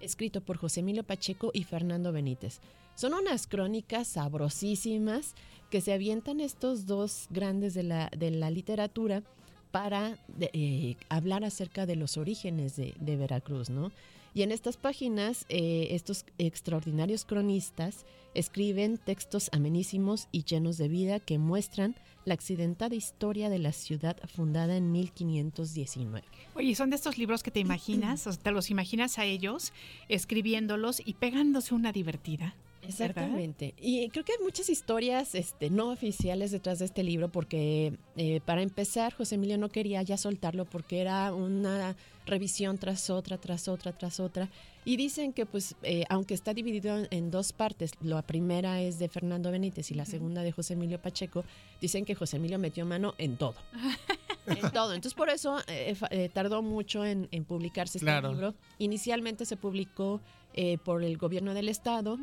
[SPEAKER 18] escrito por José Emilio Pacheco y Fernando Benítez. Son unas crónicas sabrosísimas que se avientan estos dos grandes de la, de la literatura para eh, hablar acerca de los orígenes de, de Veracruz, ¿no? Y en estas páginas, eh, estos extraordinarios cronistas escriben textos amenísimos y llenos de vida que muestran la accidentada historia de la ciudad fundada en 1519.
[SPEAKER 4] Oye, son de estos libros que te imaginas, o sea, te los imaginas a ellos escribiéndolos y pegándose una divertida.
[SPEAKER 18] Exactamente. Y creo que hay muchas historias este, no oficiales detrás de este libro porque eh, para empezar José Emilio no quería ya soltarlo porque era una revisión tras otra, tras otra, tras otra. Y dicen que pues eh, aunque está dividido en, en dos partes, la primera es de Fernando Benítez y la segunda de José Emilio Pacheco, dicen que José Emilio metió mano en todo. en todo. Entonces por eso eh, eh, tardó mucho en, en publicarse este
[SPEAKER 3] Claro.
[SPEAKER 18] libro. Inicialmente se publicó eh, por el gobierno del estado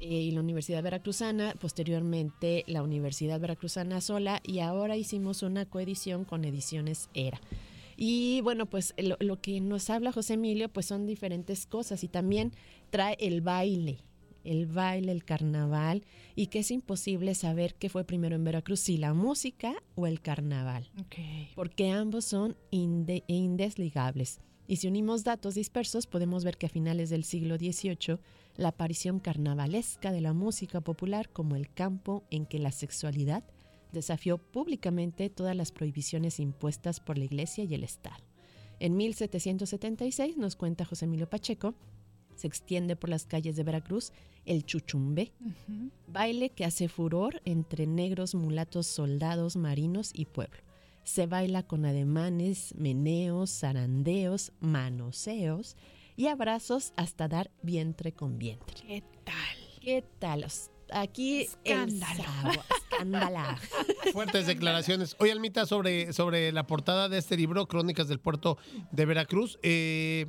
[SPEAKER 18] eh, y la Universidad Veracruzana, posteriormente la Universidad Veracruzana sola y ahora hicimos una coedición con Ediciones Era. Y bueno, pues lo, lo que nos habla José Emilio pues son diferentes cosas y también trae el baile, el baile, el carnaval y que es imposible saber qué fue primero en Veracruz, si la música o el carnaval porque ambos son inde- indesligables. Y si unimos datos dispersos, podemos ver que a finales del siglo XVIII, la aparición carnavalesca de la música popular como el campo en que la sexualidad desafió públicamente todas las prohibiciones impuestas por la Iglesia y el Estado. En 1776, nos cuenta José Emilio Pacheco, se extiende por las calles de Veracruz el chuchumbe, baile que hace furor entre negros, mulatos, soldados, marinos y pueblo. Se baila con ademanes, meneos, zarandeos, manoseos y abrazos hasta dar vientre con vientre.
[SPEAKER 4] ¿Qué tal?
[SPEAKER 18] ¿Qué tal? Aquí
[SPEAKER 4] Escándalo.
[SPEAKER 18] escándala.
[SPEAKER 3] Fuertes declaraciones. Oye, Almita, sobre, sobre la portada de este libro, Crónicas del Puerto de Veracruz, eh,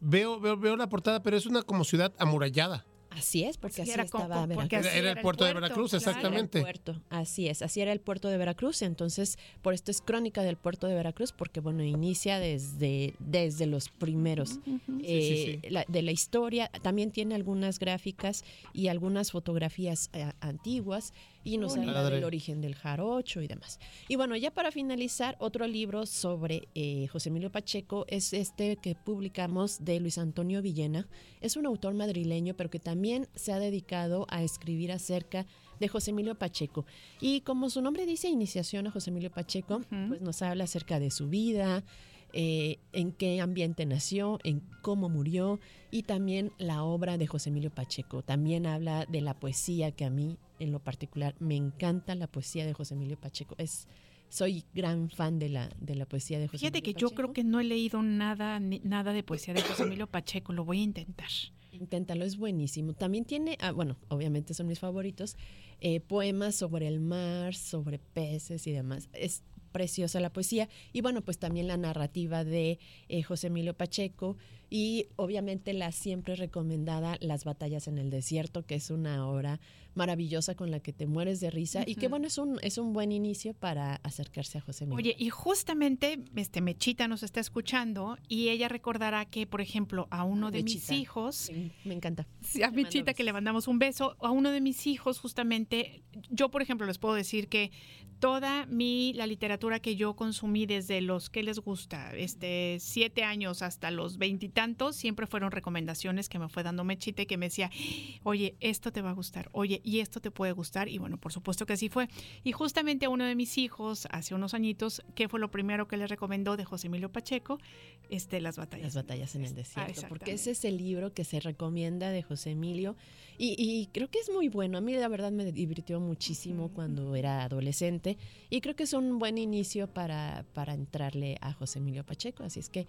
[SPEAKER 3] veo, veo, veo la portada, pero es una como ciudad amurallada.
[SPEAKER 18] Así es, porque
[SPEAKER 4] Sí,
[SPEAKER 18] así
[SPEAKER 4] era
[SPEAKER 18] estaba Veracruz.
[SPEAKER 4] porque así
[SPEAKER 3] Era- era el puerto de Veracruz,
[SPEAKER 4] claro.
[SPEAKER 3] exactamente.
[SPEAKER 18] Era el puerto, así es, así era el puerto de Veracruz. Entonces, por esto es crónica del puerto de Veracruz, porque bueno, inicia desde, desde los primeros eh,
[SPEAKER 3] sí,
[SPEAKER 18] la- de la historia. También tiene algunas gráficas y algunas fotografías eh, antiguas y nos habla del origen del jarocho y demás. Y bueno, ya para finalizar, otro libro sobre eh, José Emilio Pacheco es este que publicamos de Luis Antonio Villena. Es un autor madrileño, pero que también se ha dedicado a escribir acerca de José Emilio Pacheco. Y como su nombre dice, iniciación a José Emilio Pacheco, pues nos habla acerca de su vida, eh, en qué ambiente nació, en cómo murió y también la obra de José Emilio Pacheco. También habla de la poesía que a mí en lo particular me encanta la poesía de José Emilio Pacheco. Es soy gran fan de la de la poesía de José
[SPEAKER 4] Fíjate
[SPEAKER 18] Emilio
[SPEAKER 4] que yo creo que no he leído nada, ni- nada de poesía de José Emilio Pacheco, lo voy a intentar.
[SPEAKER 18] Inténtalo, es buenísimo. También tiene, ah, bueno, obviamente son mis favoritos, eh, poemas sobre el mar, sobre peces y demás. Es preciosa la poesía. Y bueno, pues también la narrativa de eh, José Emilio Pacheco y obviamente la siempre recomendada Las batallas en el desierto, que es una obra maravillosa con la que te mueres de risa y que bueno, es un, es un buen inicio para acercarse a José Emilio.
[SPEAKER 4] Oye, y justamente este Mechita nos está escuchando y ella recordará que, por ejemplo, a uno de mis
[SPEAKER 18] Mechita.
[SPEAKER 4] hijos,
[SPEAKER 18] me encanta.
[SPEAKER 4] A Michita que le mandamos un beso. A uno de mis hijos, justamente, yo, por ejemplo, les puedo decir que toda mi, la literatura que yo consumí desde los que les gusta, este, siete años hasta los veintitantos, siempre fueron recomendaciones que me fue dando Mechita y que me decía, oye, esto te va a gustar, oye, y esto te puede gustar. Y bueno, por supuesto que así fue. Y justamente a uno de mis hijos, hace unos añitos, ¿qué fue lo primero que le recomendó de José Emilio Pacheco? Este, Las batallas.
[SPEAKER 18] Las batallas en el
[SPEAKER 4] Ah,
[SPEAKER 18] desierto, porque
[SPEAKER 4] exactamente.
[SPEAKER 18] ese es el libro que se recomienda de José Emilio y, y creo que es muy bueno. A mí la verdad me divirtió muchísimo cuando era adolescente y creo que es un buen inicio para, para entrarle a José Emilio Pacheco. Así es que,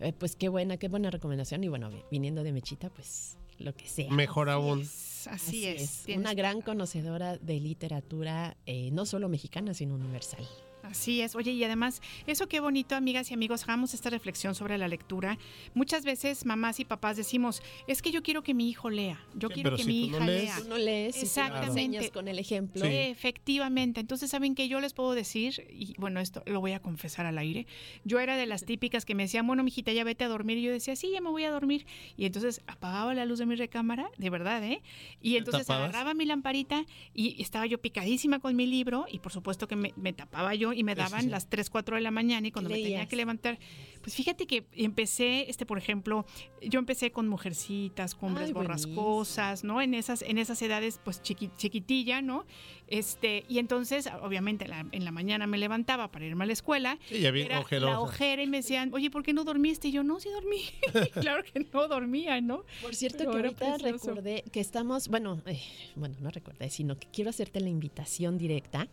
[SPEAKER 18] eh, pues qué buena, qué buena recomendación y bueno, vi- viniendo de Mechita, pues lo que sea.
[SPEAKER 3] Mejor aún.
[SPEAKER 4] Así, es. tienes
[SPEAKER 18] Una gran conocedora de literatura, eh, no solo mexicana, sino universal.
[SPEAKER 4] Así es. Oye, y además, eso qué bonito, amigas y amigos, hagamos esta reflexión sobre la lectura. Muchas veces mamás y papás decimos, es que yo quiero que mi hijo lea, yo
[SPEAKER 18] Sí,
[SPEAKER 4] quiero que
[SPEAKER 18] si
[SPEAKER 4] mi
[SPEAKER 18] tú no
[SPEAKER 4] hija
[SPEAKER 18] lees-
[SPEAKER 4] lea.
[SPEAKER 18] Tú no lees
[SPEAKER 4] Exactamente.
[SPEAKER 18] enseñas con el ejemplo.
[SPEAKER 4] Sí. Efectivamente. Entonces, ¿saben qué yo les puedo decir? Y bueno, esto lo voy a confesar al aire. Yo era de las típicas que me decían, bueno, mijita, ya vete a dormir. Y yo decía, sí, ya me voy a dormir. Y entonces apagaba la luz de mi recámara, de verdad, ¿eh? Y entonces
[SPEAKER 3] tapabas?
[SPEAKER 4] agarraba mi lamparita y estaba yo picadísima con mi libro y por supuesto que me, me tapaba yo Y me daban
[SPEAKER 18] sí.
[SPEAKER 4] las 3, 4 de la mañana y cuando me tenía que levantar, pues fíjate que empecé, este, por ejemplo, yo empecé con Mujercitas, Cumbres
[SPEAKER 18] Ay,
[SPEAKER 4] Borrascosas, ¿no? En esas, en esas edades, pues chiqui- chiquitilla, ¿no? Este, y entonces, obviamente, la- en la mañana me levantaba para irme a la escuela.
[SPEAKER 3] Sí, ya bien
[SPEAKER 4] era
[SPEAKER 3] ojerosa.
[SPEAKER 4] La ojera y me decían, oye, ¿por qué no dormiste? Y yo, no, sí dormí. claro que no dormía, ¿no?
[SPEAKER 18] Por cierto
[SPEAKER 4] Pero
[SPEAKER 18] que ahorita
[SPEAKER 4] precioso.
[SPEAKER 18] recordé que estamos, bueno, eh, bueno, no recordé, sino que quiero hacerte la invitación directa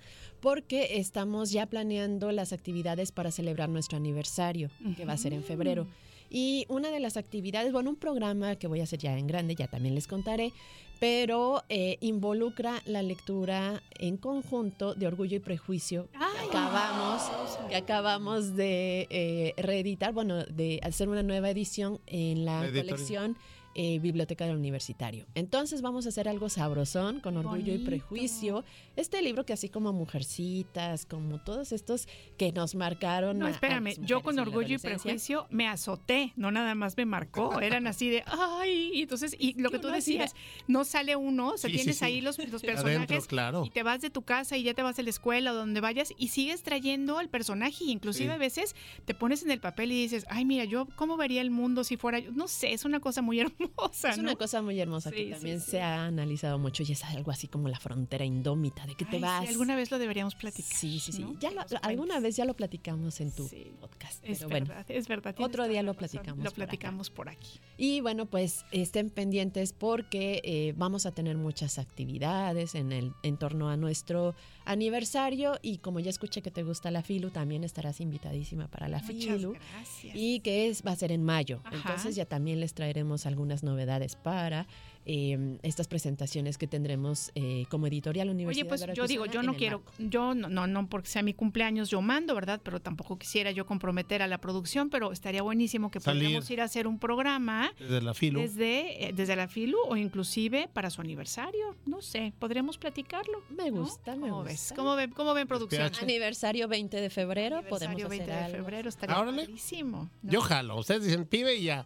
[SPEAKER 18] porque estamos ya planeando las actividades para celebrar nuestro aniversario, que va a ser en febrero. Y una de las actividades, bueno, un programa que voy a hacer ya en grande, ya también les contaré, pero eh, involucra la lectura en conjunto de Orgullo y Prejuicio que acabamos, que acabamos de eh, reeditar, bueno, de hacer una nueva edición en la colección eh, Biblioteca del Universitario. Entonces vamos a hacer algo sabrosón con Orgullo y. Prejuicio. Este libro que así como Mujercitas, como todos estos que nos marcaron.
[SPEAKER 4] No,
[SPEAKER 18] a- a
[SPEAKER 4] espérame, yo con orgullo y prejuicio me azoté, no nada más me marcó, eran así de, ay, y entonces, y lo que tú decías, no sale uno, o sea,
[SPEAKER 3] Sí,
[SPEAKER 4] tienes
[SPEAKER 3] sí.
[SPEAKER 4] ahí los, los
[SPEAKER 3] Adentro,
[SPEAKER 4] personajes
[SPEAKER 3] claro.
[SPEAKER 4] y te vas de tu casa y ya te vas a la escuela o donde vayas y sigues trayendo al personaje y inclusive
[SPEAKER 3] Sí.
[SPEAKER 4] a veces te pones en el papel y dices, ay, mira, yo, ¿cómo vería el mundo si fuera yo? No sé, es una cosa muy hermosa,
[SPEAKER 18] Es
[SPEAKER 4] ¿no?
[SPEAKER 18] una cosa muy hermosa
[SPEAKER 4] Sí,
[SPEAKER 18] que también
[SPEAKER 4] sí.
[SPEAKER 18] se ha analizado mucho y es algo así como la frontera indómita de que te
[SPEAKER 4] Ay,
[SPEAKER 18] vas.
[SPEAKER 4] alguna vez lo deberíamos platicar.
[SPEAKER 18] Sí, sí, sí.
[SPEAKER 4] ¿no?
[SPEAKER 18] Ya lo- alguna vez ya lo platicamos en tu podcast.
[SPEAKER 4] Es
[SPEAKER 18] bueno.
[SPEAKER 4] verdad, es verdad.
[SPEAKER 18] Otro día lo platicamos
[SPEAKER 4] Lo
[SPEAKER 18] por acá.
[SPEAKER 4] platicamos por aquí.
[SPEAKER 18] Y bueno, pues estén pendientes porque eh, vamos a tener muchas actividades en el en torno a nuestro aniversario y como ya escuché que te gusta la Filu, también estarás invitadísima para la
[SPEAKER 4] Muchas
[SPEAKER 18] Filu.
[SPEAKER 4] gracias.
[SPEAKER 18] Y que es, va a ser en mayo.
[SPEAKER 4] Ajá.
[SPEAKER 18] Entonces ya también les traeremos algunas novedades para eh, estas presentaciones que tendremos eh, como editorial Universidad
[SPEAKER 4] Oye, pues yo digo, yo no quiero,
[SPEAKER 18] marco.
[SPEAKER 4] yo no, no, no porque sea mi cumpleaños yo mando, ¿verdad? Pero tampoco quisiera yo comprometer a la producción, pero estaría buenísimo que pudiéramos ir a hacer un programa
[SPEAKER 3] Desde la filo.
[SPEAKER 4] desde, eh, desde la FILU o inclusive para su aniversario. No sé, podríamos platicarlo.
[SPEAKER 18] Me gusta, me
[SPEAKER 4] ¿Cómo
[SPEAKER 18] gusta.
[SPEAKER 4] ves? ¿Cómo ven, cómo ven producción?
[SPEAKER 3] PH.
[SPEAKER 18] Aniversario 20 de febrero, podemos
[SPEAKER 4] Aniversario
[SPEAKER 18] hacer
[SPEAKER 4] 20 de
[SPEAKER 18] algo.
[SPEAKER 4] febrero estaría padrísimo. ¿no?
[SPEAKER 3] Yo jalo. Ustedes dicen pibe y ya.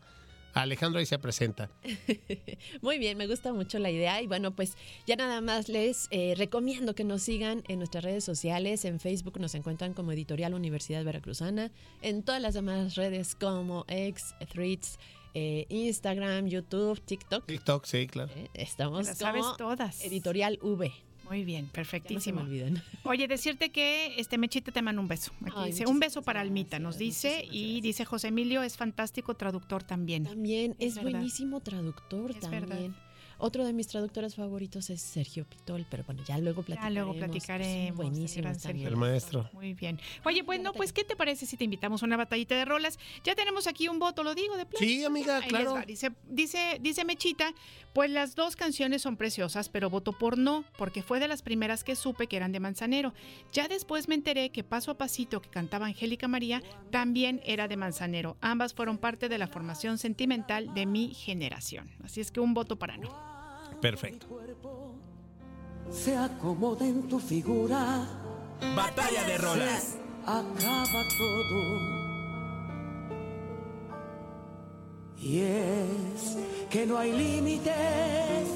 [SPEAKER 3] Alejandro ahí se presenta.
[SPEAKER 18] Muy bien, me gusta mucho la idea y bueno, pues ya nada más les eh, recomiendo que nos sigan en nuestras redes sociales. En Facebook nos encuentran como Editorial Universidad Veracruzana, en todas las demás redes como X, Threads, eh, Instagram, YouTube, TikTok.
[SPEAKER 3] TikTok, sí, claro.
[SPEAKER 18] Eh, Estamos
[SPEAKER 4] sabes
[SPEAKER 18] como
[SPEAKER 4] todas.
[SPEAKER 18] Editorial V.
[SPEAKER 4] Muy bien,
[SPEAKER 18] Ya no se me
[SPEAKER 4] perfectísimo.
[SPEAKER 18] olviden.
[SPEAKER 4] Oye, decirte que este Mechita te manda un beso. Aquí
[SPEAKER 18] Ay,
[SPEAKER 4] dice, un beso para Almita, nos dice. Y
[SPEAKER 18] gracias.
[SPEAKER 4] dice José Emilio, es fantástico traductor también.
[SPEAKER 18] También
[SPEAKER 4] Es
[SPEAKER 18] buenísimo traductor
[SPEAKER 4] Es
[SPEAKER 18] también.
[SPEAKER 4] verdad.
[SPEAKER 18] Otro de mis traductores favoritos es Sergio Pitol, pero bueno, ya luego
[SPEAKER 4] Ya
[SPEAKER 18] platicaremos.
[SPEAKER 4] luego
[SPEAKER 18] Son
[SPEAKER 4] platicaremos. Sergio
[SPEAKER 18] también.
[SPEAKER 3] El maestro.
[SPEAKER 4] Muy bien. Oye, bueno, pues, ¿qué te parece si te invitamos a una batallita de rolas? Ya tenemos aquí un voto, lo digo, de plano.
[SPEAKER 3] Sí, amiga, claro.
[SPEAKER 4] Dice, dice, dice Mechita, pues las dos canciones son preciosas, pero voto por no, porque fue de las primeras que supe que eran de Manzanero. Ya después me enteré que Paso a Pasito, que cantaba Angélica María, también era de Manzanero. Ambas fueron parte de la formación sentimental de mi generación. Así es que un voto para no.
[SPEAKER 3] Perfecto.
[SPEAKER 9] se acomoda en tu figura.
[SPEAKER 1] Batalla de rolas.
[SPEAKER 9] Acaba todo. Y es que no hay límites.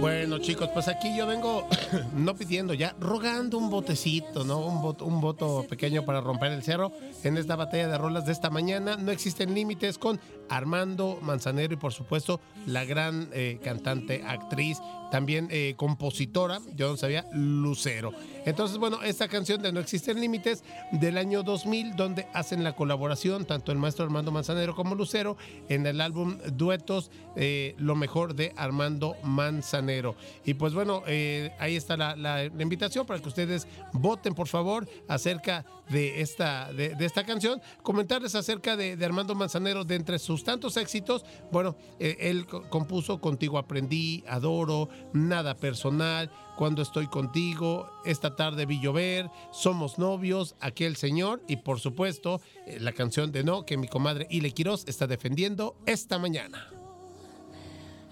[SPEAKER 3] Bueno, chicos, pues aquí yo vengo no pidiendo ya, rogando un botecito, ¿no? Un voto, un voto pequeño para romper el cerro en esta batalla de rolas de esta mañana. No existen límites con Armando Manzanero y por supuesto la gran eh, cantante, actriz, también eh, compositora, yo no sabía, Lucero. Entonces, bueno, esta canción de No existen límites del año 2000, donde hacen la colaboración tanto el maestro Armando Manzanero como Lucero en el álbum Duetos, eh, lo mejor de Armando Manzanero. Y pues bueno, eh, ahí está la, invitación para que ustedes voten, por favor, acerca de esta, de, esta canción. Comentarles acerca de, Armando Manzanero, de entre sus tantos éxitos. Bueno, eh, él co- compuso Contigo Aprendí, Adoro, Nada Personal, Cuando Estoy Contigo, Esta Tarde Vi Llover, Somos Novios, Aquel Señor y por supuesto eh, la canción de No que mi comadre Ile Quiroz está defendiendo esta mañana.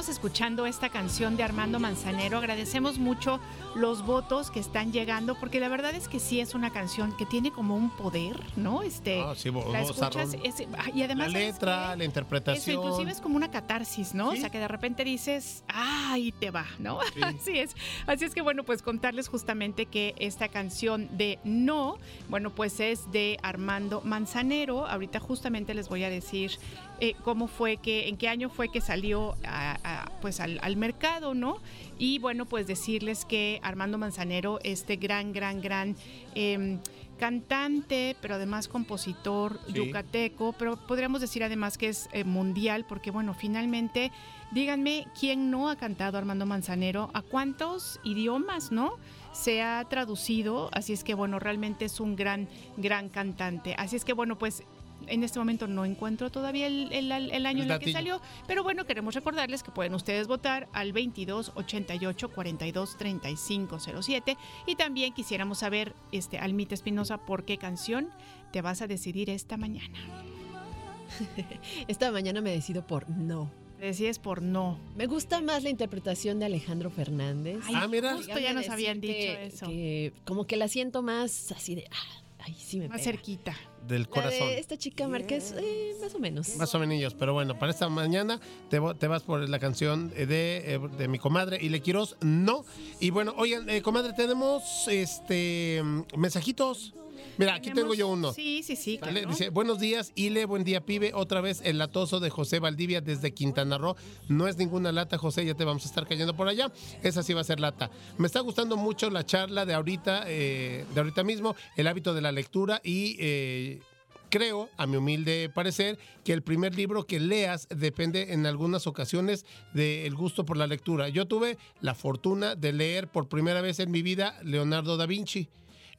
[SPEAKER 4] estamos escuchando esta canción de Armando Manzanero. Agradecemos mucho los votos que están llegando, porque la verdad es que sí es una canción que tiene como un poder, ¿no? Este,
[SPEAKER 3] Ah, sí,
[SPEAKER 4] la escuchas es- ah, y además
[SPEAKER 3] la
[SPEAKER 4] ¿sabes
[SPEAKER 3] letra, la interpretación.
[SPEAKER 4] Eso inclusive es como una catarsis, ¿no? O sea, que de repente dices, ah, ahí te va, ¿no?
[SPEAKER 3] Sí.
[SPEAKER 4] Así es. Así es que bueno, pues contarles justamente que esta canción de No, bueno, pues es de Armando Manzanero. Ahorita justamente les voy a decir eh, cómo fue que, en qué año fue que salió a- a, pues al, al mercado, ¿no? Y bueno, pues decirles que Armando Manzanero, este gran, gran, gran em, cantante, pero además compositor
[SPEAKER 19] Sí.
[SPEAKER 4] yucateco, pero podríamos decir además que es eh, mundial, porque bueno, finalmente, díganme quién no ha cantado Armando Manzanero, a cuántos idiomas, ¿no? Se ha traducido, así es que bueno, realmente es un gran, gran cantante. Así es que bueno, pues en este momento no encuentro todavía el, el- el año
[SPEAKER 19] El
[SPEAKER 4] en el que salió, pero bueno, queremos recordarles que pueden ustedes votar al 22 88 42 35 07 y también quisiéramos saber, este, Almita Espinosa, por qué canción te vas a decidir esta mañana.
[SPEAKER 18] Esta mañana me decido por no.
[SPEAKER 4] Te decides por no.
[SPEAKER 18] Me gusta más la interpretación de Alejandro Fernández.
[SPEAKER 4] Ay, Ah, mira. justo ya nos habían dicho
[SPEAKER 18] que-
[SPEAKER 4] eso.
[SPEAKER 18] que como que la siento más así de. ah, ay, sí me
[SPEAKER 4] Más
[SPEAKER 18] pega.
[SPEAKER 4] cerquita.
[SPEAKER 3] Del
[SPEAKER 18] La
[SPEAKER 3] corazón.
[SPEAKER 18] de esta chica Márquez, eh, más o menos.
[SPEAKER 3] Más o menos, pero bueno, para esta mañana te, te vas por la canción de, eh, de mi comadre Ile Quiroz, no. Y bueno, oigan, eh, comadre, tenemos este mm, mensajitos. Mira, aquí tengo yo uno.
[SPEAKER 4] Sí, sí, sí.
[SPEAKER 3] Dice, buenos días, Ile, buen día, pibe. Otra vez el latoso de José Valdivia desde Quintana Roo. No es ninguna lata, José, ya te vamos a estar cayendo por allá. Esa sí va a ser lata. Me está gustando mucho la charla de ahorita, eh, de ahorita mismo, el hábito de la lectura y eh, creo, a mi humilde parecer, que el primer libro que leas depende en algunas ocasiones del gusto por la lectura. Yo tuve la fortuna de leer por primera vez en mi vida Leonardo da Vinci,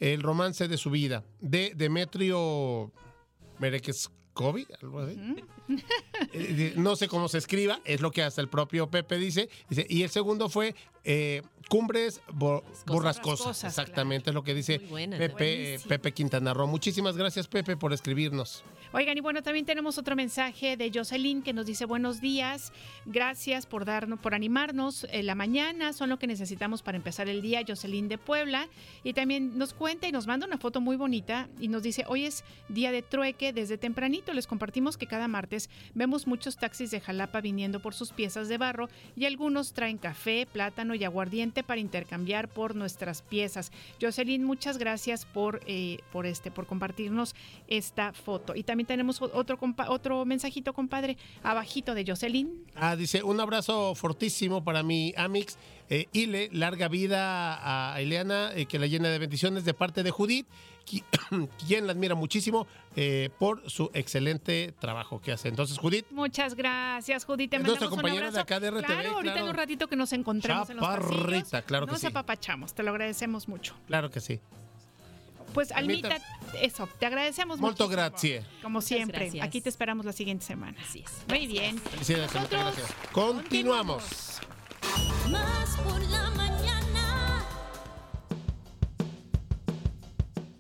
[SPEAKER 3] el romance de su vida, de Demetrio Merekeskovi, algo así. Eh, no sé cómo se escriba, es lo que hasta el propio Pepe dice. dice y el segundo fue eh, Cumbres Bo- Borrascosas. Exactamente, es lo que dice
[SPEAKER 4] buena.
[SPEAKER 3] Pepe,
[SPEAKER 4] Buenísimo.
[SPEAKER 3] Pepe Quintana Roo. Muchísimas gracias, Pepe, por escribirnos.
[SPEAKER 4] Oigan, y bueno, también tenemos otro mensaje de Jocelyn que nos dice buenos días, gracias por darnos, por animarnos en la mañana, son lo que necesitamos para empezar el día, Jocelyn de Puebla, y también nos cuenta y nos manda una foto muy bonita y nos dice, hoy es día de trueque, desde tempranito les compartimos que cada martes vemos muchos taxis de Jalapa viniendo por sus piezas de barro y algunos traen café, plátano y aguardiente para intercambiar por nuestras piezas. Jocelyn, muchas gracias por, eh, por este, por compartirnos esta foto. Y también tenemos otro, otro mensajito, compadre, abajito de Jocelyn.
[SPEAKER 3] Ah, dice, un abrazo fortísimo para mi Amix. Eh, Ile, larga vida a Ileana, eh, que la llena de bendiciones de parte de Judith, qui- quien la admira muchísimo eh, por su excelente trabajo que hace. Entonces, Judith,
[SPEAKER 4] Muchas gracias, Judith. Te
[SPEAKER 3] nuestra compañera de acá de RTV,
[SPEAKER 4] Claro, ahorita
[SPEAKER 3] claro.
[SPEAKER 4] en un ratito que nos encontremos en los pasillos.
[SPEAKER 3] Chaparrita, claro que
[SPEAKER 4] nos
[SPEAKER 3] sí.
[SPEAKER 4] apapachamos, te lo agradecemos mucho.
[SPEAKER 3] claro que sí.
[SPEAKER 4] Pues,
[SPEAKER 3] Almita.
[SPEAKER 4] Almita, eso, te agradecemos
[SPEAKER 3] Molto
[SPEAKER 4] muchísimo.
[SPEAKER 3] grazie.
[SPEAKER 4] Como siempre,
[SPEAKER 18] gracias.
[SPEAKER 4] aquí te esperamos la siguiente semana. Así es. Muy bien.
[SPEAKER 3] Felicidades, Almita, gracias. Continuamos.
[SPEAKER 13] Más por la mañana.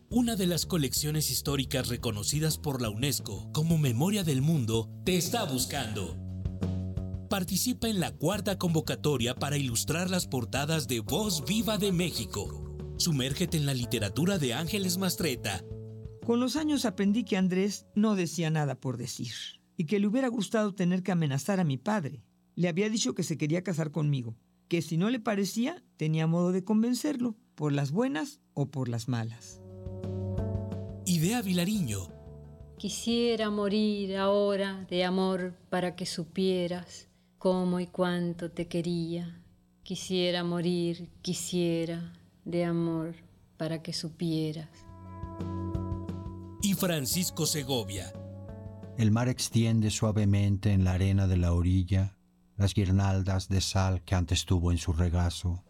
[SPEAKER 20] Una de las colecciones históricas reconocidas por la UNESCO como Memoria del Mundo te está buscando. Participa en la cuarta convocatoria para ilustrar las portadas de Voz Viva de México. Sumérgete en la literatura de Ángeles Mastreta.
[SPEAKER 19] Con los años aprendí que Andrés no decía nada por decir y que le hubiera gustado tener que amenazar a mi padre. Le había dicho que se quería casar conmigo, que si no le parecía tenía modo de convencerlo, por las buenas o por las malas.
[SPEAKER 20] Idea Vilariño.
[SPEAKER 21] Quisiera morir ahora de amor para que supieras cómo y cuánto te quería. Quisiera morir, quisiera de amor para que supieras.
[SPEAKER 20] Y Francisco Segovia.
[SPEAKER 22] El mar extiende suavemente en la arena de la orilla las guirnaldas de sal que antes tuvo en su regazo.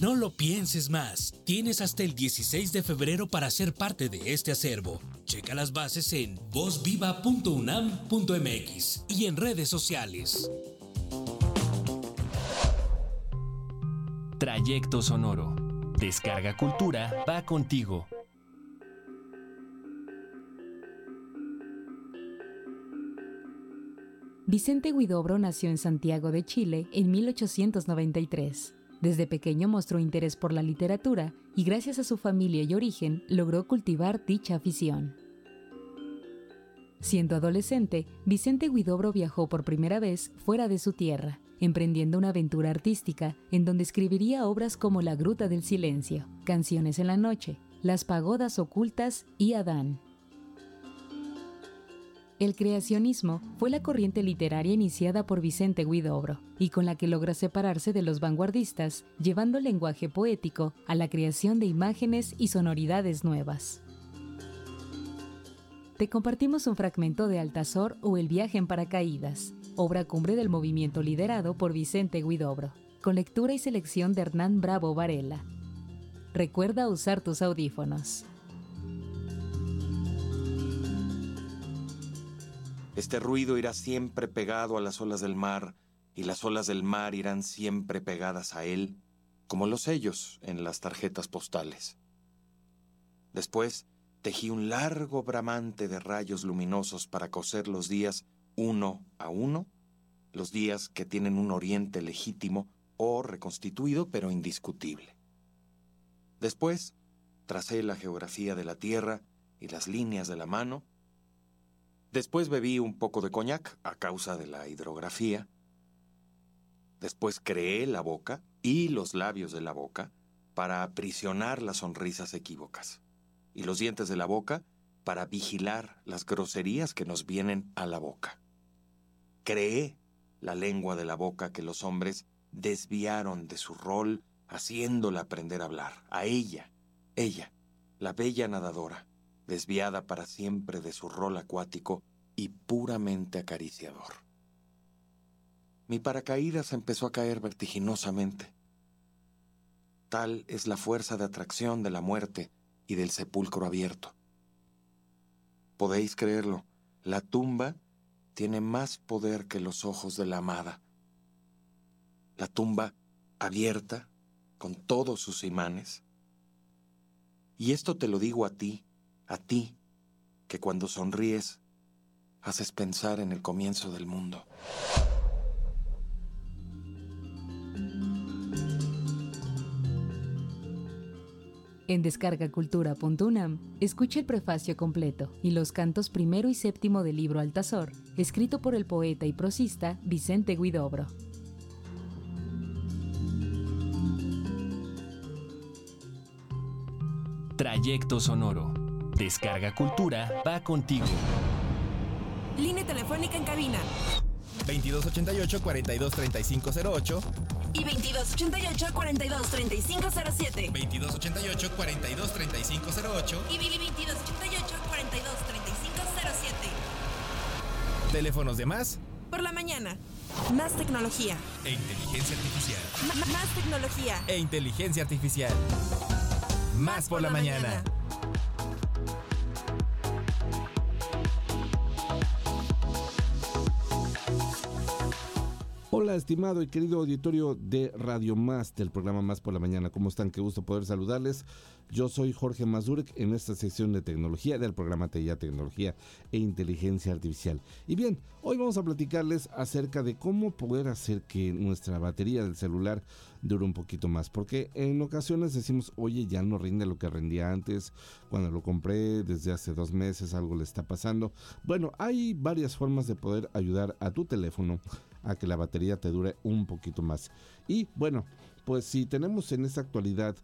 [SPEAKER 20] No lo pienses más. Tienes hasta el 16 de febrero para ser parte de este acervo. Checa las bases en vozviva.unam.mx y en redes sociales.
[SPEAKER 23] Trayecto Sonoro. Descarga Cultura va contigo.
[SPEAKER 15] Vicente Huidobro nació en Santiago de Chile en 1893. Desde pequeño mostró interés por la literatura y gracias a su familia y origen logró cultivar dicha afición. Siendo adolescente, Vicente Huidobro viajó por primera vez fuera de su tierra, emprendiendo una aventura artística en donde escribiría obras como La Gruta del Silencio, Canciones en la Noche, Las Pagodas Ocultas y Adán. El creacionismo fue la corriente literaria iniciada por Vicente Huidobro y con la que logra separarse de los vanguardistas, llevando el lenguaje poético a la creación de imágenes y sonoridades nuevas. Te compartimos un fragmento de Altazor o El viaje en paracaídas, obra cumbre del movimiento liderado por Vicente Huidobro, con lectura y selección de Hernán Bravo Varela. Recuerda usar tus audífonos.
[SPEAKER 24] Este ruido irá siempre pegado a las olas del mar, y las olas del mar irán siempre pegadas a él, como los sellos en las tarjetas postales. Después tejí un largo bramante de rayos luminosos para coser los días uno a uno, los días que tienen un oriente legítimo o reconstituido pero indiscutible. Después, tracé la geografía de la Tierra y las líneas de la mano, Después bebí un poco de coñac a causa de la hidrografía. Después creé la boca y los labios de la boca para aprisionar las sonrisas equívocas y los dientes de la boca para vigilar las groserías que nos vienen a la boca. Creé la lengua de la boca que los hombres desviaron de su rol haciéndola aprender a hablar, a ella, ella, la bella nadadora, desviada para siempre de su rol acuático y puramente acariciador. Mi paracaídas empezó a caer vertiginosamente. Tal es la fuerza de atracción de la muerte y del sepulcro abierto. Podéis creerlo, la tumba tiene más poder que los ojos de la amada. La tumba abierta, con todos sus imanes. Y esto te lo digo a ti, a ti, que cuando sonríes haces pensar en el comienzo del mundo.
[SPEAKER 15] En descargacultura.unam, escucha el prefacio completo y los cantos primero y séptimo del libro Altazor, escrito por el poeta y prosista Vicente Guidobro.
[SPEAKER 23] Trayecto sonoro. Descarga Cultura va contigo.
[SPEAKER 5] Línea telefónica en cabina.
[SPEAKER 11] 2288-423508
[SPEAKER 5] Y 2288-423507.
[SPEAKER 11] 2288-423508
[SPEAKER 5] Y 2288-423507.
[SPEAKER 11] Teléfonos de más
[SPEAKER 5] Por la mañana. Más tecnología.
[SPEAKER 11] e inteligencia artificial.
[SPEAKER 5] M- más tecnología.
[SPEAKER 11] E inteligencia artificial. Más por la mañana.
[SPEAKER 25] Hola, estimado y querido auditorio de Radio Más, del programa Más por la Mañana. ¿Cómo están? Qué gusto poder saludarles. Yo soy Jorge Mazurek en esta sección de tecnología del programa TIA Tecnología e Inteligencia Artificial. Y bien, hoy vamos a platicarles acerca de cómo poder hacer que nuestra batería del celular dure un poquito más. Porque en ocasiones decimos, oye, ya no rinde lo que rendía antes. Cuando lo compré desde hace dos meses, algo le está pasando. Bueno, hay varias formas de poder ayudar a tu teléfono a que la batería te dure un poquito más. Y bueno, pues si tenemos en esta actualidad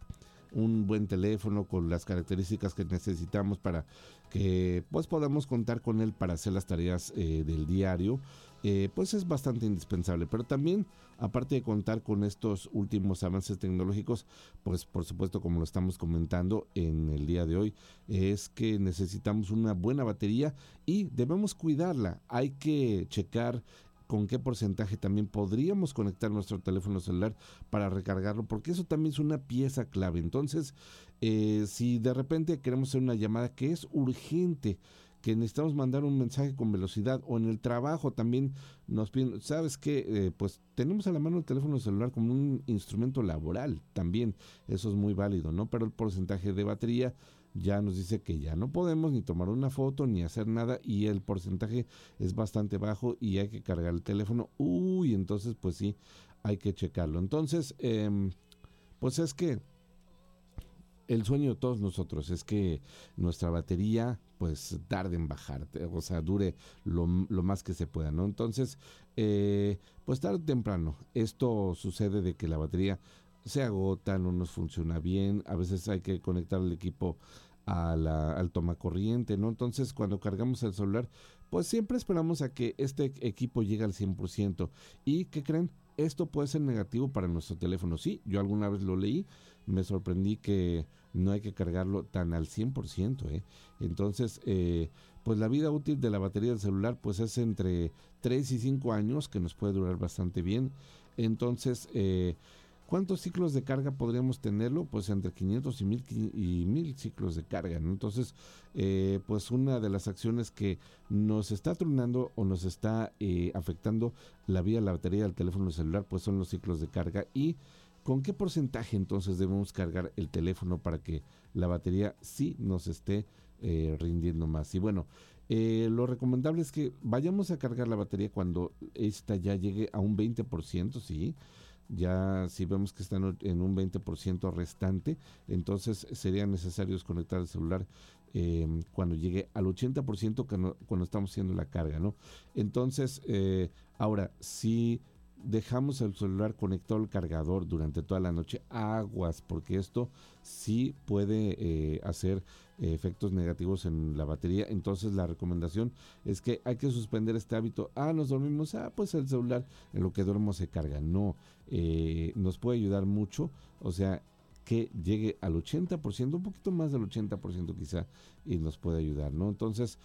[SPEAKER 25] un buen teléfono con las características que necesitamos para que pues podamos contar con él para hacer las tareas eh, del diario eh, pues es bastante indispensable pero también aparte de contar con estos últimos avances tecnológicos pues por supuesto como lo estamos comentando en el día de hoy es que necesitamos una buena batería y debemos cuidarla hay que checar con qué porcentaje también podríamos conectar nuestro teléfono celular para recargarlo, porque eso también es una pieza clave. Entonces, eh, si de repente queremos hacer una llamada que es urgente, que necesitamos mandar un mensaje con velocidad o en el trabajo también nos piden, ¿sabes qué? Eh, pues tenemos a la mano el teléfono celular como un instrumento laboral también, eso es muy válido, ¿no? Pero el porcentaje de batería ya nos dice que ya no podemos ni tomar una foto ni hacer nada y el porcentaje es bastante bajo y hay que cargar el teléfono. Uy, entonces pues sí, hay que checarlo. Entonces, em, pues es que el sueño de todos nosotros es que nuestra batería pues tarde en bajar, o sea, dure lo, lo más que se pueda, ¿no? Entonces, eh, pues tarde o temprano, esto sucede de que la batería se agota, no nos funciona bien, a veces hay que conectar el equipo a la, al toma corriente, ¿no? Entonces, cuando cargamos el celular, pues siempre esperamos a que este equipo llegue al 100%. ¿Y qué creen? Esto puede ser negativo para nuestro teléfono. Sí, yo alguna vez lo leí, me sorprendí que no hay que cargarlo tan al 100%. ¿eh? Entonces, eh, pues la vida útil de la batería del celular pues es entre 3 y 5 años, que nos puede durar bastante bien. Entonces, eh, ¿Cuántos ciclos de carga podríamos tenerlo? Pues entre 500 y 1000, y 1000 ciclos de carga. ¿no? Entonces, eh, pues una de las acciones que nos está tronando o nos está eh, afectando la vía la batería del teléfono celular, pues son los ciclos de carga. ¿Y con qué porcentaje entonces debemos cargar el teléfono para que la batería sí nos esté eh, rindiendo más? Y bueno, lo recomendable es que vayamos a cargar la batería cuando esta ya llegue a un 20%, ¿sí? Ya si vemos que están en un 20% restante, entonces sería necesario desconectar el celular em, cuando llegue al 80% cuando estamos haciendo la carga, ¿no? Entonces, eh, ahora, si dejamos el celular conectado al cargador durante toda la noche, aguas, porque esto sí puede eh, hacer efectos negativos en la batería. Entonces la recomendación es que hay que suspender este hábito. Ah, nos dormimos, ah, pues el celular en lo que duermo se carga. No, eh, nos puede ayudar mucho. O sea, que llegue al 80%, un poquito más del 80% quizá, y nos puede ayudar, ¿no? Entonces,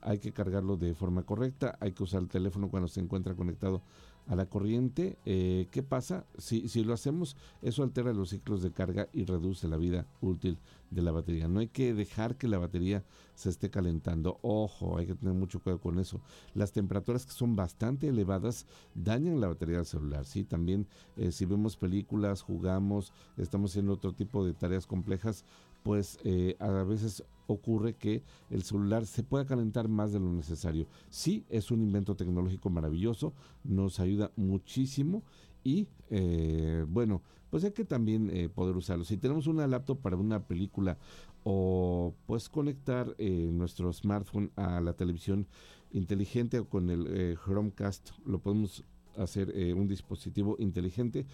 [SPEAKER 25] hay que cargarlo de forma correcta, hay que usar el teléfono cuando se encuentra conectado a la corriente, eh, ¿qué pasa? Si, si lo hacemos, eso altera los ciclos de carga y reduce la vida útil de la batería. No hay que dejar que la batería se esté calentando. Ojo, hay que tener mucho cuidado con eso. Las temperaturas que son bastante elevadas dañan la batería del celular. ¿sí? También eh, si vemos películas, jugamos, estamos haciendo otro tipo de tareas complejas, pues eh, a veces ocurre que el celular se pueda calentar más de lo necesario. Sí, es un invento tecnológico maravilloso, nos ayuda muchísimo y eh, bueno, pues hay que también eh, poder usarlo. Si tenemos una laptop para una película o pues conectar nuestro smartphone a la televisión inteligente o con el Chromecast, lo podemos hacer un dispositivo inteligente,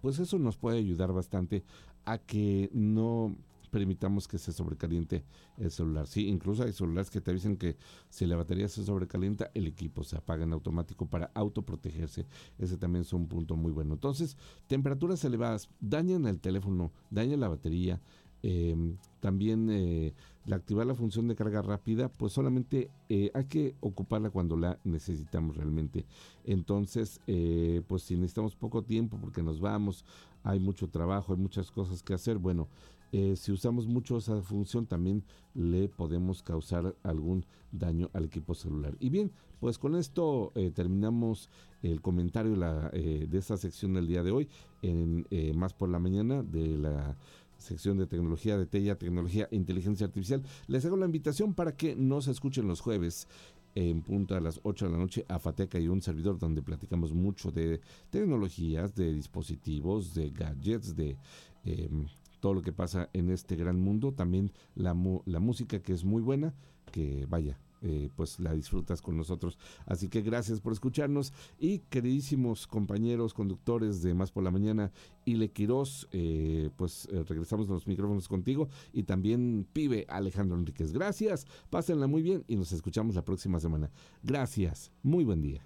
[SPEAKER 25] pues eso nos puede ayudar bastante a que no permitamos que se sobrecaliente el celular. Sí, incluso hay celulares que te dicen que si la batería se sobrecalienta, el equipo se apaga en automático para autoprotegerse. Ese también es un punto muy bueno. Entonces, temperaturas elevadas dañan el teléfono, dañan la batería. Em, también eh, la activar la función de carga rápida, pues solamente eh, hay que ocuparla cuando la necesitamos realmente. Entonces, eh, pues si necesitamos poco tiempo porque nos vamos, hay mucho trabajo, hay muchas cosas que hacer, bueno, eh, si usamos mucho esa función también le podemos causar algún daño al equipo celular. Y bien, pues con esto eh, terminamos el comentario eh, de esta sección del día de hoy en Más por la Mañana de la sección de tecnología de TEIA, tecnología e inteligencia artificial. Les hago la invitación para que nos escuchen los jueves en punto a las 8 de la noche a Fateca y un servidor donde platicamos mucho de tecnologías, de dispositivos, de gadgets, de em, todo lo que pasa en este gran mundo, también la, la música que es muy buena, que vaya, eh, pues la disfrutas con nosotros. Así que gracias por escucharnos y queridísimos compañeros conductores de Más por la Mañana, Ile Quirós, eh, pues eh, regresamos a los micrófonos contigo y también pibe Alejandro Enríquez. Gracias, pásenla muy bien y nos escuchamos la próxima semana. Gracias, muy buen día.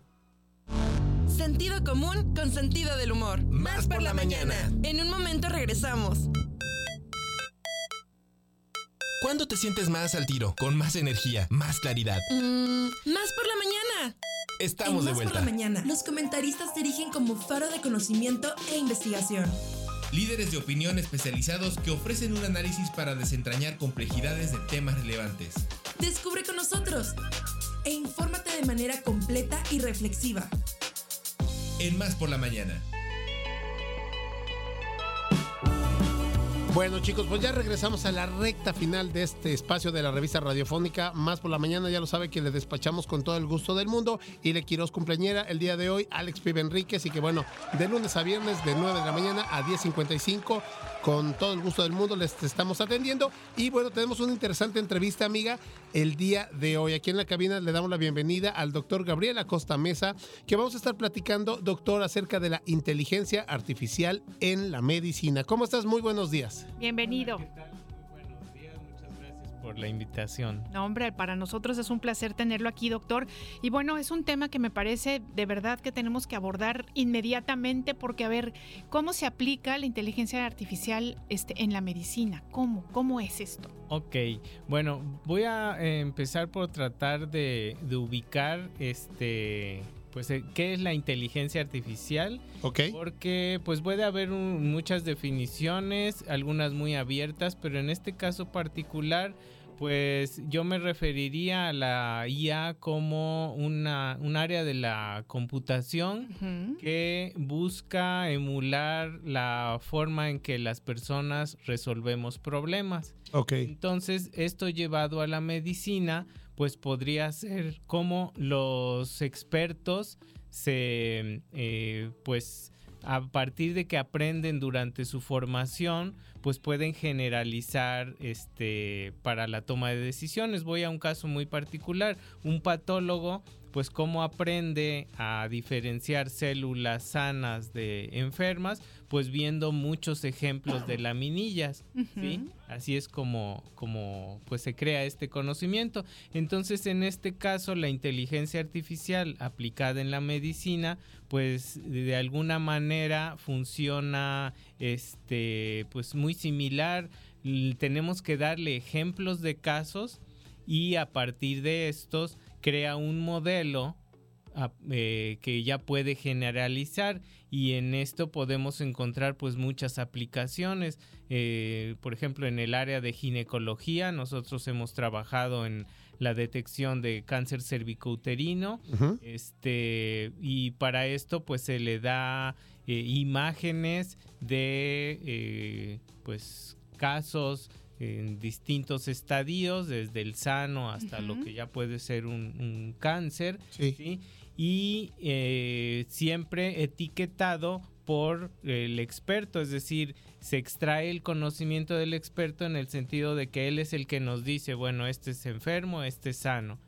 [SPEAKER 5] Sentido común con sentido del humor. Más, por, la, mañana. En un momento regresamos.
[SPEAKER 14] ¿Cuándo te sientes más al tiro, con más energía, más claridad?
[SPEAKER 5] Mm, más por la mañana.
[SPEAKER 14] Estamos de vuelta.
[SPEAKER 5] Más por la mañana. Los comentaristas dirigen como faro de conocimiento e investigación.
[SPEAKER 11] Líderes de opinión especializados que ofrecen un análisis para desentrañar complejidades de temas relevantes.
[SPEAKER 5] Descubre con nosotros e infórmate de manera completa y reflexiva
[SPEAKER 11] en Más por la Mañana.
[SPEAKER 3] Bueno chicos, pues ya regresamos a la recta final de este espacio de la revista radiofónica. Más por la mañana, ya lo sabe que le despachamos con todo el gusto del mundo. Y le quiero cumpleañera el día de hoy, Alex Pibe Enríquez. Y que bueno, de lunes a viernes, de 9 de la mañana a 10.55, con todo el gusto del mundo les estamos atendiendo. Y bueno, tenemos una interesante entrevista, amiga, el día de hoy. Aquí en la cabina le damos la bienvenida al doctor Gabriel Acosta Mesa, que vamos a estar platicando, doctor, acerca de la inteligencia artificial en la medicina. ¿Cómo estás? Muy buenos días.
[SPEAKER 4] Bienvenido.
[SPEAKER 26] Por la invitación.
[SPEAKER 4] No, hombre, para nosotros es un placer tenerlo aquí, doctor. Y bueno, es un tema que me parece de verdad que tenemos que abordar inmediatamente porque, a ver, ¿cómo se aplica la inteligencia artificial este, en la medicina? ¿Cómo? ¿Cómo es esto?
[SPEAKER 26] Ok, bueno, voy a empezar por tratar de, de ubicar este pues eh, qué es la inteligencia artificial.
[SPEAKER 3] Ok.
[SPEAKER 26] Porque pues puede haber un- muchas definiciones, algunas muy abiertas, pero en este caso particular pues yo me referiría a la IA como una, un área de la computación que busca emular la forma en que las personas resolvemos problemas.
[SPEAKER 3] Ok.
[SPEAKER 26] Entonces, esto llevado a la medicina, pues podría ser como los expertos se, eh, pues, a partir de que aprenden durante su formación, pues pueden generalizar este para la toma de decisiones. Voy a un caso muy particular, un patólogo pues cómo aprende a diferenciar células sanas de enfermas, pues viendo muchos ejemplos de laminillas. Así es como, como pues se crea este conocimiento. Entonces, en este caso, la inteligencia artificial aplicada en la medicina, pues de alguna manera funciona este pues muy similar. Tenemos que darle ejemplos de casos y a partir de estos crea un modelo a- eh, que ya puede generalizar y en esto podemos encontrar pues muchas aplicaciones. Eh, por ejemplo en el área de ginecología nosotros hemos trabajado en la detección de cáncer cervicouterino este y para esto pues se le da eh, imágenes de pues casos en distintos estadios desde el sano hasta lo que ya puede ser un, un cáncer
[SPEAKER 3] Sí.
[SPEAKER 26] ¿sí? y eh, siempre etiquetado por el experto, es decir, se extrae el conocimiento del experto en el sentido de que él es el que nos dice, bueno, este es enfermo, este es sano.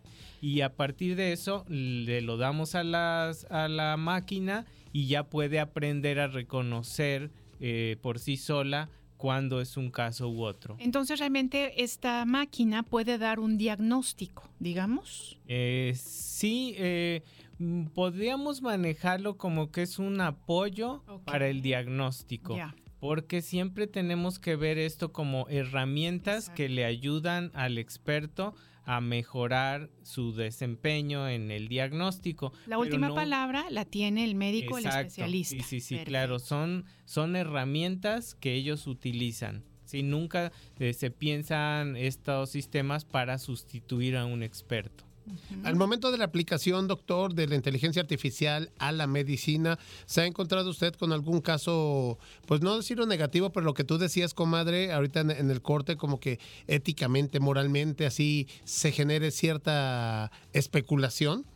[SPEAKER 26] Y a partir de eso le lo damos a, las, a la máquina y ya puede aprender a reconocer eh, por sí sola cuando es un caso u otro.
[SPEAKER 4] Entonces, realmente esta máquina puede dar un diagnóstico, digamos.
[SPEAKER 26] Eh, sí, eh, mm, podríamos manejarlo como que es un apoyo para el diagnóstico. Porque siempre tenemos que ver esto como herramientas que le ayudan al experto a mejorar su desempeño en el diagnóstico.
[SPEAKER 4] La última
[SPEAKER 26] no-
[SPEAKER 4] palabra la tiene el médico, el especialista.
[SPEAKER 26] Sí, sí, sí,
[SPEAKER 4] Perfecto.
[SPEAKER 26] claro. Son, son herramientas que ellos utilizan. Sí, nunca eh, se piensan estos sistemas para sustituir a un experto.
[SPEAKER 3] Al momento de la aplicación, doctor, de la inteligencia artificial a la medicina, ¿se ha encontrado usted con algún caso, pues no decirlo negativo, pero lo que tú decías, comadre, ahorita en, en el corte, como que éticamente, moralmente, así se genere cierta especulación?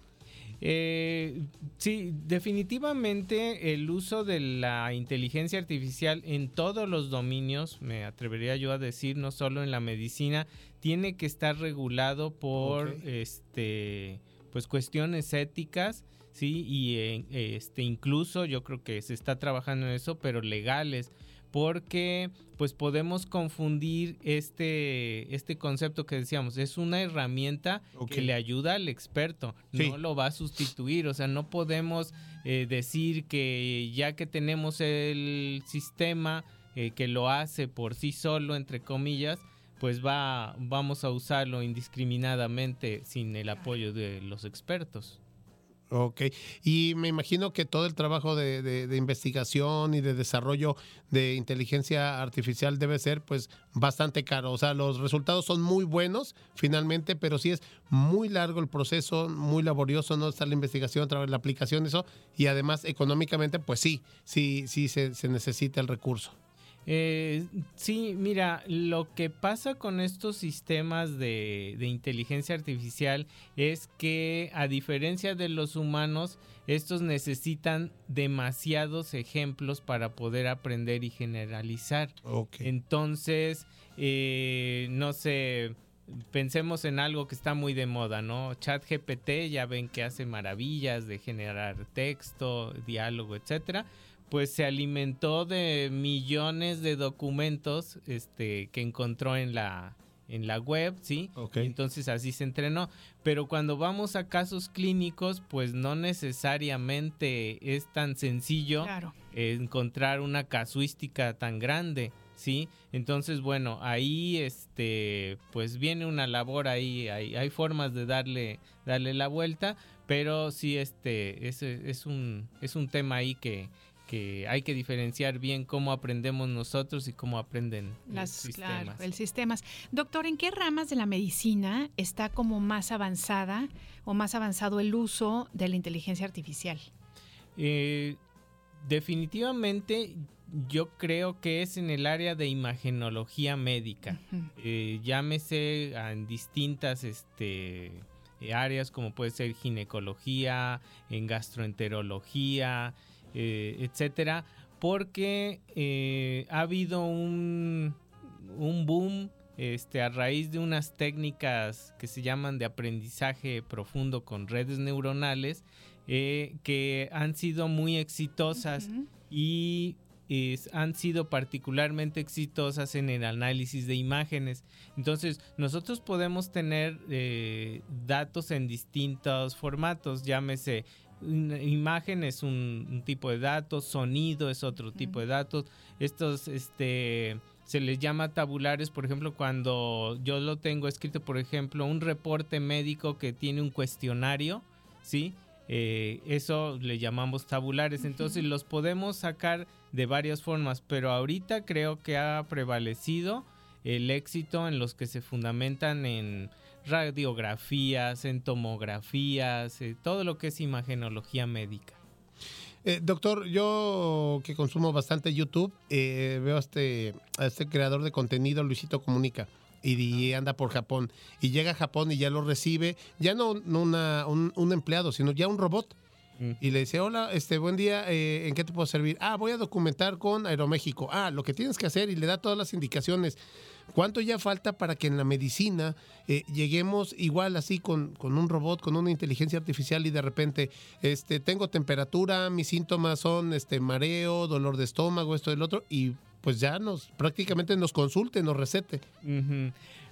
[SPEAKER 26] Eh, sí, definitivamente el uso de la inteligencia artificial en todos los dominios, me atrevería yo a decir, no solo en la medicina, tiene que estar regulado por este pues cuestiones éticas, sí, y eh, este incluso yo creo que se está trabajando en eso, pero legales porque pues podemos confundir este, este concepto que decíamos, es una herramienta que le ayuda al experto,
[SPEAKER 3] Sí.
[SPEAKER 26] no lo va a sustituir, o sea, no podemos eh, decir que ya que tenemos el sistema eh, que lo hace por sí solo, entre comillas, pues va, vamos a usarlo indiscriminadamente sin el apoyo de los expertos.
[SPEAKER 3] Ok, y me imagino que todo el trabajo de, de- de investigación y de desarrollo de inteligencia artificial debe ser pues bastante caro. O sea, los resultados son muy buenos finalmente, pero sí es muy largo el proceso, muy laborioso, ¿no? Está la investigación, otra vez la aplicación, eso, y además económicamente pues sí, sí, sí se, se necesita el recurso.
[SPEAKER 26] Eh, sí, mira, lo que pasa con estos sistemas de, de, inteligencia artificial es que a diferencia de los humanos, estos necesitan demasiados ejemplos para poder aprender y generalizar. Entonces, eh, no sé, pensemos en algo que está muy de moda, ¿no? Chat GPT, ya ven que hace maravillas de generar texto, diálogo, etcétera pues se alimentó de millones de documentos este, que encontró en la, en la web, ¿sí? Entonces así se entrenó. Pero cuando vamos a casos clínicos, pues no necesariamente es tan sencillo encontrar una casuística tan grande, ¿sí? Entonces, bueno, ahí este, pues viene una labor ahí, hay, hay formas de darle, darle la vuelta, pero sí, este, es, es, un, es un tema ahí que, que hay que diferenciar bien cómo aprendemos nosotros y cómo aprenden
[SPEAKER 4] Las,
[SPEAKER 26] los sistemas.
[SPEAKER 4] Claro, el sistemas. Doctor, ¿en qué ramas de la medicina está como más avanzada o más avanzado el uso de la inteligencia artificial?
[SPEAKER 26] Eh, definitivamente yo creo que es en el área de imagenología médica. Eh, llámese en distintas este, áreas como puede ser ginecología, en gastroenterología, eh, etcétera, porque eh, ha habido un, un boom este, a raíz de unas técnicas que se llaman de aprendizaje profundo con redes neuronales eh, que han sido muy exitosas y han sido particularmente exitosas en el análisis de imágenes. Entonces, nosotros podemos tener datos en distintos formatos, llámese imagen es un, tipo de datos, sonido es otro tipo de datos. Estos, este, se les llama tabulares, por ejemplo, cuando yo lo tengo escrito, por ejemplo, un reporte médico que tiene un cuestionario, ¿sí? Eh, eso le llamamos tabulares. Entonces los podemos sacar de varias formas, pero ahorita creo que ha prevalecido el éxito en los que se fundamentan en radiografías, en tomografías, eh, todo lo que es imagenología médica.
[SPEAKER 3] Eh, doctor, yo que consumo bastante YouTube, eh, veo a este, a este creador de contenido, Luisito Comunica, y, anda por Japón. Y llega a Japón y ya lo recibe, ya no, una, un, empleado, sino ya un robot. Mm. Y le dice, hola, este, buen día, ¿en qué te puedo servir? Ah, voy a documentar con Aeroméxico. Ah, lo que tienes que hacer y le da todas las indicaciones. ¿Cuánto ya falta para que en la medicina eh, lleguemos igual así con, un robot, con una inteligencia artificial y de repente este, tengo temperatura, mis síntomas son este, mareo, dolor de estómago, esto, del otro, y pues ya nos prácticamente nos consulte, nos recete?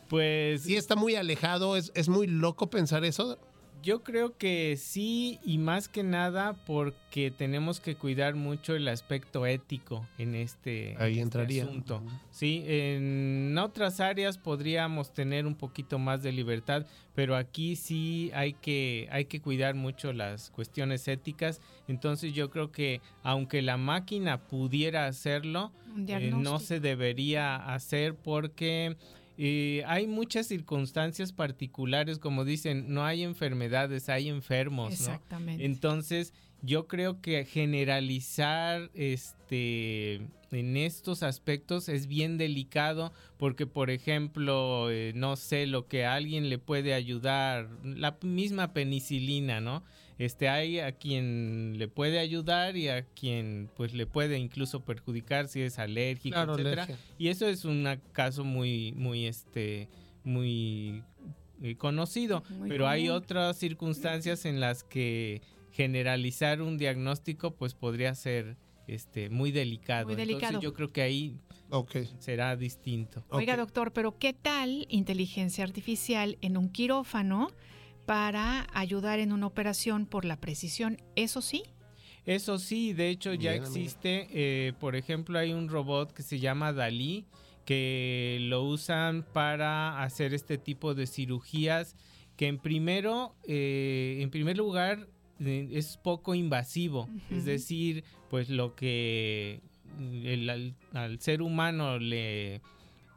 [SPEAKER 26] Pues...
[SPEAKER 3] Sí, está muy alejado, es, es muy loco pensar eso.
[SPEAKER 26] Yo creo que sí y más que nada porque tenemos que cuidar mucho el aspecto ético en este,
[SPEAKER 3] Ahí
[SPEAKER 26] este
[SPEAKER 3] entraría.
[SPEAKER 26] asunto. Sí, en otras áreas podríamos tener un poquito más de libertad, pero aquí sí hay que hay que cuidar mucho las cuestiones éticas. Entonces yo creo que aunque la máquina pudiera hacerlo, eh, no se debería hacer porque y hay muchas circunstancias particulares, como dicen, no hay enfermedades, hay enfermos.
[SPEAKER 4] Exactamente.
[SPEAKER 26] Entonces, yo creo que generalizar este en estos aspectos es bien delicado porque por ejemplo eh, no sé lo que a alguien le puede ayudar la misma penicilina no este hay a quien le puede ayudar y a quien pues le puede incluso perjudicar si es alérgico etcétera. y eso es un caso muy muy este muy eh, conocido. Pero hay otras circunstancias en las que generalizar un diagnóstico pues podría ser este muy delicado. Entonces yo creo que ahí será distinto.
[SPEAKER 4] Oiga, doctor, pero ¿qué tal inteligencia artificial en un quirófano para ayudar en una operación por la precisión? ¿Eso sí?
[SPEAKER 26] Eso sí, de hecho ya existe, eh, por ejemplo, hay un robot que se llama Dalí que lo usan para hacer este tipo de cirugías que en primero, eh, en primer lugar, eh, es poco invasivo, es decir, pues lo que al, ser humano le,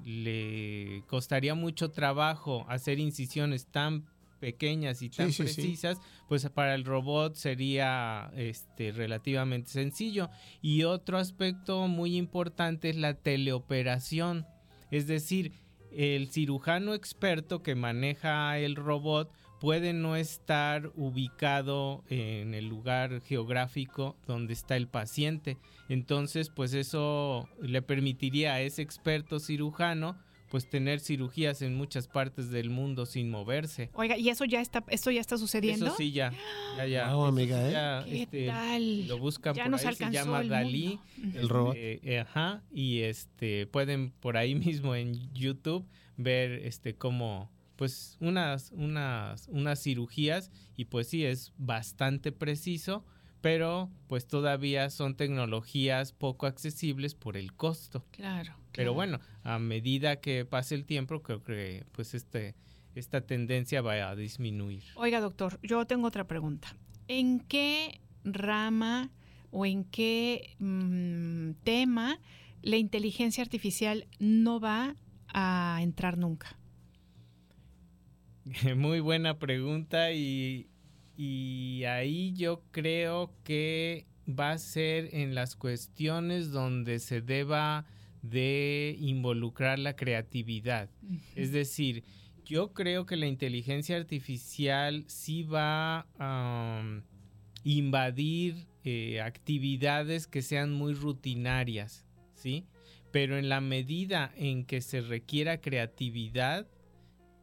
[SPEAKER 26] le costaría mucho trabajo hacer incisiones tan pequeñas y tan
[SPEAKER 3] sí, sí.
[SPEAKER 26] precisas, pues para el robot sería este relativamente sencillo. Y otro aspecto muy importante es la teleoperación, es decir, el cirujano experto que maneja el robot puede no estar ubicado en el lugar geográfico donde está el paciente. Entonces, pues eso le permitiría a ese experto cirujano pues tener cirugías en muchas partes del mundo sin moverse.
[SPEAKER 4] Oiga, ¿y eso ya está, esto ya está sucediendo?
[SPEAKER 26] Eso sí, ya. Ya, ya.
[SPEAKER 3] Wow, amiga, ¿eh?
[SPEAKER 26] ya,
[SPEAKER 4] ¿Qué
[SPEAKER 26] este,
[SPEAKER 4] tal?
[SPEAKER 26] Lo buscan
[SPEAKER 4] Ya
[SPEAKER 26] por
[SPEAKER 4] nos
[SPEAKER 26] ahí, se llama
[SPEAKER 4] el
[SPEAKER 26] Dalí.
[SPEAKER 4] mundo.
[SPEAKER 3] El robot.
[SPEAKER 26] Eh, eh, ajá, y este pueden por ahí mismo en YouTube ver este cómo pues unas unas unas cirugías y pues sí es bastante preciso, pero pues todavía son tecnologías poco accesibles por el costo.
[SPEAKER 4] Claro.
[SPEAKER 26] Pero bueno, a medida que pase el tiempo, creo que pues este esta tendencia va a disminuir.
[SPEAKER 4] Oiga, doctor, yo tengo otra pregunta. ¿En qué rama o en qué mm, tema la inteligencia artificial no va a entrar nunca?
[SPEAKER 26] Muy buena pregunta y, y ahí yo creo que va a ser en las cuestiones donde se deba de involucrar la creatividad. Es decir, yo creo que la inteligencia artificial sí va a um, invadir eh, actividades que sean muy rutinarias, ¿sí? Pero en la medida en que se requiera creatividad,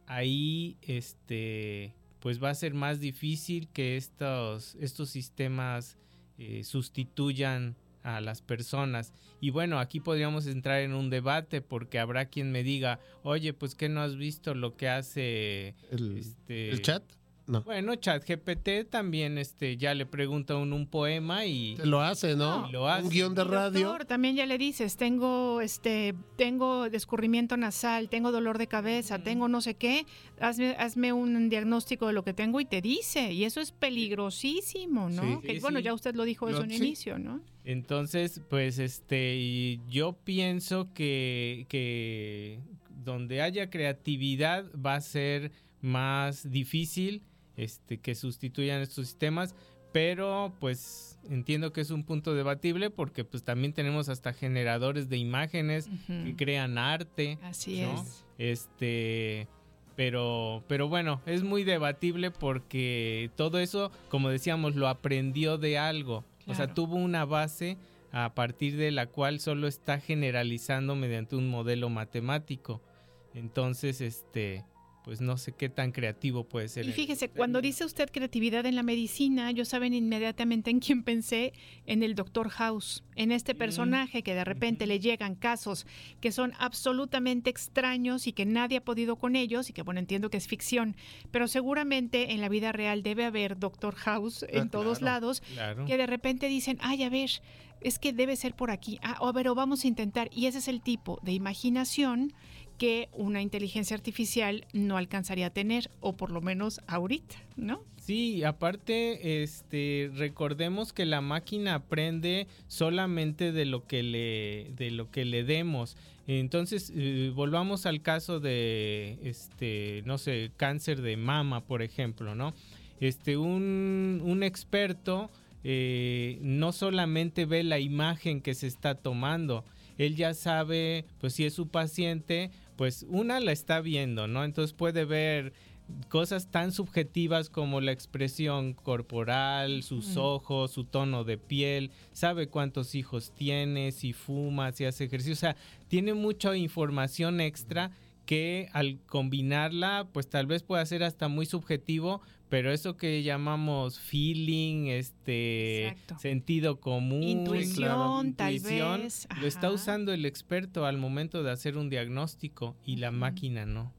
[SPEAKER 26] ahí este pues va a ser más difícil que estos, estos sistemas eh, sustituyan a las personas. Y bueno, aquí podríamos entrar en un debate porque habrá quien me diga, oye, pues que no has visto lo que hace
[SPEAKER 3] ¿El,
[SPEAKER 26] este,
[SPEAKER 3] el chat? No.
[SPEAKER 26] Bueno, ChatGPT también este, ya le pregunta a uno un poema y
[SPEAKER 3] Lo hace, ¿no?
[SPEAKER 26] Y lo hace.
[SPEAKER 3] Un guion de radio.
[SPEAKER 4] Doctor, también ya le dices, tengo este, tengo descurrimiento nasal, tengo dolor de cabeza, tengo no sé qué, hazme, hazme un diagnóstico de lo que tengo y te dice, y eso es peligrosísimo, ¿no?
[SPEAKER 26] Sí.
[SPEAKER 4] Que,
[SPEAKER 26] Sí,
[SPEAKER 4] bueno,
[SPEAKER 26] sí.
[SPEAKER 4] ya usted lo dijo eso
[SPEAKER 26] Lo-
[SPEAKER 4] en
[SPEAKER 26] sí.
[SPEAKER 4] inicio, ¿no?
[SPEAKER 26] Entonces, pues este, y yo pienso que, que donde haya creatividad va a ser más difícil este, que sustituyan estos sistemas, pero pues entiendo que es un punto debatible porque pues también tenemos hasta generadores de imágenes que crean arte.
[SPEAKER 4] Así
[SPEAKER 26] ¿no?
[SPEAKER 4] es.
[SPEAKER 26] Este, pero, pero bueno, es muy debatible porque todo eso, como decíamos, lo aprendió de algo. O sea, tuvo una base a partir de la cual solo está generalizando mediante un modelo matemático. Entonces, este, pues no sé qué tan creativo puede ser.
[SPEAKER 4] Y fíjese, cuando dice usted creatividad en la medicina, yo saben inmediatamente en quién pensé, en el doctor House, en este personaje que de repente le llegan casos que son absolutamente extraños y que nadie ha podido con ellos y que bueno, entiendo que es ficción, pero seguramente en la vida real debe haber doctor House en
[SPEAKER 26] Ah,
[SPEAKER 4] todos
[SPEAKER 26] claro,
[SPEAKER 4] lados
[SPEAKER 26] claro.
[SPEAKER 4] que de repente dicen, ay, a ver, es que debe ser por aquí, ah, o a ver, o vamos a intentar, y ese es el tipo de imaginación que una inteligencia artificial no alcanzaría a tener, o por lo menos ahorita, ¿no?
[SPEAKER 26] Sí, aparte, este, recordemos que la máquina aprende solamente de lo que le, de lo que le demos. Entonces, eh, volvamos al caso de, este, no sé, cáncer de mama, por ejemplo, ¿no? Este, un, un experto eh, no solamente ve la imagen que se está tomando, él ya sabe, pues si es su paciente, pues una la está viendo, ¿no? Entonces puede ver cosas tan subjetivas como la expresión corporal, sus ojos, su tono de piel, sabe cuántos hijos tiene, si fuma, si hace ejercicio, o sea, tiene mucha información extra que al combinarla, pues tal vez pueda ser hasta muy subjetivo, pero eso que llamamos feeling, este
[SPEAKER 4] Exacto.
[SPEAKER 26] sentido común,
[SPEAKER 4] Intuición, tal
[SPEAKER 26] intuición,
[SPEAKER 4] vez,
[SPEAKER 26] lo está usando el experto al momento de hacer un diagnóstico y la máquina no.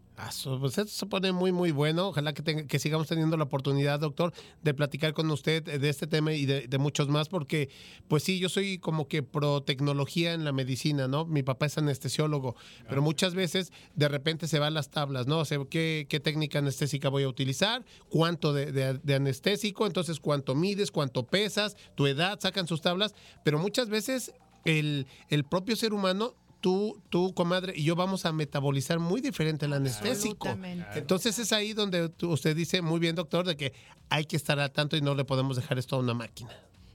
[SPEAKER 3] Pues esto se pone muy, muy bueno. Ojalá que, tenga- que sigamos teniendo la oportunidad, doctor, de platicar con usted de este tema y de, de muchos más, porque, pues sí, yo soy como que pro tecnología en la medicina, ¿no? Mi papá es anestesiólogo, pero muchas veces de repente se van las tablas, ¿no? O sea, ¿qué, qué técnica anestésica voy a utilizar? ¿Cuánto de, de- de anestésico? Entonces, ¿cuánto mides? ¿Cuánto pesas? ¿Tu edad? Sacan sus tablas, pero muchas veces el, el propio ser humano tú, tú, comadre, y yo vamos a metabolizar muy diferente el anestésico. Entonces es ahí donde usted dice muy bien, doctor, de que hay que estar al tanto y no le podemos dejar esto a una máquina.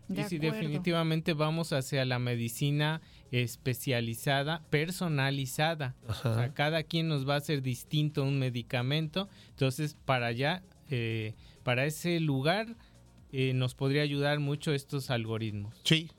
[SPEAKER 4] De
[SPEAKER 26] Y sí,
[SPEAKER 4] acuerdo.
[SPEAKER 26] definitivamente vamos hacia la medicina especializada, personalizada. O sea, cada quien nos va a hacer distinto un medicamento. Entonces, para allá, eh, para ese lugar, eh, nos podría ayudar mucho estos algoritmos.
[SPEAKER 3] Sí,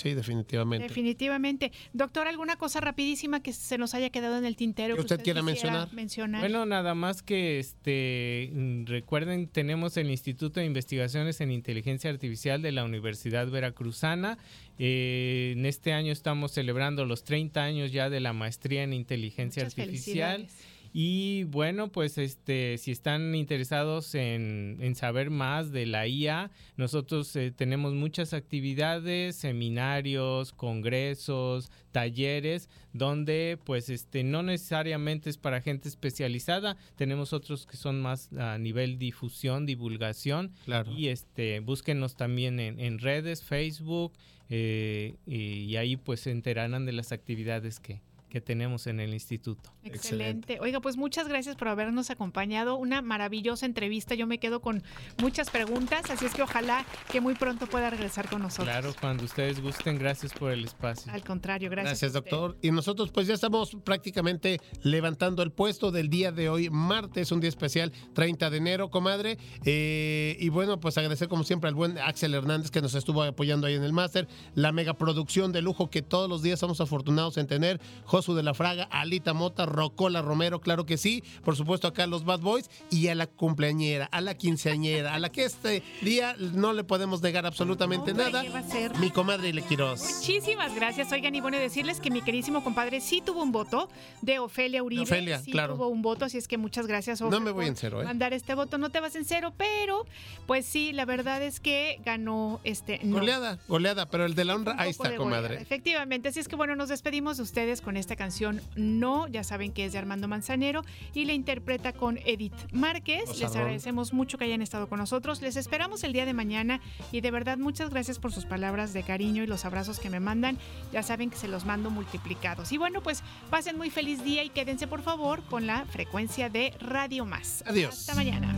[SPEAKER 3] sí, definitivamente.
[SPEAKER 4] Definitivamente. Doctor, ¿alguna cosa rapidísima que se nos haya quedado en el tintero?
[SPEAKER 3] Que usted quiera mencionar.
[SPEAKER 4] mencionar?
[SPEAKER 26] Bueno, nada más que este mm, recuerden, tenemos el Instituto de Investigaciones en Inteligencia Artificial de la Universidad Veracruzana. Eh, en este año estamos celebrando los 30 años ya de la maestría en inteligencia
[SPEAKER 4] Muchas
[SPEAKER 26] artificial.
[SPEAKER 4] felicidades.
[SPEAKER 26] Y bueno, pues este, si están interesados en, en saber más de la IA, nosotros eh, tenemos muchas actividades, seminarios, congresos, talleres, donde pues este no necesariamente es para gente especializada, tenemos otros que son más a nivel difusión, divulgación.
[SPEAKER 3] Claro.
[SPEAKER 26] Y este, búsquenos también en, en redes, Facebook, eh, y, y ahí pues se enterarán de las actividades que, que tenemos en el instituto.
[SPEAKER 4] Excelente. Oiga, pues muchas gracias por habernos acompañado. Una maravillosa entrevista. Yo me quedo con muchas preguntas, así es que ojalá que muy pronto pueda regresar con nosotros.
[SPEAKER 26] Claro, cuando ustedes gusten, gracias por el espacio.
[SPEAKER 4] Al contrario, gracias.
[SPEAKER 3] Gracias, doctor. Y nosotros pues ya estamos prácticamente levantando el puesto del día de hoy, martes, un día especial, 30 de enero, comadre. Eh, y bueno, pues agradecer como siempre al buen Axel Hernández que nos estuvo apoyando ahí en el máster, la megaproducción de lujo que todos los días somos afortunados en tener, Josu de la Fraga, Alita Mota, Rocola Romero, claro que sí, por supuesto acá los Bad Boys y a la cumpleañera, a la quinceañera, a la que este día no le podemos negar absolutamente
[SPEAKER 4] Hombre,
[SPEAKER 3] nada,
[SPEAKER 4] ¿qué va a ser?
[SPEAKER 3] mi comadre Lequiros.
[SPEAKER 4] Muchísimas gracias. Oigan, y bueno, decirles que mi queridísimo compadre sí tuvo un voto de Ofelia Uribe.
[SPEAKER 3] Ofelia,
[SPEAKER 4] sí
[SPEAKER 3] claro.
[SPEAKER 4] tuvo un voto, así es que muchas gracias,
[SPEAKER 3] No
[SPEAKER 4] Ofe,
[SPEAKER 3] me voy en cero, ¿eh?
[SPEAKER 4] Mandar este voto, no te vas en cero, pero pues sí, la verdad es que ganó este. no.
[SPEAKER 3] Goleada, goleada, pero el de la honra, ahí está,
[SPEAKER 4] goleada,
[SPEAKER 3] comadre.
[SPEAKER 4] Efectivamente, así es que bueno, nos despedimos de ustedes con esta canción No, ya saben que es de Armando Manzanero y la interpreta con Edith Márquez. Les agradecemos mucho que hayan estado con nosotros. Les esperamos el día de mañana y de verdad muchas gracias por sus palabras de cariño y los abrazos que me mandan. Ya saben que se los mando multiplicados. Y bueno, pues pasen muy feliz día y quédense por favor con la frecuencia de Radio Más.
[SPEAKER 3] Adiós.
[SPEAKER 4] Hasta mañana.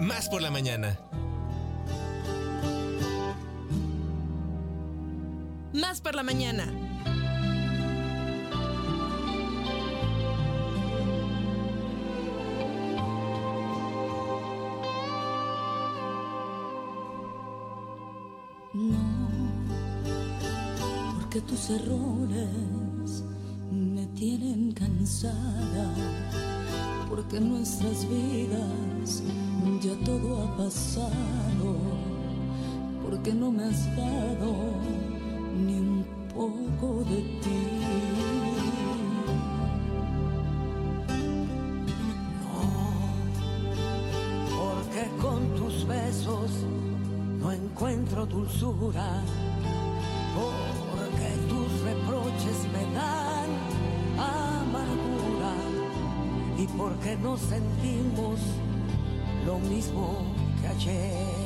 [SPEAKER 1] Más por la mañana.
[SPEAKER 5] Más por la mañana.
[SPEAKER 9] No, porque tus errores me tienen cansada, porque en nuestras vidas ya todo ha pasado, porque no me has dado ni un poco de ti.
[SPEAKER 8] Porque con tus besos no encuentro dulzura. Porque tus reproches me dan amargura. Y porque no sentimos lo mismo que ayer.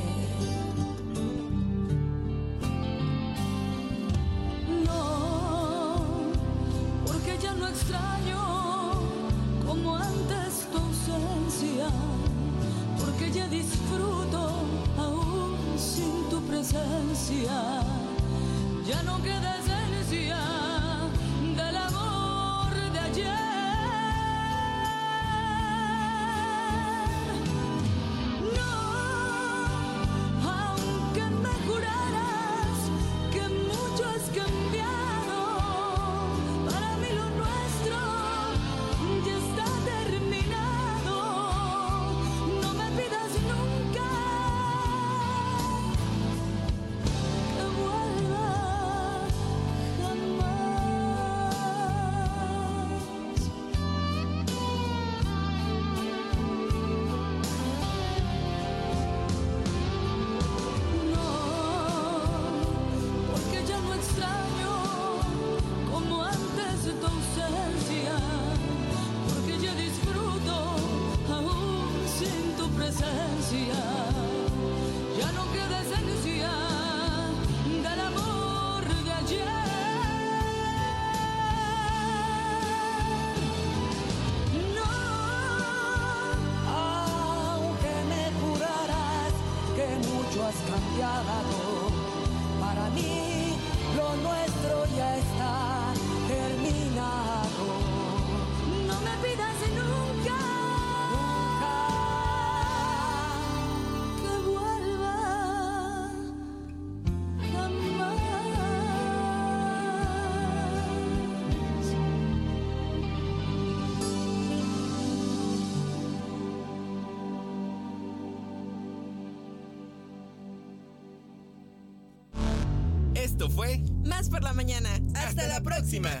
[SPEAKER 1] Esto